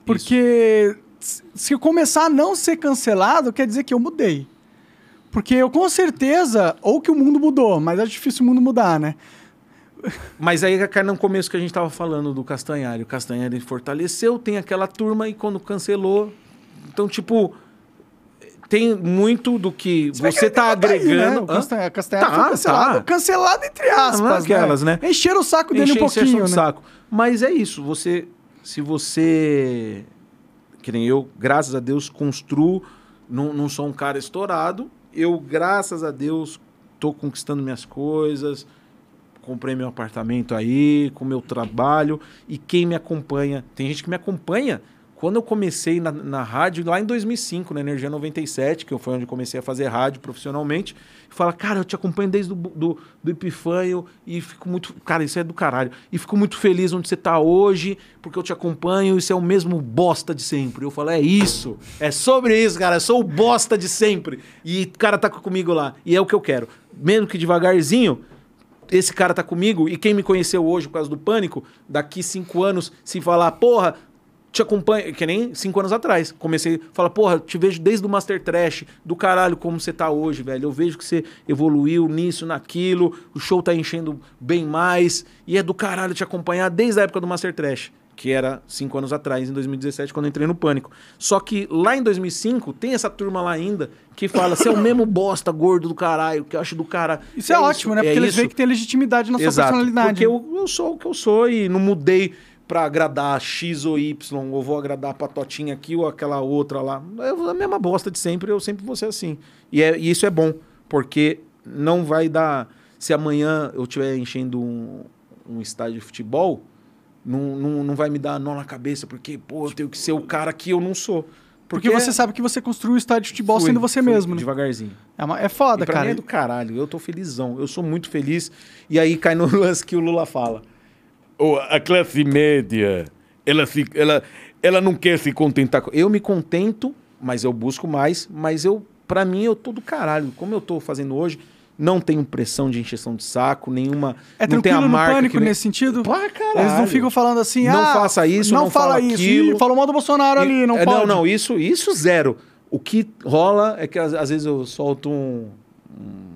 Porque s- se eu começar a não ser cancelado, quer dizer que eu mudei. Porque eu com certeza, ou que o mundo mudou, mas é difícil o mundo mudar, né? Mas aí cai no começo que a gente tava falando do Castanhari. O Castanhari fortaleceu, tem aquela turma e quando cancelou. Então, tipo, tem muito do que Se você tá tá aí, né? agregando. O Castanha, Hã? Castanha Tá, foi cancelado, tá. cancelado entre aspas, não é aquelas, né? Encheram o saco dele Encher um pouquinho, né? saco. Mas é isso, você se você que nem eu, graças a Deus construo, não, não sou um cara estourado, eu graças a Deus tô conquistando minhas coisas, comprei meu apartamento aí, com meu trabalho e quem me acompanha, tem gente que me acompanha quando eu comecei na, na rádio, lá em 2005, na Energia 97, que foi onde comecei a fazer rádio profissionalmente, fala, cara, eu te acompanho desde do, do, do e fico muito. Cara, isso é do caralho. E fico muito feliz onde você tá hoje, porque eu te acompanho, isso é o mesmo bosta de sempre. Eu falo, é isso. É sobre isso, cara. Eu sou o bosta de sempre. E o cara tá comigo lá. E é o que eu quero. Mesmo que devagarzinho, esse cara tá comigo e quem me conheceu hoje por causa do pânico, daqui cinco anos, se falar, porra, te acompanho, que nem cinco anos atrás. Comecei a falar, porra, te vejo desde o Master Trash, do caralho como você tá hoje, velho. Eu vejo que você evoluiu nisso, naquilo, o show tá enchendo bem mais, e é do caralho te acompanhar desde a época do Master Trash. Que era cinco anos atrás, em 2017, quando eu entrei no Pânico. Só que lá em 2005, tem essa turma lá ainda que fala: você é o mesmo bosta gordo do caralho, que eu acho do cara. Isso é, ótimo, né? Porque eles veem que tem legitimidade na sua Exato, personalidade. Porque eu, eu sou o que eu sou e não mudei pra agradar X ou Y, ou vou agradar a patotinha aqui ou aquela outra lá. É a mesma bosta de sempre, eu sempre vou ser assim. E, é, e isso é bom, porque não vai dar. Se amanhã eu estiver enchendo um, um estádio de futebol, não, não, não vai me dar nó na cabeça, porque, pô, eu tenho que ser o cara que eu não sou. Porque você sabe que você construiu o estádio de futebol Fui, sendo você fui mesmo, né? Devagarzinho. É, uma- é foda, E pra cara. mim é do caralho. Eu tô felizão. Eu sou muito feliz. E aí cai no lance que o Lula fala. Ô, a classe média, ela, se, ela, ela não quer se contentar com. Eu me contento, mas eu busco mais. Mas eu, para mim, eu tô do caralho. Como eu tô fazendo hoje, não tenho pressão de encheção de saco, nenhuma. É não tem a tranquilo no marca pânico que nesse sentido? Pá, caralho. Eles não ficam falando assim, Não ah, faça isso, não fala fala isso. aquilo. Ih, falou mal do Bolsonaro ali, não É, pode. Não, não, isso, isso zero. O que rola é que às, às vezes eu solto um, um-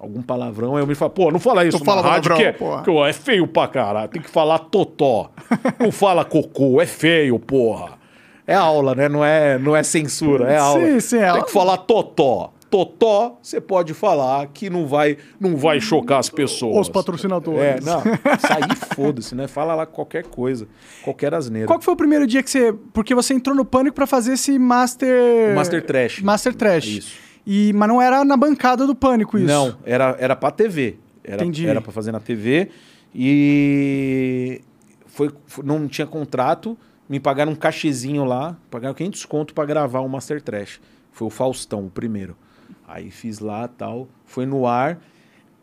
algum palavrão, aí eu me falo, pô, não fala isso Tu fala rádio, palavrão, que, é, que, ó, é feio pra caralho. Tem que falar totó. não fala cocô, é feio, porra. É aula, né? Não é, não é censura, é aula. Sim, sim, é Tem aula. que falar totó. Totó, você pode falar que não vai, não vai chocar as pessoas. Os patrocinadores. É, não, sair foda-se, né? Fala lá qualquer coisa, qualquer asneira. Qual foi o primeiro dia que você... Porque você entrou no Pânico pra fazer esse Master... Master Trash. Master Trash. Isso. E, mas não era na bancada do Pânico isso. Não, era, era pra TV. Era, Entendi. era pra fazer na TV. E foi, foi- não tinha contrato. Me pagaram um cachezinho lá. Pagaram 500 conto pra gravar o Master Trash. Foi o Faustão, o primeiro. Aí fiz lá tal. Foi no ar.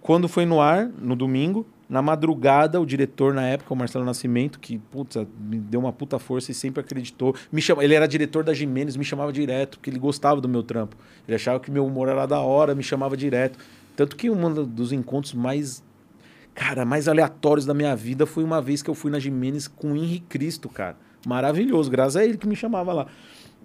Quando foi no ar, no domingo, na madrugada, o diretor na época, o Marcelo Nascimento, que putz, me deu uma puta força e sempre acreditou. Me chama, ele era diretor da Jimenez, me chamava direto, porque ele gostava do meu trampo. Ele achava que meu humor era da hora, me chamava direto. Tanto que um dos encontros mais cara, mais aleatórios da minha vida foi uma vez que eu fui na Jimenez com o Henri Cristo, cara. Maravilhoso, graças a ele que me chamava lá.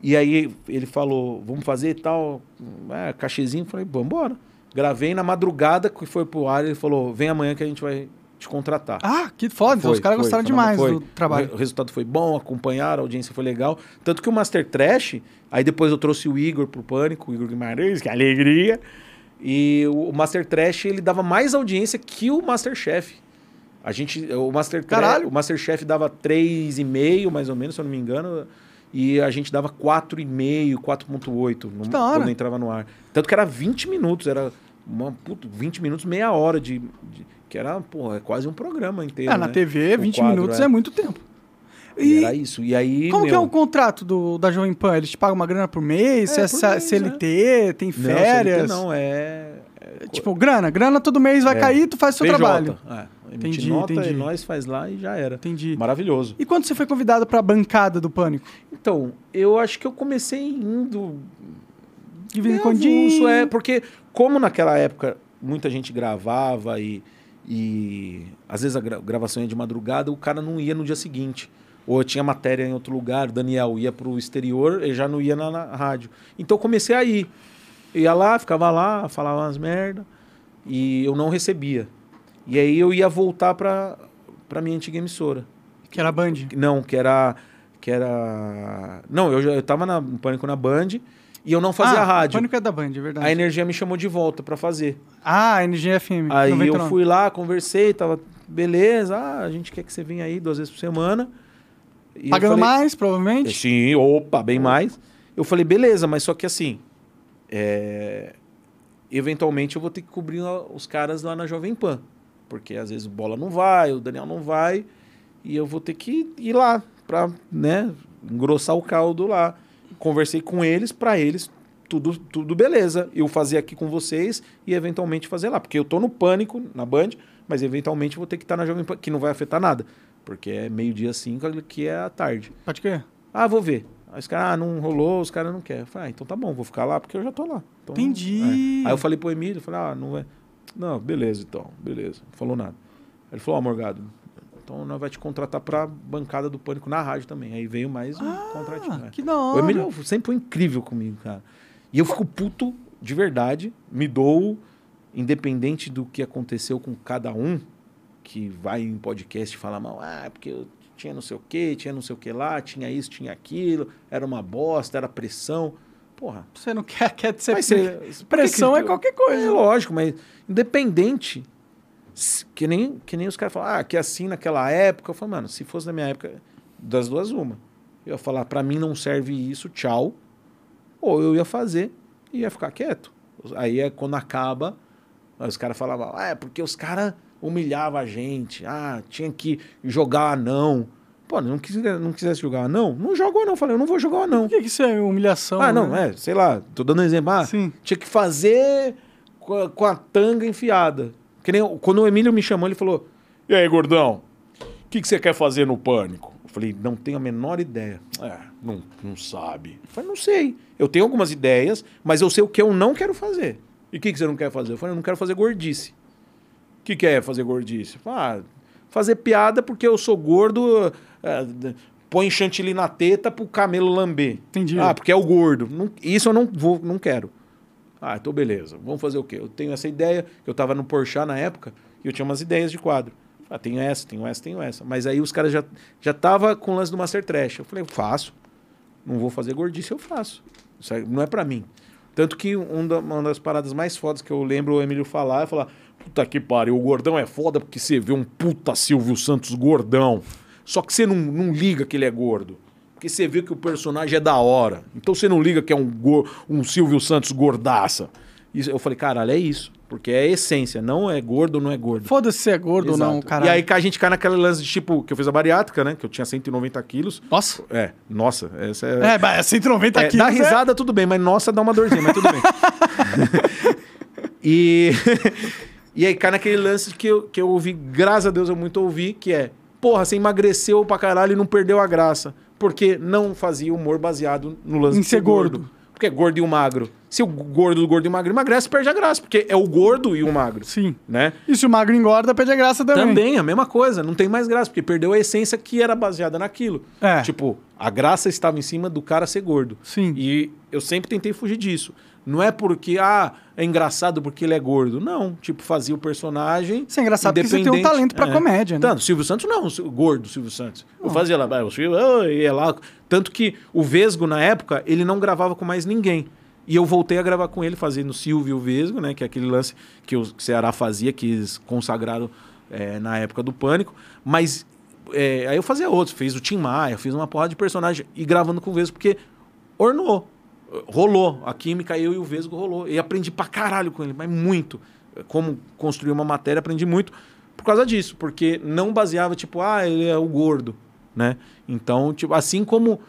E aí ele falou, vamos fazer tal, é, cachezinho. Falei, vamos embora. Gravei na madrugada que foi pro ar, ele falou, vem amanhã que a gente vai te contratar. Ah, que foda. Então Foi, os caras gostaram foi, demais foi. do trabalho. O resultado foi bom, acompanharam, a audiência foi legal. Tanto que o Master Trash, aí depois eu trouxe o Igor pro Pânico, o Igor Guimarães, que alegria. E o Master Trash, ele dava mais audiência que o Masterchef. A gente, o Master Caralho. o Masterchef dava 3,5 mais ou menos, se eu não me engano, e a gente dava 4,5, 4.8 no- da hora. quando entrava no ar. Tanto que era 20 minutos, era uma puta, 20 minutos, meia hora de, de- que era, pô, é quase um programa inteiro, É, na né? TV, O 20 quadro, minutos é. é. muito tempo. E E era isso. E aí, como que é meu, o contrato do, da Jovem Pan? Eles te pagam uma grana por mês? É, Você por é mês, CLT? Tem Não, férias? CLT não, é... é Tipo, grana. Grana todo mês vai É. cair, tu faz o seu PJ. trabalho. É, emite Entendi, nota entendi. e nós faz lá e já era. Entendi. Maravilhoso. E quando você foi convidado pra bancada do Pânico? Então, eu acho que eu comecei indo De vez em quando. é, porque como naquela época muita gente gravava e, e às vezes a gra- gravação ia de madrugada, o cara não ia no dia seguinte. Ou eu tinha matéria em outro lugar, o Daniel ia pro exterior, ele já não ia na, na rádio. Então eu comecei a ir. Ia lá, ficava lá, falava umas merda, e eu não recebia. E aí eu ia voltar pra, pra minha antiga emissora. Que era a Band. Não, que era. Que era. Não, eu, já, eu tava na, no Pânico na Band e eu não fazia ah, rádio. Pânico é da Band, é verdade. A energia me chamou de volta pra fazer. Ah, Energia FM. Aí 99. eu fui lá, conversei, tava beleza. Ah, a gente quer que você venha aí duas vezes por semana. E Pagando falei, mais, provavelmente. Sim, opa, bem mais. Eu falei, beleza, mas só que assim, é, eventualmente eu vou ter que cobrir os caras lá na Jovem Pan. Porque às vezes Bola não vai, o Daniel não vai, e eu vou ter que ir lá pra, né, engrossar o caldo lá. Conversei com eles, pra eles tudo, tudo beleza. Eu fazer aqui com vocês e eventualmente fazer lá. Porque eu tô no pânico, na Band, mas eventualmente vou ter que estar na Jovem Pan, que não vai afetar nada. Porque é meio-dia cinco, que é à tarde. Pode crer. Ah, vou ver. Aí os caras, ah, não rolou, os caras não querem. Eu falei, ah, então tá bom, vou ficar lá porque eu já tô lá. Então, Entendi. é. Aí eu falei pro Emílio, falei, ah, não é. Não, beleza então, beleza. Não falou nada. Ele falou, ó, Morgado, então nós vai te contratar pra bancada do Pânico na rádio também. Aí veio mais um contratinho. Ah, né? que da O. Emílio sempre foi incrível comigo, cara. E eu fico puto de verdade, me dou, independente do que aconteceu com cada um, que vai em podcast falar mal, ah, porque eu tinha não sei o que, tinha não sei o que lá, tinha isso, tinha aquilo, era uma bosta, era pressão. Porra, Você não quer, quer ser... mas por Pressão que é que- qualquer coisa. É lógico, mas independente, que nem, que nem os caras falam, ah, que assim naquela época, eu falo, mano, se fosse na minha época, das duas uma. Eu ia falar, pra mim não serve isso, tchau. Ou eu ia fazer e ia ficar quieto. Aí é quando acaba, os caras falavam, ah, é porque os caras humilhavam a gente, ah, tinha que jogar anão. Pô, não, quisesse, não quisesse jogar anão? Não joga o anão. Eu falei, eu não vou jogar o anão. Por que que isso é humilhação? Ah, não, né? é, sei lá, tô dando um exemplo. Ah, Sim. tinha que fazer com a, com a tanga enfiada. Que nem quando o Emílio me chamou, ele falou: E aí, gordão, o que, que você quer fazer no pânico? Eu falei, não tenho a menor ideia. É, não, não sabe. Eu falei, não sei. Eu tenho algumas ideias, mas eu sei o que eu não quero fazer. E o que, que você não quer fazer? Eu falei, eu não quero fazer gordice. O que, que é fazer gordice? Ah, fazer piada porque eu sou gordo, põe chantilly na teta pro camelo lamber. Entendi. Ah, porque é o gordo. Não- isso eu não vou, não quero. Ah, então beleza. Vamos fazer o quê? Eu tenho essa ideia, eu tava no Porchat na época, e eu tinha umas ideias de quadro. Ah, tenho essa, tenho essa, tenho essa. Mas aí os caras já, já tava com o lance do Master Trash. Eu falei, faço. Não vou fazer gordice, eu faço. Isso não é pra mim. Tanto que um uma das paradas mais fodas que eu lembro o Emílio falar é falar: Puta que pariu, o gordão é foda porque você vê um puta Silvio Santos gordão. Só que você não, não liga que ele é gordo. Porque você vê que o personagem é da hora. Então você não liga que é um, go- um Silvio Santos gordaça. Eu falei, caralho, é isso. Porque é essência, não é gordo ou não é gordo. Foda-se se é gordo ou não, Exato. cara. E aí a gente cai naquele lance de tipo, que eu fiz a bariátrica, né? Que eu tinha 190 quilos. Nossa. É, nossa, essa é. É, mas 190 É, quilos. dá risada, tudo bem, mas nossa, dá uma dorzinha, mas tudo bem. e, e aí cai naquele lance que eu, que eu ouvi, graças a Deus eu muito ouvi, que é, porra, você emagreceu pra caralho e não perdeu a graça. Porque não fazia humor baseado no lance Em ser gordo. Porque é gordo e o magro. Se o gordo, o gordo e o magro emagrece, perde a graça, porque é o gordo e o magro. Sim. Né? E se o magro engorda, perde a graça também. Também, a mesma coisa, não tem mais graça, porque perdeu a essência que era baseada naquilo. É. Tipo, a graça estava em cima do cara ser gordo. Sim. E eu sempre tentei fugir disso. Não é porque, ah, é engraçado porque ele é gordo. Não, tipo, fazia o personagem. Isso é engraçado porque você tem um talento pra comédia, né? Tanto, Silvio Santos não, o gordo Silvio Santos. Eu fazia lá, "Ah, o Silvio, ah", ia lá. Tanto que o Vesgo, na época, ele não gravava com mais ninguém. E eu voltei a gravar com ele, fazendo Silvio Vesgo, né? Que é aquele lance que o Ceará fazia, que eles consagraram é, na época do Pânico. Mas é, aí eu fazia outros, fiz o Tim Maia, fiz uma porrada de personagem e gravando com o Vesgo, porque ornou. Rolou. A química, eu e o Vesgo rolou. E aprendi pra caralho com ele, mas muito. Como construir uma matéria, aprendi muito por causa disso. Porque não baseava, tipo, ah, ele é o gordo, né? Então, tipo, assim como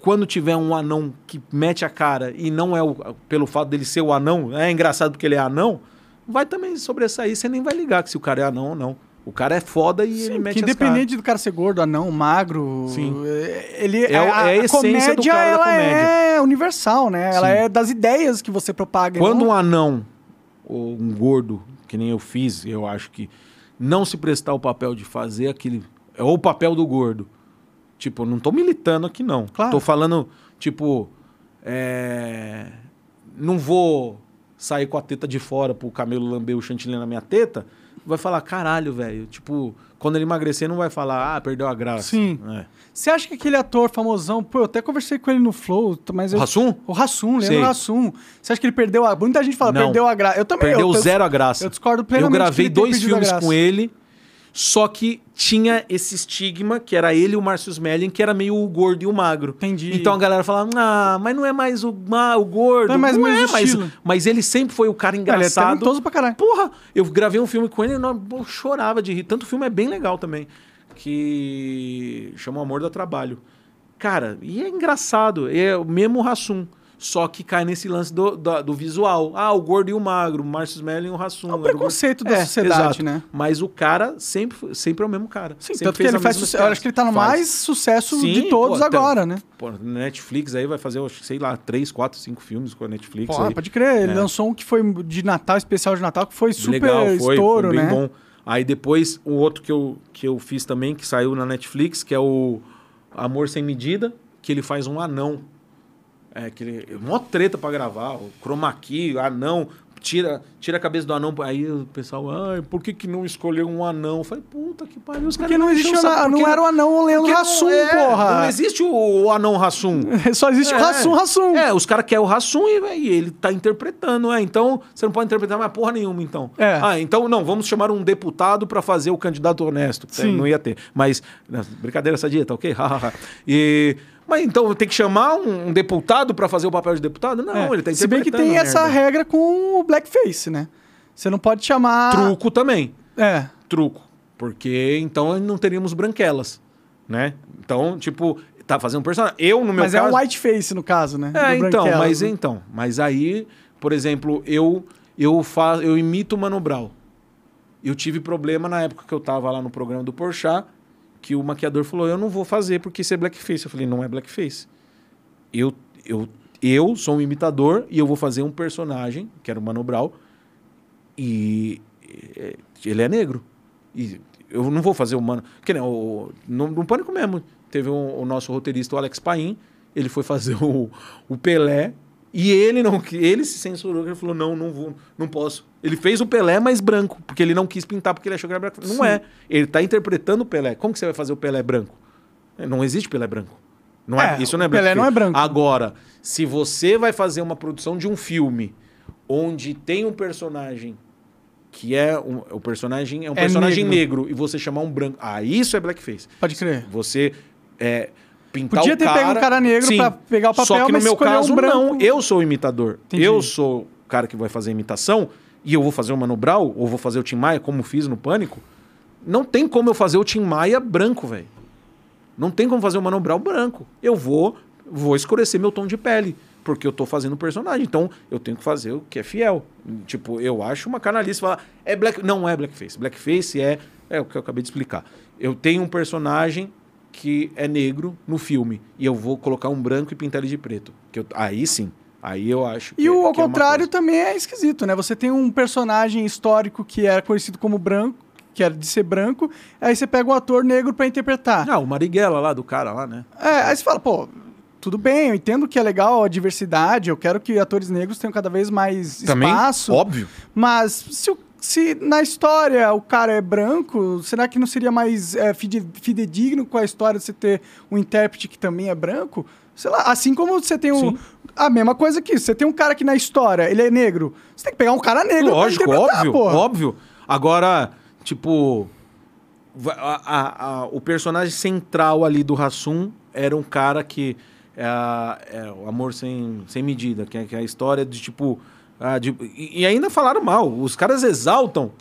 quando tiver um anão que mete a cara e não é o, pelo fato dele ser o anão, é engraçado porque ele é anão, vai também sobressair, você nem vai ligar que se o cara é anão ou não. O cara é foda e ele Sim, mete que independente do cara ser gordo, anão, magro, Sim. é- ele É o- é a essência do cara da ela comédia. é universal, né? Ela Sim. é das ideias que você propaga. Quando não- um anão ou um gordo, que nem eu fiz, eu acho que não se prestar o papel de fazer aquele. É o papel do gordo. Tipo, eu não tô militando aqui, não. Claro. Tô falando, tipo. é, Não vou sair com a teta de fora pro camelo lamber o chantilly na minha teta. Vai falar, caralho, velho. Tipo, quando ele emagrecer, não vai falar, ah, perdeu a graça. Sim. É. Você acha que aquele ator famosão, pô, eu até conversei com ele no Flow, mas eu... O Hassum? O Hassum, lembra Sei. o Hassum. Você acha que ele perdeu a... Muita gente fala, Não. perdeu a graça. Eu também. Perdeu eu, eu- zero a graça. Eu discordo Eu plenamente. que gravei dois filmes com ele, só que tinha esse estigma, que era ele e o Márcio Smelling, que era meio o gordo e o magro. Entendi. Então a galera falava, ah, mas não é mais o, ah, o gordo. Não é mais o mesmo mas, estilo. mas ele sempre foi o cara Ele é engraçado. pra caralho. Porra, eu gravei um filme com ele e não- eu chorava de rir. Tanto o filme é bem legal também, que chama Amor do Trabalho. Cara, e é engraçado, é o mesmo Rassum. Só que cai nesse lance do, do, do visual. Ah, o gordo e o magro, o Márcio Smelling e o Rassum. É o gordo- preconceito da sociedade, exato. né? Mas o cara sempre, sempre é o mesmo cara. Sim, Sempre tanto que ele faz sucesso. Eu acho que ele tá no Faz. mais sucesso Sim, de todos pô, agora, né? Pô, Netflix aí vai fazer, sei lá, três, quatro, cinco filmes com a Netflix. Pô, aí. pode crer. Ele É. lançou um que foi de Natal, especial de Natal, que foi super Legal, foi, estouro, foi bem né? bom. Aí depois, o outro que eu, que eu fiz também, que saiu na Netflix, que é o Amor Sem Medida, que ele faz um anão. É, que ele... Mó treta pra gravar, o chroma key, anão, tira, tira a cabeça do anão. Aí o pessoal, ai, por que que não escolheu um anão? Eu falei, puta que pariu, os caras não o na- não porque era o anão o Leandro não, é, porra. Não existe o, o anão Hassum. Só existe o É. Hassum, Hassum. É, os caras querem o Hassum e, véi, ele tá interpretando, é. Então, você não pode interpretar mais porra nenhuma, então. É. Ah, então não, vamos chamar um deputado pra fazer o candidato honesto. Sim. Não ia ter. Mas, não, brincadeira essa dieta, ok? Hahaha. e... Mas então tem que chamar um, um deputado pra fazer o papel de deputado? Não, É. ele tá Se bem que tem a essa regra com o blackface, né? Você não pode chamar... Truco também. É. Truco. Porque então não teríamos branquelas, né? Então, tipo, tá fazendo um personagem. Eu, no meu Mas caso... é um whiteface, no caso, né? É, Do então, mas né? então, mas aí, por exemplo, eu eu faço, eu imito o Mano Brown. Eu tive problema na época que eu tava lá no programa do Porchat, que o maquiador falou: "Eu não vou fazer porque isso é blackface". Eu falei: "Não é blackface. Eu eu eu sou um imitador e eu vou fazer um personagem, que era o Mano Brown, e ele é negro. E eu não vou fazer o Mano, que nem o no, no Pânico mesmo. Teve um- o nosso roteirista, o Alex Paim, ele foi fazer o, o Pelé e ele não ele se censurou, ele falou: "Não, não vou, não posso". Ele fez o Pelé mais branco, porque ele não quis pintar porque ele achou que era branco. Não Sim. é. Ele está interpretando o Pelé. Como que você vai fazer o Pelé branco? Não existe Pelé branco. Não é, É, isso não é o Pelé não é branco. Agora, se você vai fazer uma produção de um filme onde tem um personagem que é um, o personagem é um É personagem negro. negro. e você chamar um branco, ah, isso é blackface. Pode crer. Você é, pintar Podia o ter cara... pego um cara negro pra pegar o Só papel, que no mas meu um caso branco. não, eu sou o imitador. Entendi. Eu sou cara que vai fazer a imitação e eu vou fazer o Mano Brown ou vou fazer o Tim Maia, como fiz no Pânico, não tem como eu fazer o Tim Maia branco, velho. Não tem como fazer o Mano Brown branco. Eu vou, vou escurecer meu tom de pele, porque eu tô fazendo o personagem. Então, eu tenho que fazer o que é fiel. Tipo, eu acho uma canalice falar, é black, não é blackface. Blackface é é o que eu acabei de explicar. Eu tenho um personagem que é negro no filme e eu vou colocar um branco e pintar ele de preto. Que eu- aí sim. Aí eu acho que E o é- ao que é contrário coisa. também é esquisito, né? Você tem um personagem histórico que era conhecido como branco, que era de ser branco, aí você pega um ator negro pra interpretar. Ah, o Marighella lá, do cara lá, né? É, aí você fala, pô, tudo bem, eu entendo que é legal a diversidade, eu quero que atores negros tenham cada vez mais Também, espaço. óbvio. Mas se, o- se na história o cara é branco, será que não seria mais é, fide- fidedigno com a história de você ter um intérprete que também é branco? Sei lá, assim como você tem um. A mesma coisa que você tem um cara que na história ele é negro. Você tem que pegar um cara negro Lógico, pra óbvio, porra. óbvio. Agora, tipo, a- a- a- o personagem central ali do Hassum era um cara que é, é o amor sem, sem medida, que é, que é a história de tipo. ah, de- e, ainda falaram mal. Os caras exaltam,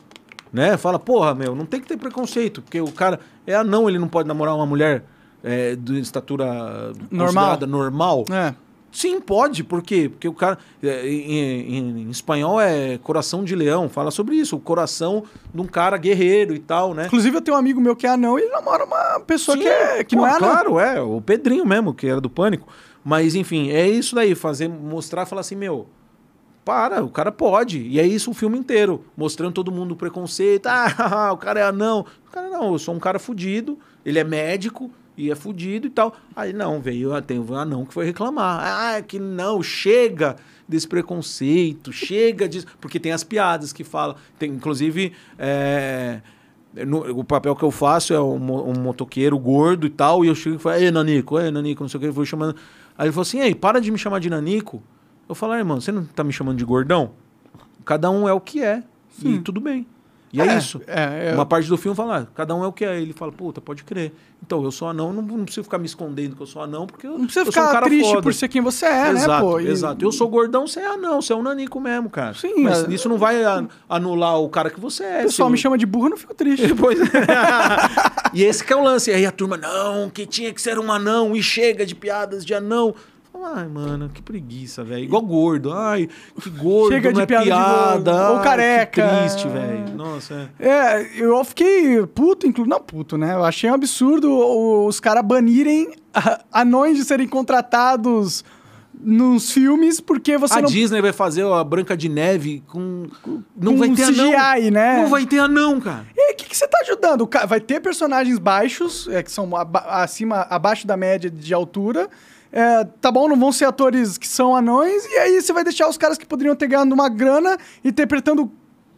né? Fala, porra, meu, não tem que ter preconceito, porque o cara é anão, ele não pode namorar uma mulher é, de estatura Normal. normal. É. Sim, pode. Por quê? Porque o cara. é, Em, em- em espanhol é coração de leão. Fala sobre isso. O coração de um cara guerreiro e tal, né? Inclusive, eu tenho um amigo meu que é anão e ele namora uma pessoa Sim, que, é, que pô, não é anão. Claro, é. O Pedrinho mesmo, que era do Pânico. Mas, enfim, é isso daí. Fazer, mostrar, falar assim, meu. Para, o cara pode. E é isso o filme inteiro. Mostrando todo mundo o preconceito. Ah, o cara é anão. O cara não, eu sou um cara fudido. Ele é médico e é fudido e tal. Aí não, veio, ah, tem um anão que foi reclamar. Ah, que não, chega desse preconceito, chega disso. Porque tem as piadas que falam. Tem, inclusive, é, no- o papel que eu faço é um, um motoqueiro gordo e tal. E eu chego e falo, ei, Nanico, ei, Nanico, não sei o que. Eu vou chamando. Aí ele falou assim: ei, para de me chamar de Nanico. Eu falo, ah, irmão, você não tá me chamando de gordão? Cada um é o que é. E tudo bem. E é, isso. É, é, Uma parte do filme fala, ah, cada um é o que é. Ele fala, puta, pode crer. Então, eu sou anão, não, não preciso ficar me escondendo que eu sou anão, porque eu, não precisa eu sou um ficar cara triste foda. por ser quem você é, exato, né, pô? E- Exato. Eu sou gordão, você é anão, você é um nanico mesmo, cara. Sim, Mas é- isso não vai anular o cara que você é. O pessoal se- me chama de burro, eu não fico triste. Pois é. e esse que é o lance. Aí a turma, não, que tinha que ser um anão e chega de piadas de anão. Ai, mano, que preguiça, velho. Igual gordo. Ai, que gordo, Chega de é piada de piada. gordo. Ou Ai, careca. Que triste, velho. Nossa, é. É, eu fiquei puto, inclusive. Não puto, né? Eu achei um absurdo os caras banirem anões de serem contratados nos filmes porque você a não. Disney vai fazer a Branca de Neve com. Não Com vai ter anão. CGI, né? Não vai ter anão, cara. E o que, que você tá ajudando? Vai ter personagens baixos, é, que são aba- acima, abaixo da média de altura. É, tá bom, não vão ser atores que são anões, e aí você vai deixar os caras que poderiam ter ganhado uma grana interpretando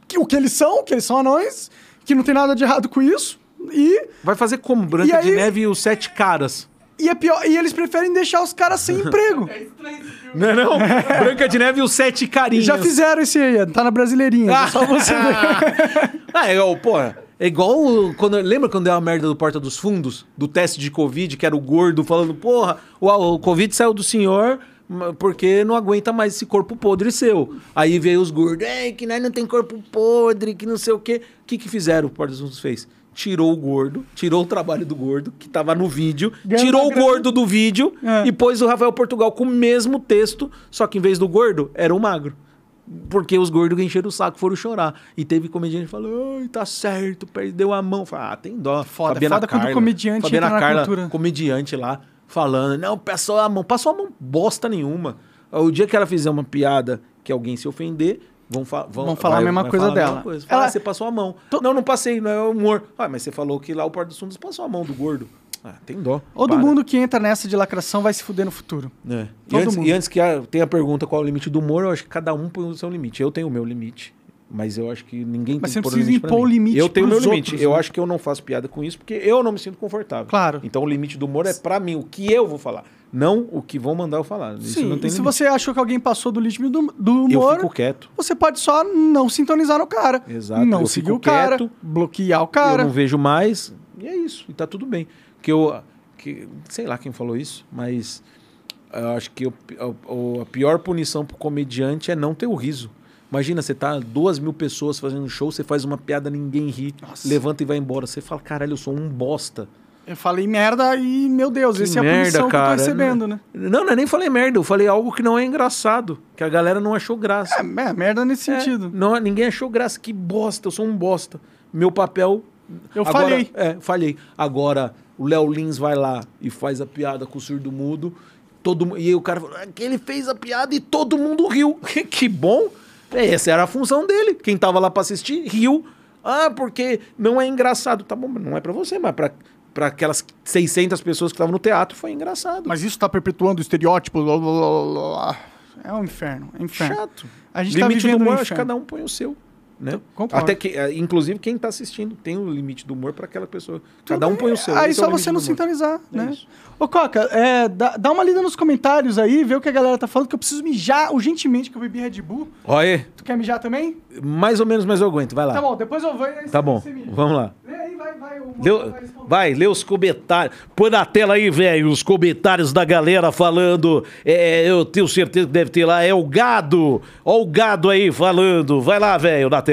que- o que eles são, que eles são anões, que não tem nada de errado com isso. E, Vai fazer como? Branca aí- de Neve e os Sete Caras. e é pior, e eles preferem deixar os caras sem emprego. É estranho. Não é não? Branca de Neve e os Sete Carinhos. Já fizeram esse aí, tá na brasileirinha. é Só você. Ah, é igual, pô, é igual quando lembra quando deu a merda do Porta dos Fundos, do teste de Covid, que era o gordo falando, porra, o, o Covid saiu do senhor porque não aguenta mais esse corpo podre seu. Aí veio os gordos, é que nós não tem corpo podre, que não sei o quê. O que que fizeram o Porta dos Fundos fez? Tirou o gordo, tirou o trabalho do gordo, que tava no vídeo, Ganhou tirou o gordo do vídeo É. e pôs o Rafael Portugal com o mesmo texto, só que em vez do gordo, era o magro. Porque os gordos que encheram o saco foram chorar. E teve comediante que falou, tá certo, perdeu a mão. Falei, ah, tem dó. Foda, foda quando o comediante Fabiana entra na Carla, cultura. comediante lá, falando, não, passou a mão. Passou a mão bosta nenhuma. O dia que ela fizer uma piada que alguém se ofender, vão, fa vão, Vão falar a mesma coisa falar a mesma dela. coisa. Fala, Ela- "Ah, você passou a mão. To- Não, não passei, não é humor. Ah, mas você falou que lá o Porto dos Fundos passou a mão do gordo. Ah, tem dó. Todo Para. mundo que entra nessa de lacração vai se fuder no futuro. É. E, antes, e antes que a, tenha a pergunta qual é o limite do humor, eu acho que cada um põe o seu limite. Eu tenho o meu limite, mas eu acho que ninguém Mas tem que pôr limite impor o limite Eu tenho o meu limite. outros, eu né? acho que eu não faço piada com isso porque eu não me sinto confortável. Claro. Então o limite do humor é pra mim, o que eu vou falar, não o que vão mandar eu falar. Isso Sim, não tem e se limite. você achou que alguém passou do limite do, do Eu humor, fico quieto. você pode só não sintonizar no cara. Exato, Não eu seguir o cara, quieto, bloquear o cara. Eu não vejo mais. E é isso. E tá tudo bem. Que eu. Que, sei lá quem falou isso, mas eu acho que o- a, a pior punição pro comediante é não ter o riso. Imagina, você tá duas mil pessoas fazendo um show, você faz uma piada, ninguém ri, levanta e vai embora. Você fala, caralho, eu sou um bosta. Eu falei merda e, meu Deus, Que essa é a merda, punição que eu cara. tô recebendo, né? Não, não, eu nem falei merda, eu falei algo que não é engraçado, que a galera não achou graça. É, é, merda nesse É, sentido. não, ninguém achou graça. Que bosta, eu sou um bosta. Meu papel. Eu agora- falhei. É, falhei. Agora, o Léo Lins vai lá e faz a piada com o surdo mudo. Todo, e aí o cara falou: "Ah, que ele fez a piada e todo mundo riu. que bom. É, Essa era a função dele. Quem tava lá pra assistir riu. Ah, porque não é engraçado. Tá bom, não é pra você, mas pra, pra aquelas 600 pessoas que estavam no teatro foi engraçado. Mas isso tá perpetuando o estereótipo. blá, blá, blá, blá. É um inferno. É um inferno. chato. A gente tá limite vivendo do humor, no acho que cada um põe o seu. Né? concordo. Até que, eh, inclusive, quem tá assistindo tem o limite do humor para aquela pessoa. Cada um põe o seu. Aí é só limite você não sintonizar, É né? isso. Ô, Coca, é, dá, dá uma lida nos comentários aí, vê o que a galera tá falando, que eu preciso mijar urgentemente, que eu bebi Red Bull. Olha Tu quer mijar também? mais ou menos, mas eu aguento. Vai lá. Tá bom, depois eu vou e aí Tá bom, vamos lá. Lê aí, vai, vai. o Leu- vai vai, lê os comentários. Põe na tela aí, velho, os comentários da galera falando. É, eu tenho certeza que deve ter lá. É o gado. Ó o gado aí falando. Vai lá, velho, na tela.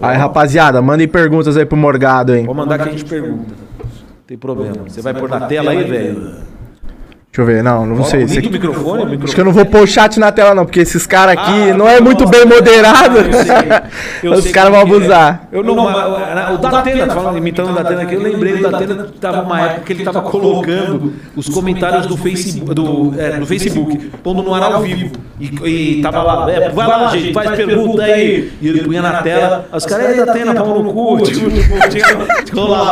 Aí, rapaziada, mandem perguntas aí pro Morgado, hein? Vou mandar que a gente pergunta. Tem problema. Você vai pôr na tela aí, velho? Deixa eu ver, não, não sei. Esse Liga o aqui- microfone, o Acho microfone. que eu não vou pôr o chat na tela, não, porque esses caras aqui Ah, não é muito bem moderado. Eu sei. Eu Os caras vão é. abusar. Eu não, mas, o Datena, falando, imitando o Datena aqui, eu lembrei do Datena, tava uma época que ele tava colocando os comentários do Facebook, do, é, no Facebook, pondo no ar ao vivo. E, e tava lá, é, vai lá, gente, faz pergunta aí. E ele punha na tela, os caras, aí, Datena, pau no cu. Tipo.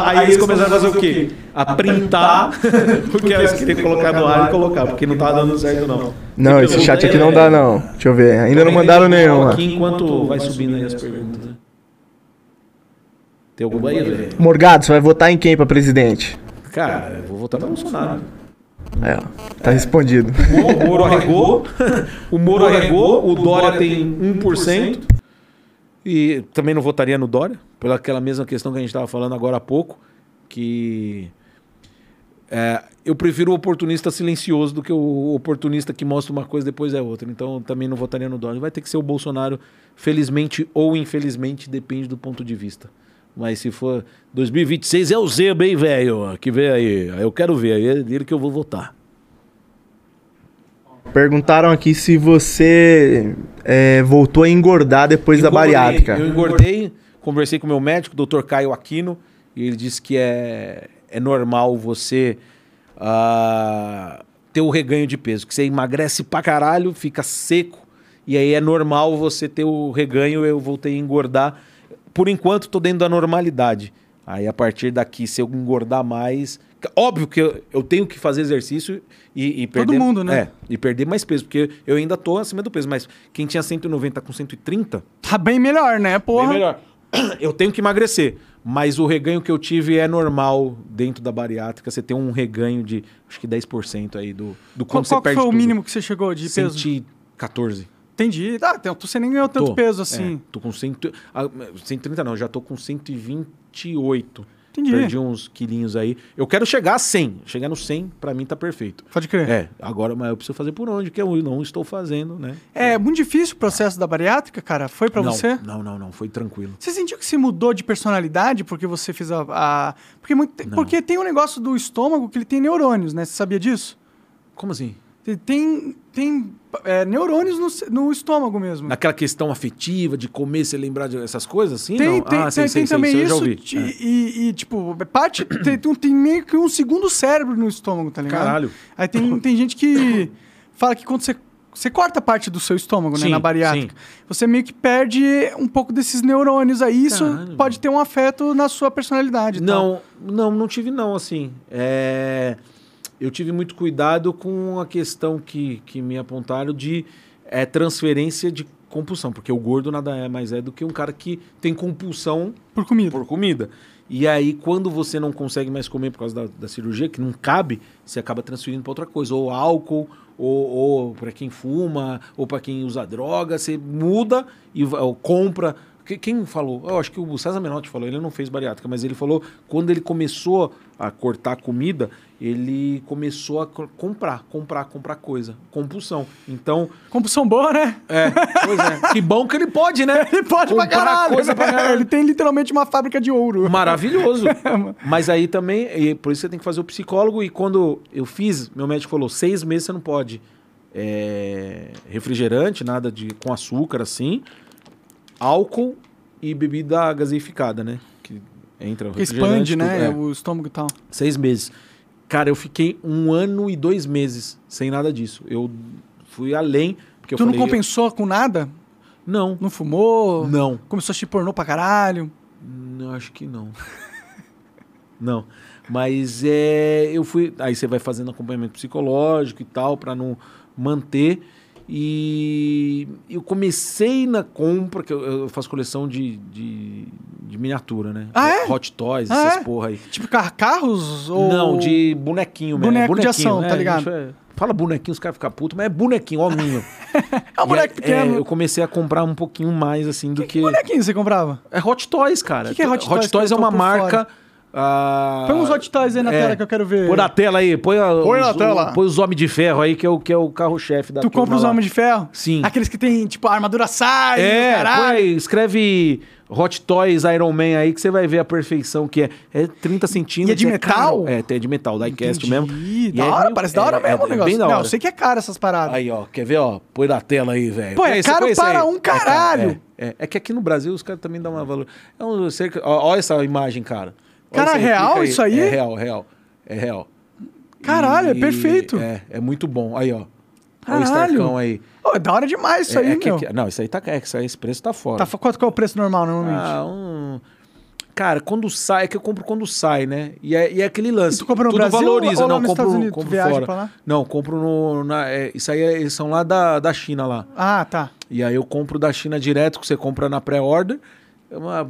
Aí eles começaram a fazer o quê? A printar, porque eles queriam colocar no ar e colocar, porque não tava dando certo, não. Não, esse chat aqui não dá, não. Deixa eu ver. Ainda não mandaram nenhuma. Aqui enquanto vai subindo aí as perguntas. né? Tem alguma aí, velho? Morgado, você vai votar em quem pra presidente? Cara, eu vou votar no Bolsonaro. Ó. Tá respondido. O Moro arregou, o Moro arregou, o Dória tem 1%. E também não votaria no Dória, pela aquela mesma questão que a gente estava falando agora há pouco, que é, eu prefiro o oportunista silencioso do que o oportunista que mostra uma coisa e depois é outra. Então eu também não votaria no Dória. Vai ter que ser o Bolsonaro, felizmente ou infelizmente, depende do ponto de vista. Mas se for 2026 é o Zeba, hein, velho? Que vem aí. Eu quero ver, aí é dele que eu vou votar. Perguntaram aqui se você é, voltou a engordar depois da Engordei. bariátrica. Eu engordei, conversei com o meu médico, o Dr. Caio Aquino, e ele disse que é, é normal você ah, ter o reganho de peso, que você emagrece pra caralho, fica seco, e aí é normal você ter o reganho, eu voltei a engordar. Por enquanto, tô dentro da normalidade. Aí, a partir daqui, se eu engordar mais... Óbvio que eu, eu tenho que fazer exercício e, e Todo perder... mundo, né? É, e perder mais peso, porque eu ainda tô acima do peso, mas quem tinha 190 com 130... Tá bem melhor, né, porra? Bem melhor. Eu tenho que emagrecer, mas o reganho que eu tive é normal dentro da bariátrica. Você tem um reganho de acho que 10% aí do, do Qual, quando qual você que perde foi o tudo. mínimo que você chegou de peso? 114. Entendi. Ah, então você nem ganhou tanto Tô. peso assim. É, tô com 100, ah, 130 não, já tô com 128. Entendi. Perdi uns quilinhos aí. Eu quero chegar a 100. Chegar no 100, pra mim tá perfeito. Pode crer. É, agora mas eu preciso fazer por onde, que eu não estou fazendo, né? É, muito difícil o processo da bariátrica, cara? Foi pra não, você? Não, não, não, foi tranquilo. Você sentiu que se mudou de personalidade porque você fez a. a- Porque, muito- porque tem um negócio do estômago que ele tem neurônios, né? Você sabia disso? Como assim? Tem, tem, é, neurônios no, no estômago mesmo. Naquela questão afetiva de comer, você lembrar dessas coisas assim? Tem, não? tem, ah, sei, tem, sei, tem sei, também isso de- É. e, e, tipo, parte. tem, tem- tem meio que um segundo cérebro no estômago, tá ligado? Caralho. Aí tem, tem gente que fala que quando você. Você corta parte do seu estômago, né? Sim, Na bariátrica. sim. Você meio que perde um pouco desses neurônios aí. Isso Caralho. pode ter um afeto na sua personalidade. e tal. Não, não, não tive não, assim. É, Eu tive muito cuidado com a questão que, que me apontaram de é, transferência de compulsão, porque o gordo nada é mais é do que um cara que tem compulsão Por comida. por comida. E aí, quando você não consegue mais comer por causa da, da cirurgia, que não cabe, você acaba transferindo para outra coisa. Ou álcool, ou, ou para quem fuma, ou para quem usa droga. Você muda e ou compra Quem falou? Eu acho que o César Menotti falou, ele não fez bariátrica, mas ele falou quando ele começou a cortar comida, ele começou a co- comprar, comprar, comprar coisa. Compulsão. Então, Compulsão boa, né? é, pois é. Que bom que ele pode, né? Ele pode pra Comprar caralho. coisa pra caralho. Ele tem literalmente uma fábrica de ouro. Maravilhoso. Mas aí também, por isso você tem que fazer o psicólogo. E quando eu fiz, meu médico falou: seis meses você não pode é, refrigerante, nada de com açúcar assim, álcool e bebida gaseificada, né? Que entra Porque refrigerante, expande, né? é. O estômago e tal. Seis meses. Cara, eu fiquei um ano e dois meses sem nada disso. Eu fui além. Porque eu tu não falei, compensou com nada? Não, Não fumou? não. Começou a assistir pornô pra caralho? Não, acho que não. não. Mas é, eu fui. Aí você vai fazendo acompanhamento psicológico e tal, pra não manter. E eu comecei na compra, que eu, eu faço coleção de, de, de miniatura, né? Ah, é? Hot Toys, Ah, essas é? porra aí. Tipo, car carros? Ou... Não, de bonequinho mesmo. Boneco de Bonequinho, ação, né? tá ligado? É- Fala bonequinho, os caras ficam putos, mas é bonequinho, ó, minho. É um boneco E, pequeno. eu comecei a comprar um pouquinho mais, assim, do Que que. bonequinho você comprava? É Hot Toys, cara. Que que é Hot Toys Hot Toys é uma marca. Ah, Põe uns hot toys aí na é. tela que eu quero ver. Põe na tela aí, põe, a- Põe na os, tela. o- põe os Homens de Ferro aí, que é o, que é o carro-chefe da Tu compra os lá. Homens de Ferro? Sim. Aqueles que tem, tipo, armadura sai, É, caralho. põe, escreve Hot Toys Iron Man aí que você vai ver a perfeição que é. É 30 centímetros. E é de metal? caro. É, é de metal, diecast Entendi. mesmo. Da E é hora, meio- parece da hora é- mesmo é o negócio. da Não, eu sei que é caro essas paradas. Aí, ó, quer ver, ó? Põe na tela aí, velho. Pô, é caro para aí? um É caralho. É, é. É que aqui no Brasil os caras também dão uma valor. É um cerca... ó, Olha essa imagem, cara. Cara, aí, real isso aí? É real, real. É real. Caralho, é E- perfeito. É, é muito bom. Aí, ó. Olha o Caralho. Starcão aí. Ô, é da hora demais isso É- aí, é que- meu. que- não, isso aí tá. É que isso aí, esse preço tá fora. Tá, quanto qual é o preço normal, normalmente? Ah, um. Cara, quando sai, é que eu compro quando sai, né? E é, e é aquele lance. E tu compra no tudo Brasil valoriza, ou não, nos compro, Estados Unidos? Compro fora. pra lá? Não, compro no. Na, é, isso aí é- eles são lá da, da China lá. Ah, tá. E aí eu compro da China direto, que você compra na pré-order. É uma,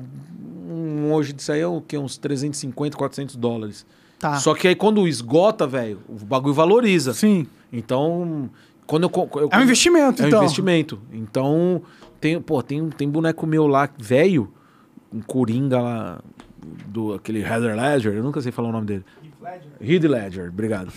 um, hoje disso aí é o quê? Uns 350, 400 dólares. Tá. Só que aí quando esgota, velho, o bagulho valoriza. Sim. Então, quando eu, eu É um investimento, é então. um investimento. Então, tem, pô, tem, tem boneco meu lá, velho, um Coringa lá, do aquele Heather Ledger, eu nunca sei falar o nome dele. Heath Ledger, obrigado.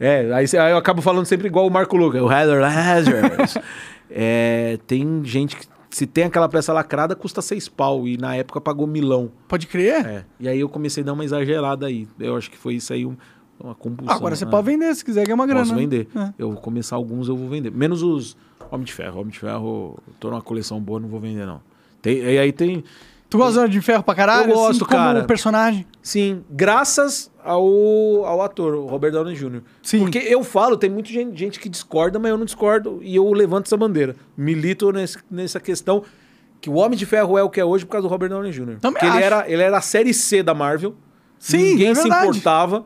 É, aí, aí eu acabo falando sempre igual o Marco Luca, o Heather Ledger. é, tem gente que, se tem aquela peça lacrada, custa seis pau, e na época pagou milão. Pode crer? É, e aí eu comecei a dar uma exagerada aí. Eu acho que foi isso aí, um- uma compulsão. Agora você né? pode vender se quiser ganhar uma grana. Posso vender. É. Eu vou começar alguns, eu vou vender. Menos os Homem de Ferro. Homem de Ferro, tô numa coleção boa, não vou vender, não. Tem, e aí tem. Tu gosta de Homem de ferro pra caralho? Eu gosto, assim, como cara. personagem? Sim, graças ao, ao ator, o Robert Downey Jr. Sim. Porque eu falo, tem muita gente, gente que discorda, mas eu não discordo. E eu levanto essa bandeira. Milito nesse, nessa questão que o Homem de Ferro é o que é hoje por causa do Robert Downey Jr. Também Porque ele acho. era, ele era a série C da Marvel. Sim, Ninguém é se importava.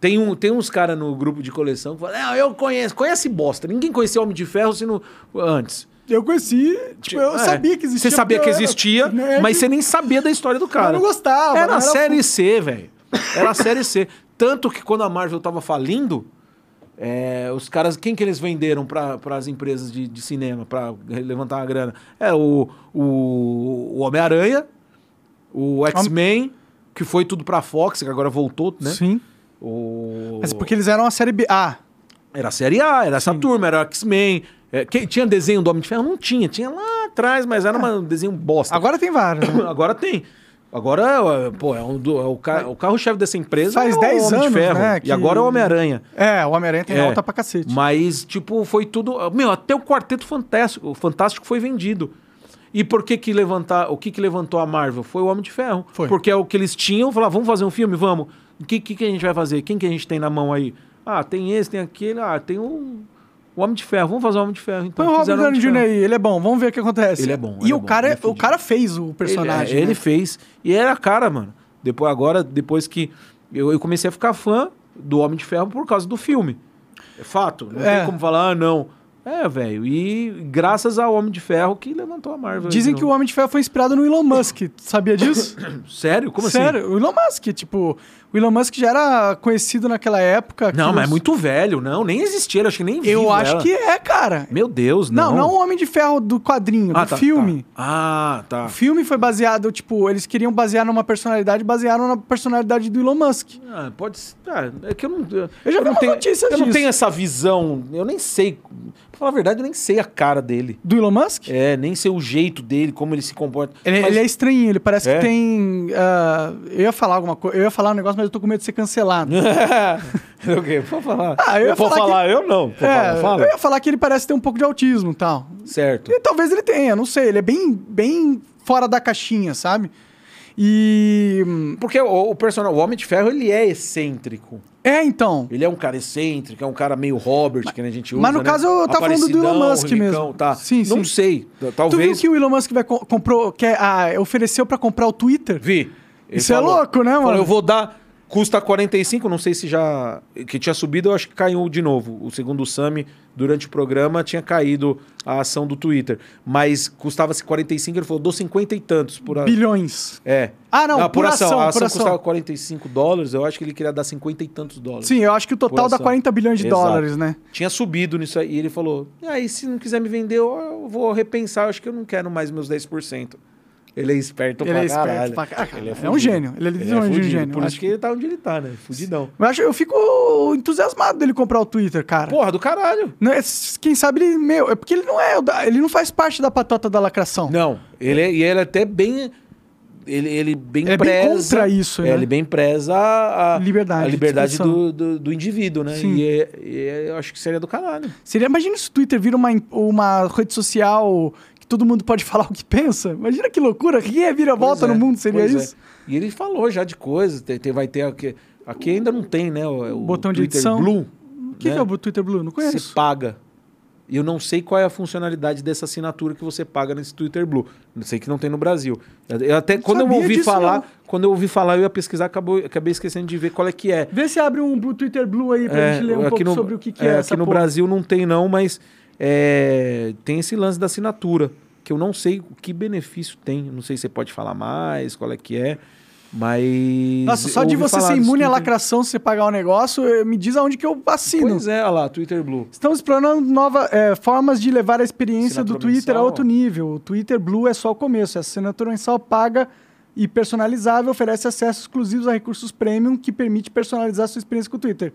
Tem, um, tem uns caras no grupo de coleção que falam, eu conheço. Conhece bosta. Ninguém conhecia Homem de Ferro sino, antes. Eu conheci, tipo, eu É. sabia que existia. Você sabia que existia, nerd, mas você nem sabia da história do cara. Eu não gostava. Era a série. C, velho. Era a série C. Tanto que quando a Marvel tava falindo, é, os caras. Quem que eles venderam para as empresas de, de cinema para levantar a grana? É o, o, o Homem-Aranha, o X-Men, que foi tudo pra Fox, que agora voltou, né? Sim. O... Mas porque eles eram a série B. Ah, Era a série A, era essa turma, era X-Men. É, que- tinha desenho do Homem de Ferro? Não tinha. Tinha lá atrás, mas era uma- um desenho bosta. agora tem vários. né? Agora tem. Agora, é, pô, é, um do- é o, ca- o carro-chefe dessa empresa Faz é o 10 Homem de anos, Ferro. né, que- E agora é o Homem-Aranha. É, o Homem-Aranha tem É. alta pra cacete. Mas, tipo, foi tudo... Meu, até o Quarteto Fantástico, o Fantástico foi vendido. E por que que levantar... O que que levantou a Marvel? Foi o Homem de Ferro. Foi. Porque é o que eles tinham. Falaram, vamos fazer um filme? Vamos. O que, que que a gente vai fazer? Quem que a gente tem na mão aí? Ah, tem esse, tem aquele. Ah, tem o... O Homem de Ferro. Vamos fazer o Homem de Ferro, então. Põe o Robert Downey Jr. Aí, ele é bom, vamos ver o que acontece. Ele é bom, E é o bom, cara, é o cara fez o personagem. Ele, é, né? ele fez. E era a cara, mano. Depois, agora, depois que. Eu, eu comecei a ficar fã do Homem de Ferro por causa do filme. É fato. Não É. tem como falar, ah, não. É, velho. E graças ao Homem de Ferro que levantou a Marvel. Dizem que o. Homem de Ferro foi inspirado no Elon Musk. Sabia disso? Sério? Como assim? Sério, o Elon Musk, tipo, o Elon Musk já era conhecido naquela época. Não, mas é os- muito velho, não. Nem existia, acho que nem Eu vivo acho era. que é, cara. Meu Deus, Não, não. não, o Homem de Ferro do quadrinho, Ah, do tá, filme. tá. Ah, tá. O filme foi baseado, tipo, eles queriam basear numa personalidade, basearam na personalidade do Elon Musk. Ah, pode ser. Ah, é que eu não. Eu, Eu já vi não tenho, notícia Eu não disso. tenho essa visão. Eu nem sei. Pra falar a verdade, eu nem sei a cara dele. Do Elon Musk? É, nem sei o jeito dele, como ele se comporta. Ele, Mas- ele é estranho, ele parece É? que tem. ah, eu ia falar alguma coisa, eu ia falar um negócio, mas eu tô com medo de ser cancelado. o quê? Pode falar. Ah, eu Vou falar falar, eu não. Pode é, falar, fala. eu ia falar que ele parece ter um pouco de autismo e tal. Certo. E talvez ele tenha, não sei. Ele é bem, bem fora da caixinha, sabe? E. hum, Porque o, o personagem, o Homem de Ferro, ele é excêntrico. É, então. Ele é um cara excêntrico, é um cara meio Robert, que a gente usa. mas no né? caso, eu tava falando do Elon Musk rinicão, mesmo. Tá. Sim, Não sim. sei. T- Tu viu Talvez. que o Elon Musk vai co- comprou, quer, ah, ofereceu pra comprar o Twitter? Vi. Ele Isso é louco, né, falou, mano? Eu vou dar. Custa 45, não sei se já. Que tinha subido, eu acho que caiu de novo. O segundo Sami, durante o programa, tinha caído a ação do Twitter. Mas custava-se 45, ele falou, dou 50 e tantos por a... Bilhões. É. Ah, não, por ação, A por ação ação. custava 45 dólares, eu acho que ele queria dar 50 e tantos dólares. Sim, eu acho que o total Por dá ação. 40 bilhões de Exato. dólares, né? Tinha subido nisso aí. E ele falou: "E aí, se não quiser me vender, eu vou repensar. Eu acho que eu não quero mais meus 10%. Ele é esperto Ele pra é esperto caralho. pra caralho. Ele É um fudido. gênio. Ele é literalmente um fudido. gênio. Por Eu isso acho que ele tá onde ele tá, né? Fudidão. Eu, acho, eu fico entusiasmado dele comprar o Twitter, cara. Porra, do caralho. Não é- quem sabe ele, meu, é porque ele não é, ele não faz parte da patota da lacração. Não, ele é, e ele é até bem. Ele, ele bem Ele é bem preza. contra isso, é, né? Ele bem preza a, Liberdade a de liberdade do, do, do indivíduo, né? Sim. E, é- e é- eu acho que seria do caralho. Seria, imagina se o Twitter vira uma, uma rede social todo mundo pode falar o que pensa. Imagina que loucura. Quem é vira volta Pois é, no mundo seria é. isso? E ele falou já de coisas. Tem, tem- vai ter aqui. Aqui ainda não tem, né? O, o Botão de Twitter edição. Blue. O que, né? que é o Twitter Blue? Não Você conheço. paga. E eu não sei qual é a funcionalidade dessa assinatura que você paga nesse Twitter Blue. Não sei que não tem no Brasil. Eu até quando eu ouvi disso, falar, não. quando eu ouvi falar, eu ia pesquisar, acabou, acabei esquecendo de ver qual é que é. Vê se abre um Twitter Blue aí pra É, gente ler um pouco no, sobre o que, que é, é, Aqui no porra. Brasil não tem não, mas é, tem esse lance da assinatura, que eu não sei o que benefício tem. Não sei se você pode falar mais, qual é que é, mas... Nossa, só de você ser imune à Twitter. lacração se você pagar o negócio, eh, me diz aonde que eu assino. Pois é, olha lá, Twitter Blue. Estamos explorando novas formas de levar a experiência do Assinatura Twitter a mensal. outro nível. O Twitter Blue é só o começo. A assinatura mensal paga e personalizável oferece acesso exclusivos a recursos premium que permite personalizar a sua experiência com o Twitter.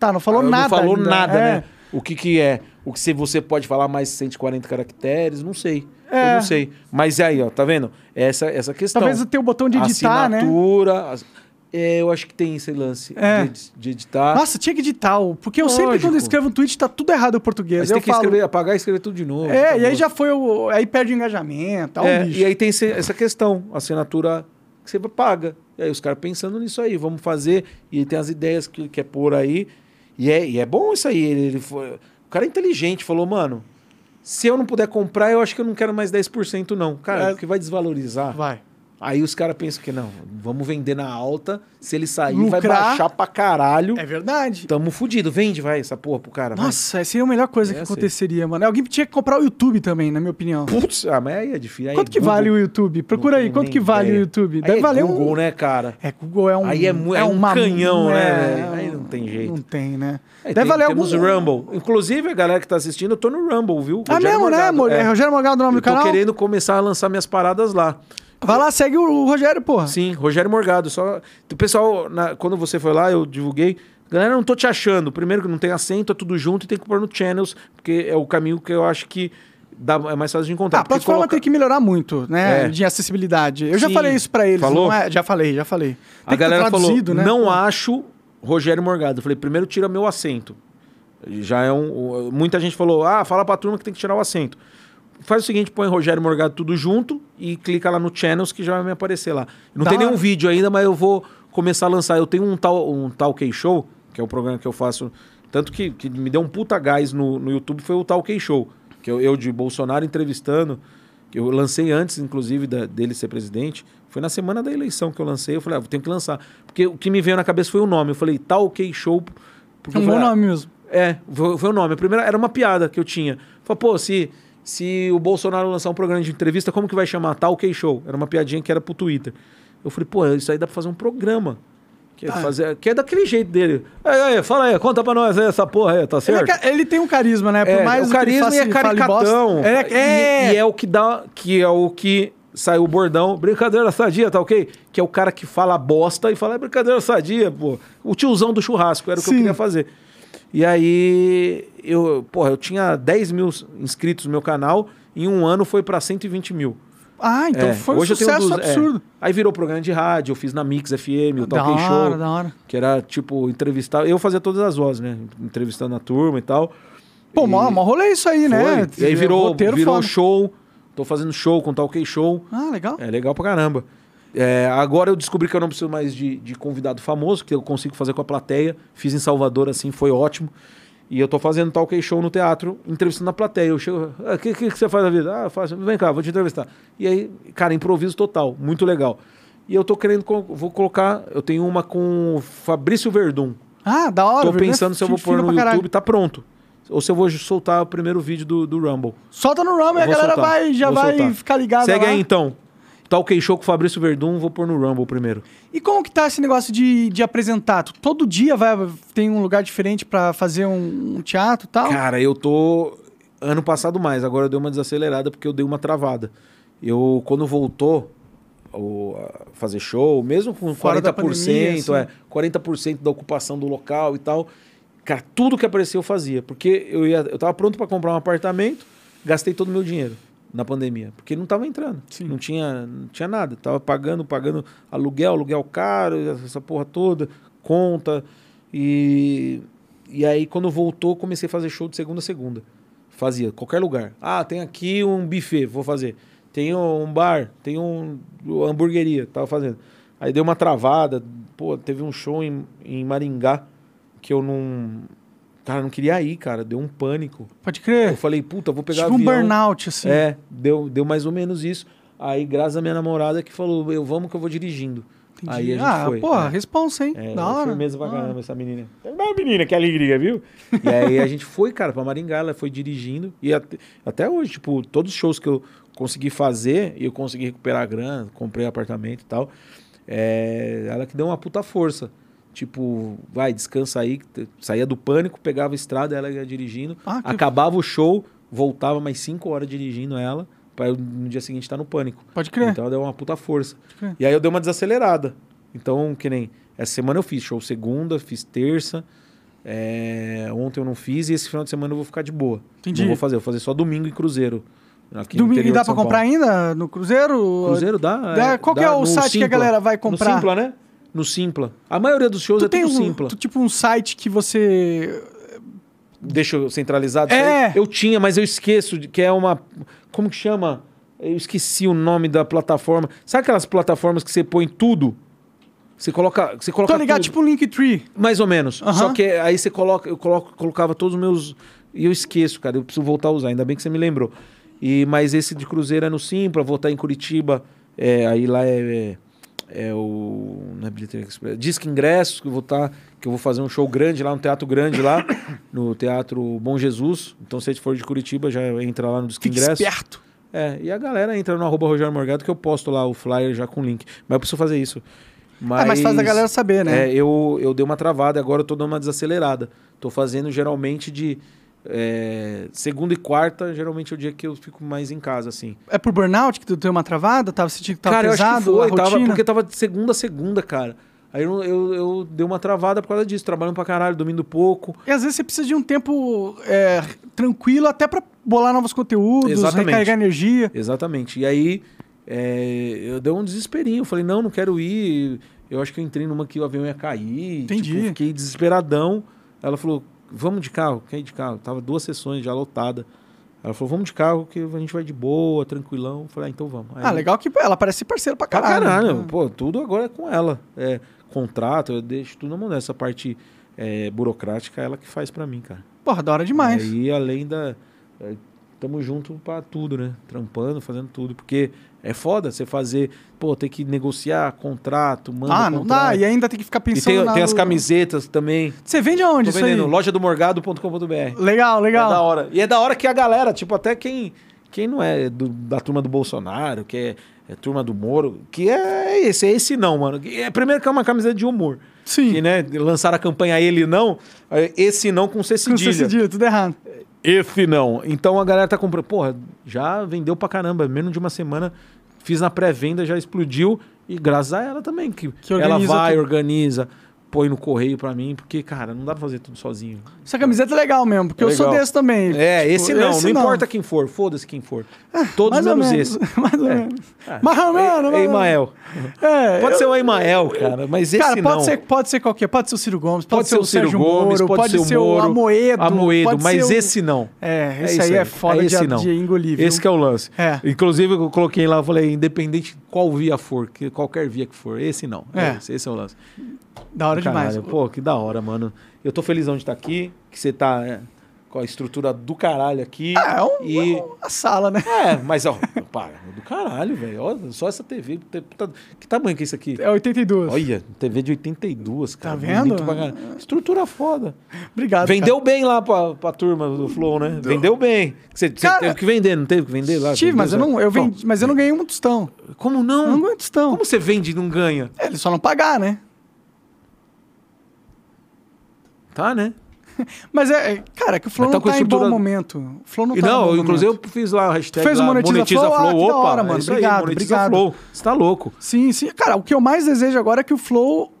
Tá, não falou Ah, nada. Não falou ainda. nada, É. né? O que que é? O que se você pode falar mais de 140 caracteres? Não sei. É. Eu não sei. Mas é aí, ó, tá vendo? Essa, essa questão. Talvez tenha o botão de editar, né? Assinatura. as- É, eu acho que tem esse lance É. de, de editar. Nossa, tinha que editar. o- Porque eu sempre, Lógico. quando escrevo um tweet, tá tudo errado em português. Mas eu tem que falo, escrever, apagar e escrever tudo de novo. É, tá e aí já foi o. Aí perde o engajamento. Tá um É, lixo. e aí tem esse- essa questão, assinatura que você paga. E aí os caras pensando nisso aí, vamos fazer. E tem as ideias que quer pôr aí. E é, e é bom isso aí. Ele, ele foi, o cara é inteligente, falou, mano, se eu não puder comprar, eu acho que eu não quero mais 10% não. Cara, É. porque vai desvalorizar. Vai. Aí os caras pensam que não, vamos vender na alta. Se ele sair, vai Lucrar. baixar pra caralho. É verdade. Tamo fudido. Vende, vai, essa porra pro cara. vai. Nossa, seria a melhor coisa que É, sei. aconteceria, mano. Alguém tinha que comprar o YouTube também, na minha opinião. Putz, ah, mas aí é difícil. Aí Quanto é que Google. vale o YouTube? Procura aí, quanto que vale ideia. o YouTube? Aí Deve é valer Google, um... né, cara? É, Google é um... Aí é mu- é um canhão, né, velho? Aí não tem jeito. Não tem, né? Aí Deve tem- valer temos algum... o Rumble. Inclusive, a galera que tá assistindo, eu tô no Rumble, viu? Ah, Rogério mesmo, né? Morgado. Mo- É. É. Rogério Morgado o nome Eu do tô canal? querendo começar a lançar minhas paradas lá. Vai lá, segue o Rogério, porra. Sim, Rogério Morgado. Só... O pessoal, na- quando você foi lá, eu divulguei. Galera, não tô te achando. Primeiro que não tem acento, é tudo junto e tem que pôr no channels, porque é o caminho que eu acho que dá, é mais fácil de encontrar. Ah, a plataforma coloca- tem que melhorar muito, né? É. De acessibilidade. Eu já Sim. falei isso pra eles. Falou? é? Já falei, já falei. Tem A galera falou, né? não acho Rogério Morgado. Eu falei, primeiro tira meu acento. Já é um... Muita gente falou, ah, fala pra turma que tem que tirar o acento. Faz o seguinte, põe Rogério Morgado tudo junto e clica lá no Channels que já vai me aparecer lá. Não Da tem nenhum vídeo ainda, mas eu vou começar a lançar. Eu tenho um tal, um Talk Show, que é o programa que eu faço... Tanto que, que me deu um puta gás no, no YouTube foi o Talk Show. Que eu, eu de Bolsonaro entrevistando... que Eu lancei antes, inclusive, da- dele ser presidente. Foi na semana da eleição que eu lancei. Eu falei, ah, tenho que lançar. Porque o que me veio na cabeça foi o nome. Eu falei, Talk Show. Porque É um eu bom falei, ah, nome mesmo. É, foi, foi o nome. A primeira era uma piada que eu tinha. Falei, pô, se, se o Bolsonaro lançar um programa de entrevista, como que vai chamar? Tal K Show. Era uma piadinha que era pro Twitter. Eu falei, pô, isso aí dá pra fazer um programa. Que é, fazer, que é daquele jeito dele. Aí, aí, fala aí, conta pra nós aí essa porra aí, tá Ele, certo? é ca- ele tem um carisma, né? Por É, mais o que ele carisma faça- e é caricatão. É, é. E, e é o que dá, que é o que saiu o bordão, brincadeira sadia, tá ok? Que é o cara que fala bosta e fala é brincadeira sadia, pô. O tiozão do churrasco, era o que Sim. eu queria fazer. E aí, eu, porra, eu tinha 10 mil inscritos no meu canal, em um ano foi pra 120 mil. Ah, então É, foi um sucesso é. absurdo. Aí virou programa de rádio, eu fiz na Mix FM, o Da Talk Show. hora, da hora. Que era, tipo, entrevistar. Eu fazia todas as vozes, né? Entrevistando a turma e tal. Pô, E- mó, mó rolê isso aí, né? Foi. E aí virou, virou foda. show. Tô fazendo show com o Talk Show. Ah, legal. É legal pra caramba. É, agora eu descobri que eu não preciso mais de, de convidado famoso, que eu consigo fazer com a plateia. Fiz em Salvador, assim, foi ótimo. E eu tô fazendo talk show no teatro, entrevistando a plateia. Eu chego, o ah, que, que, que você faz na vida? Ah, faço, vem cá, vou te entrevistar. E aí, cara, improviso total, muito legal. E eu tô querendo, vou colocar, eu tenho uma com o Fabrício Verdun. Ah, da hora. tô é pensando se eu vou pôr no pra caralho. YouTube, tá pronto. Ou se eu vou soltar o primeiro vídeo do, do Rumble. Solta no Rumble e a galera soltar, vai, já vou vai soltar. ficar ligada Segue lá. aí então. Talk Show com o Fabrício Verdun, vou pôr no Rumble primeiro. E como que tá esse negócio de, de apresentar? Todo dia vai tem um lugar diferente pra fazer um, um teatro e tal? Cara, eu tô. Ano passado mais, agora eu dei uma desacelerada porque eu dei uma travada. Eu, quando voltou o, a fazer show, mesmo com Fora da 40%, pandemia, assim. é, 40% da ocupação do local e tal, cara, tudo que aparecia eu fazia. Porque eu, ia, eu tava pronto para comprar um apartamento, gastei todo o meu dinheiro na pandemia, porque não tava entrando. Não tinha, não tinha nada. Tava pagando, pagando aluguel, aluguel caro, essa porra toda, conta. E, e aí, quando voltou, comecei a fazer show de segunda a segunda. Fazia, qualquer lugar. Ah, tem aqui um buffet, vou fazer. Tem um bar, tem um uma hamburgueria, tava fazendo. Aí deu uma travada. Pô, teve um show em, em Maringá que eu não. Cara, não queria ir, cara. Deu um pânico. Pode crer. Eu falei, puta, vou pegar tipo um burnout, assim. É, deu, deu mais ou menos isso. Aí, graças à minha namorada que falou, eu vamos que eu vou dirigindo. Entendi. Aí a gente ah, foi. porra, é. responsa, hein? É, da hora. firmeza pra da caramba hora. essa menina. É uma menina, que alegria, viu? e aí a gente foi, cara, pra Maringá, ela foi dirigindo. E até, até hoje, tipo, todos os shows que eu consegui fazer, e eu consegui recuperar a grana, comprei apartamento e tal, é, ela que deu uma puta força. Tipo, vai, descansa aí. Saía do pânico, pegava a estrada, ela ia dirigindo. Ah, Acabava o show, voltava mais cinco horas dirigindo ela, pra eu, no dia seguinte estar no pânico. Pode crer. Então ela deu uma puta força. E aí eu dei uma desacelerada. Então, que nem. Essa semana eu fiz show segunda, fiz terça. é, ontem eu não fiz e esse final de semana eu vou ficar de boa. Entendi. Não vou fazer, vou fazer só domingo e cruzeiro. Domingo, e dá pra comprar ainda no Cruzeiro? Cruzeiro dá? Dá- qual que é o site que a galera vai comprar? No Simpla, né? No Simpla. A maioria dos shows Tu é tem tudo um, Simpla. tu, tipo um site que você... Deixa eu centralizado. É. Eu tinha, mas eu esqueço de- que é uma. Como que chama? Eu esqueci o nome da plataforma. Sabe aquelas plataformas que você põe tudo? Você coloca. Você coloca Tô ligado, tudo. tipo Linktree. Mais ou menos. Só que aí você coloca, eu coloco, colocava todos os meus. E eu esqueço, cara. Eu preciso voltar a usar. Ainda bem que você me lembrou. E, mas esse de Cruzeiro é no Simpla, vou estar em Curitiba. É, aí lá é, é, é o. Não é Bilheteria Express. Disque Ingressos, que eu vou estar. Que eu vou fazer um show grande lá, um teatro grande lá, no Teatro Bom Jesus. Então, se você for de Curitiba, já entra lá no Disque Fique Ingressos. esperto. É, e a galera entra no arroba Rogério Morgado que eu posto lá o flyer já com link. Mas eu preciso fazer isso. Mas, É mais fácil da galera saber, né? É, eu, eu dei uma travada, agora eu tô dando uma desacelerada. Tô fazendo geralmente de é, segunda e quarta, geralmente é o dia que eu fico mais em casa, assim. É por burnout que tu deu uma travada? Tava sentindo que tava cara, pesado eu acho que foi, a tava, porque tava de segunda a segunda, cara. Aí eu, eu, eu dei uma travada por causa disso, trabalhando pra caralho, dormindo pouco. E às vezes você precisa de um tempo é, tranquilo até pra bolar novos conteúdos, Exatamente. recarregar energia. Exatamente. E aí é, eu dei um desesperinho. Eu falei, não, não quero ir. Eu acho que eu entrei numa que o avião ia cair. Entendi. Tipo, fiquei desesperadão. Ela falou, vamos de carro? Quer ir de carro? Tava duas sessões já lotada. Ela falou, vamos de carro que a gente vai de boa, tranquilão. Eu falei, ah, então vamos. Aí, Ah, legal que ela parece parceiro pra Pra caralho. caralho. né? Pô, tudo agora é com ela. É, contrato, eu deixo tudo na mão dela. Essa parte é, burocrática, é ela que faz pra mim, cara. Porra, da hora demais. Aí, além da. Estamos tamo junto pra tudo, né? Trampando, fazendo tudo. Porque é foda você fazer, pô, ter que negociar contrato, manda Ah, não contrato. dá. E ainda tem que ficar E pensando tem, na- tem as camisetas também. Você vende aonde Tô isso aí? vendendo, lojadomorgado.com.br. Legal, É legal. da hora. E é da hora que a galera, tipo, até quem, quem não é do- da turma do Bolsonaro, que é, é turma do Moro, que é esse, é esse não, mano. É, primeiro que é uma camiseta de humor. Sim. Que, né, lançaram a campanha Ele Não, é esse não com C Com cedilha. cedilha, tudo errado. Esse não. Então a galera tá comprando. Porra, já vendeu pra caramba. Menos de uma semana. Fiz na pré-venda, já explodiu. E graças a ela também. Que, Que ela vai, tudo. organiza, põe no correio pra mim. Porque, cara, não dá pra fazer tudo sozinho. Essa camiseta é legal mesmo, porque eu sou Legal. desse também. É, Tipo, esse não. não importa quem for. Foda-se quem for. Todos Mais ou menos menos. esse. Mais ou menos. É. Mais ou menos. É, mais ou menos. Emael. É, Pode eu- ser o Emael, cara. Mas esse Cara, pode não. ser, pode ser qualquer. Pode ser o Ciro Gomes, pode, Pode ser o Ciro Sérgio Gomes, Moro, pode, ser o Moro, Amoedo. Amoedo, pode mas ser o- esse não. É, esse aí é foda é de, esse não. de engolir. Esse que é o lance. É. Inclusive, eu coloquei lá, eu falei, independente de qual via for, que, qualquer via que for, esse não. É. Esse, esse é o lance. Da hora Caralho, demais. Pô, que da hora, mano. Eu tô felizão de estar aqui, que você tá é, com a estrutura do caralho aqui. É, é um, e... é uma sala, né? É, mas, ó, pá, do caralho, velho. Só essa TV. puta- Que tamanho que é isso aqui? É 82. Olha, TV de 82, cara. Tá vendo? Estrutura foda. Obrigado. Vendeu bem lá pra, pra turma do Flow, né? Vendeu bem. Você, você Cara, teve que vender, não teve que vender lá? cara. Tive, mas eu não, eu vendi, mas eu não ganhei um tostão. Como Eu não não? ganhei um tostão. Como você vende e não ganha? É, Eles só não pagar, né? Tá, né? Mas é, é, cara, que o Flow tá não tá, estrutura- em bom momento. O Flow não tá não, eu, inclusive momento. eu fiz lá a hashtag fez o lá, Monetiza Flow? Ah, que da Opa, hora, é mano. isso Obrigado, aí, Monetiza obrigado. Flow. Você tá louco. Sim, sim. Cara, o que eu mais desejo agora é que o Flow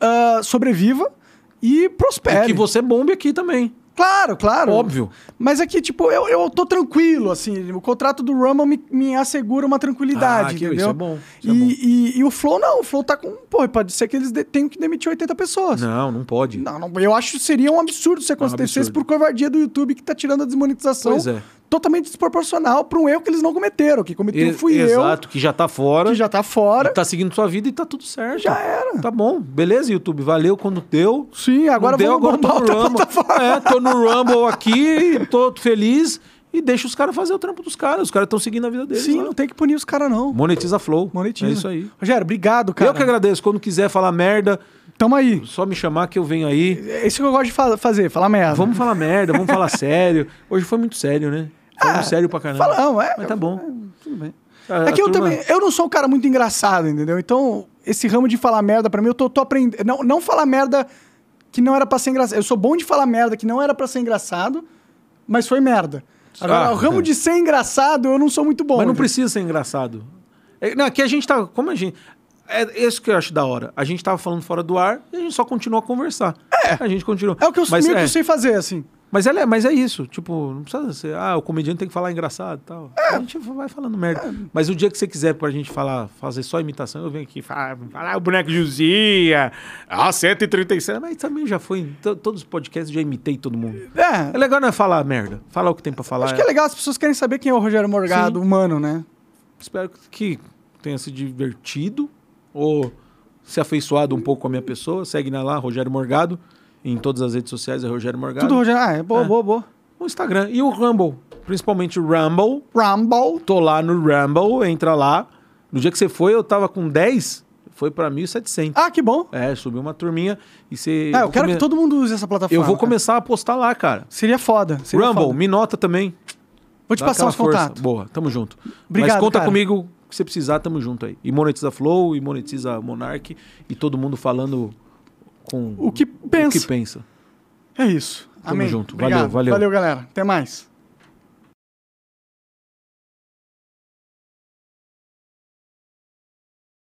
ah, sobreviva e prospere. E que você bombe aqui também. Claro, claro. Óbvio. Mas aqui, tipo, eu, eu tô tranquilo, assim. O contrato do Rumble me, me assegura uma tranquilidade, Ah, que- entendeu? isso é bom, isso é e, bom. E, e o Flow não, o Flow tá com. Pô, pode ser que eles de- tenham que demitir 80 pessoas. Não, não pode. Não, não, eu acho que seria um absurdo se acontecesse absurdo. por covardia do YouTube que tá tirando a desmonetização Pois é. Totalmente desproporcional pra um erro que eles não cometeram. Que cometeu E- fui Exato, que já tá eu, fora. que já tá fora. Tá seguindo sua vida e tá tudo certo. Já era. Tá bom. Beleza, YouTube. Valeu quando deu. Sim, agora deu, agora tô no Rumble. É, tô no Rumble aqui, tô feliz. E deixa os caras fazer o trampo dos caras. Os caras estão seguindo a vida deles. Sim, lá. não tem que punir os caras, não. Monetiza Flow. Monetiza. É isso aí. Rogério, obrigado, cara. Eu que agradeço. Quando quiser falar merda, Tamo aí. só me chamar que eu venho aí. É isso que eu gosto de fa- fazer, falar merda. Vamos falar merda, vamos falar sério. Hoje foi muito sério, né? Ah, sério pra caramba. Falamos, é. Mas tá bom. Tudo bem. A- É que eu turma- também, eu não sou um cara muito engraçado, entendeu? Então, esse ramo de falar merda pra mim, eu tô, tô aprendendo. Não, não falar merda que não era pra ser engraçado. Eu sou bom de falar merda que não era pra ser engraçado, mas foi merda. Agora, Ah, o ramo é. de ser engraçado, eu não sou muito bom. Mas não precisa ser engraçado. É, não, aqui a gente tá. Como a gente. É isso que eu acho da hora. A gente tava falando fora do ar e a gente só continua a conversar. É. A gente continua. É o que eu, mas, meio que é, eu sei fazer, assim. Mas, é, mas é isso. Tipo, não precisa ser. Ah, o comediante tem que falar engraçado e tal. A gente vai falando merda. Mas o dia que você quiser pra gente falar, fazer só imitação, eu venho aqui falar, falar o boneco de Uzia, a 137. Mas também já foi. Em to- todos os podcasts já imitei todo mundo. É É. legal não é falar merda. Falar o que tem pra falar. Acho que é legal, as pessoas querem saber quem é o Rogério Morgado, humano, né? Espero que tenha se divertido ou se afeiçoado um pouco com a minha pessoa. Segue na lá, Rogério Morgado. Em todas as redes sociais é Rogério Morgado. Tudo Rogério. Ah, é boa, É. boa, boa. O Instagram e o Rumble. Principalmente o Rumble. Rumble. Tô lá no Rumble, entra lá. No dia que você foi, eu tava com 10, foi pra 1.700. Ah, que bom. É, subiu uma turminha e você... Ah, eu quero come- que todo mundo use essa plataforma. Eu vou cara. começar a postar lá, cara. Seria foda. Seria Rumble, foda. me nota também. Vou te Dá passar os força. contatos. Boa, tamo junto. Obrigado, Mas conta cara. comigo que você precisar, tamo junto aí. E monetiza Flow, e monetiza Monark, e todo mundo falando com O que pensa. O que pensa. É isso. Tamo Amém. junto. Obrigado. Valeu, valeu. Valeu, galera. Até mais.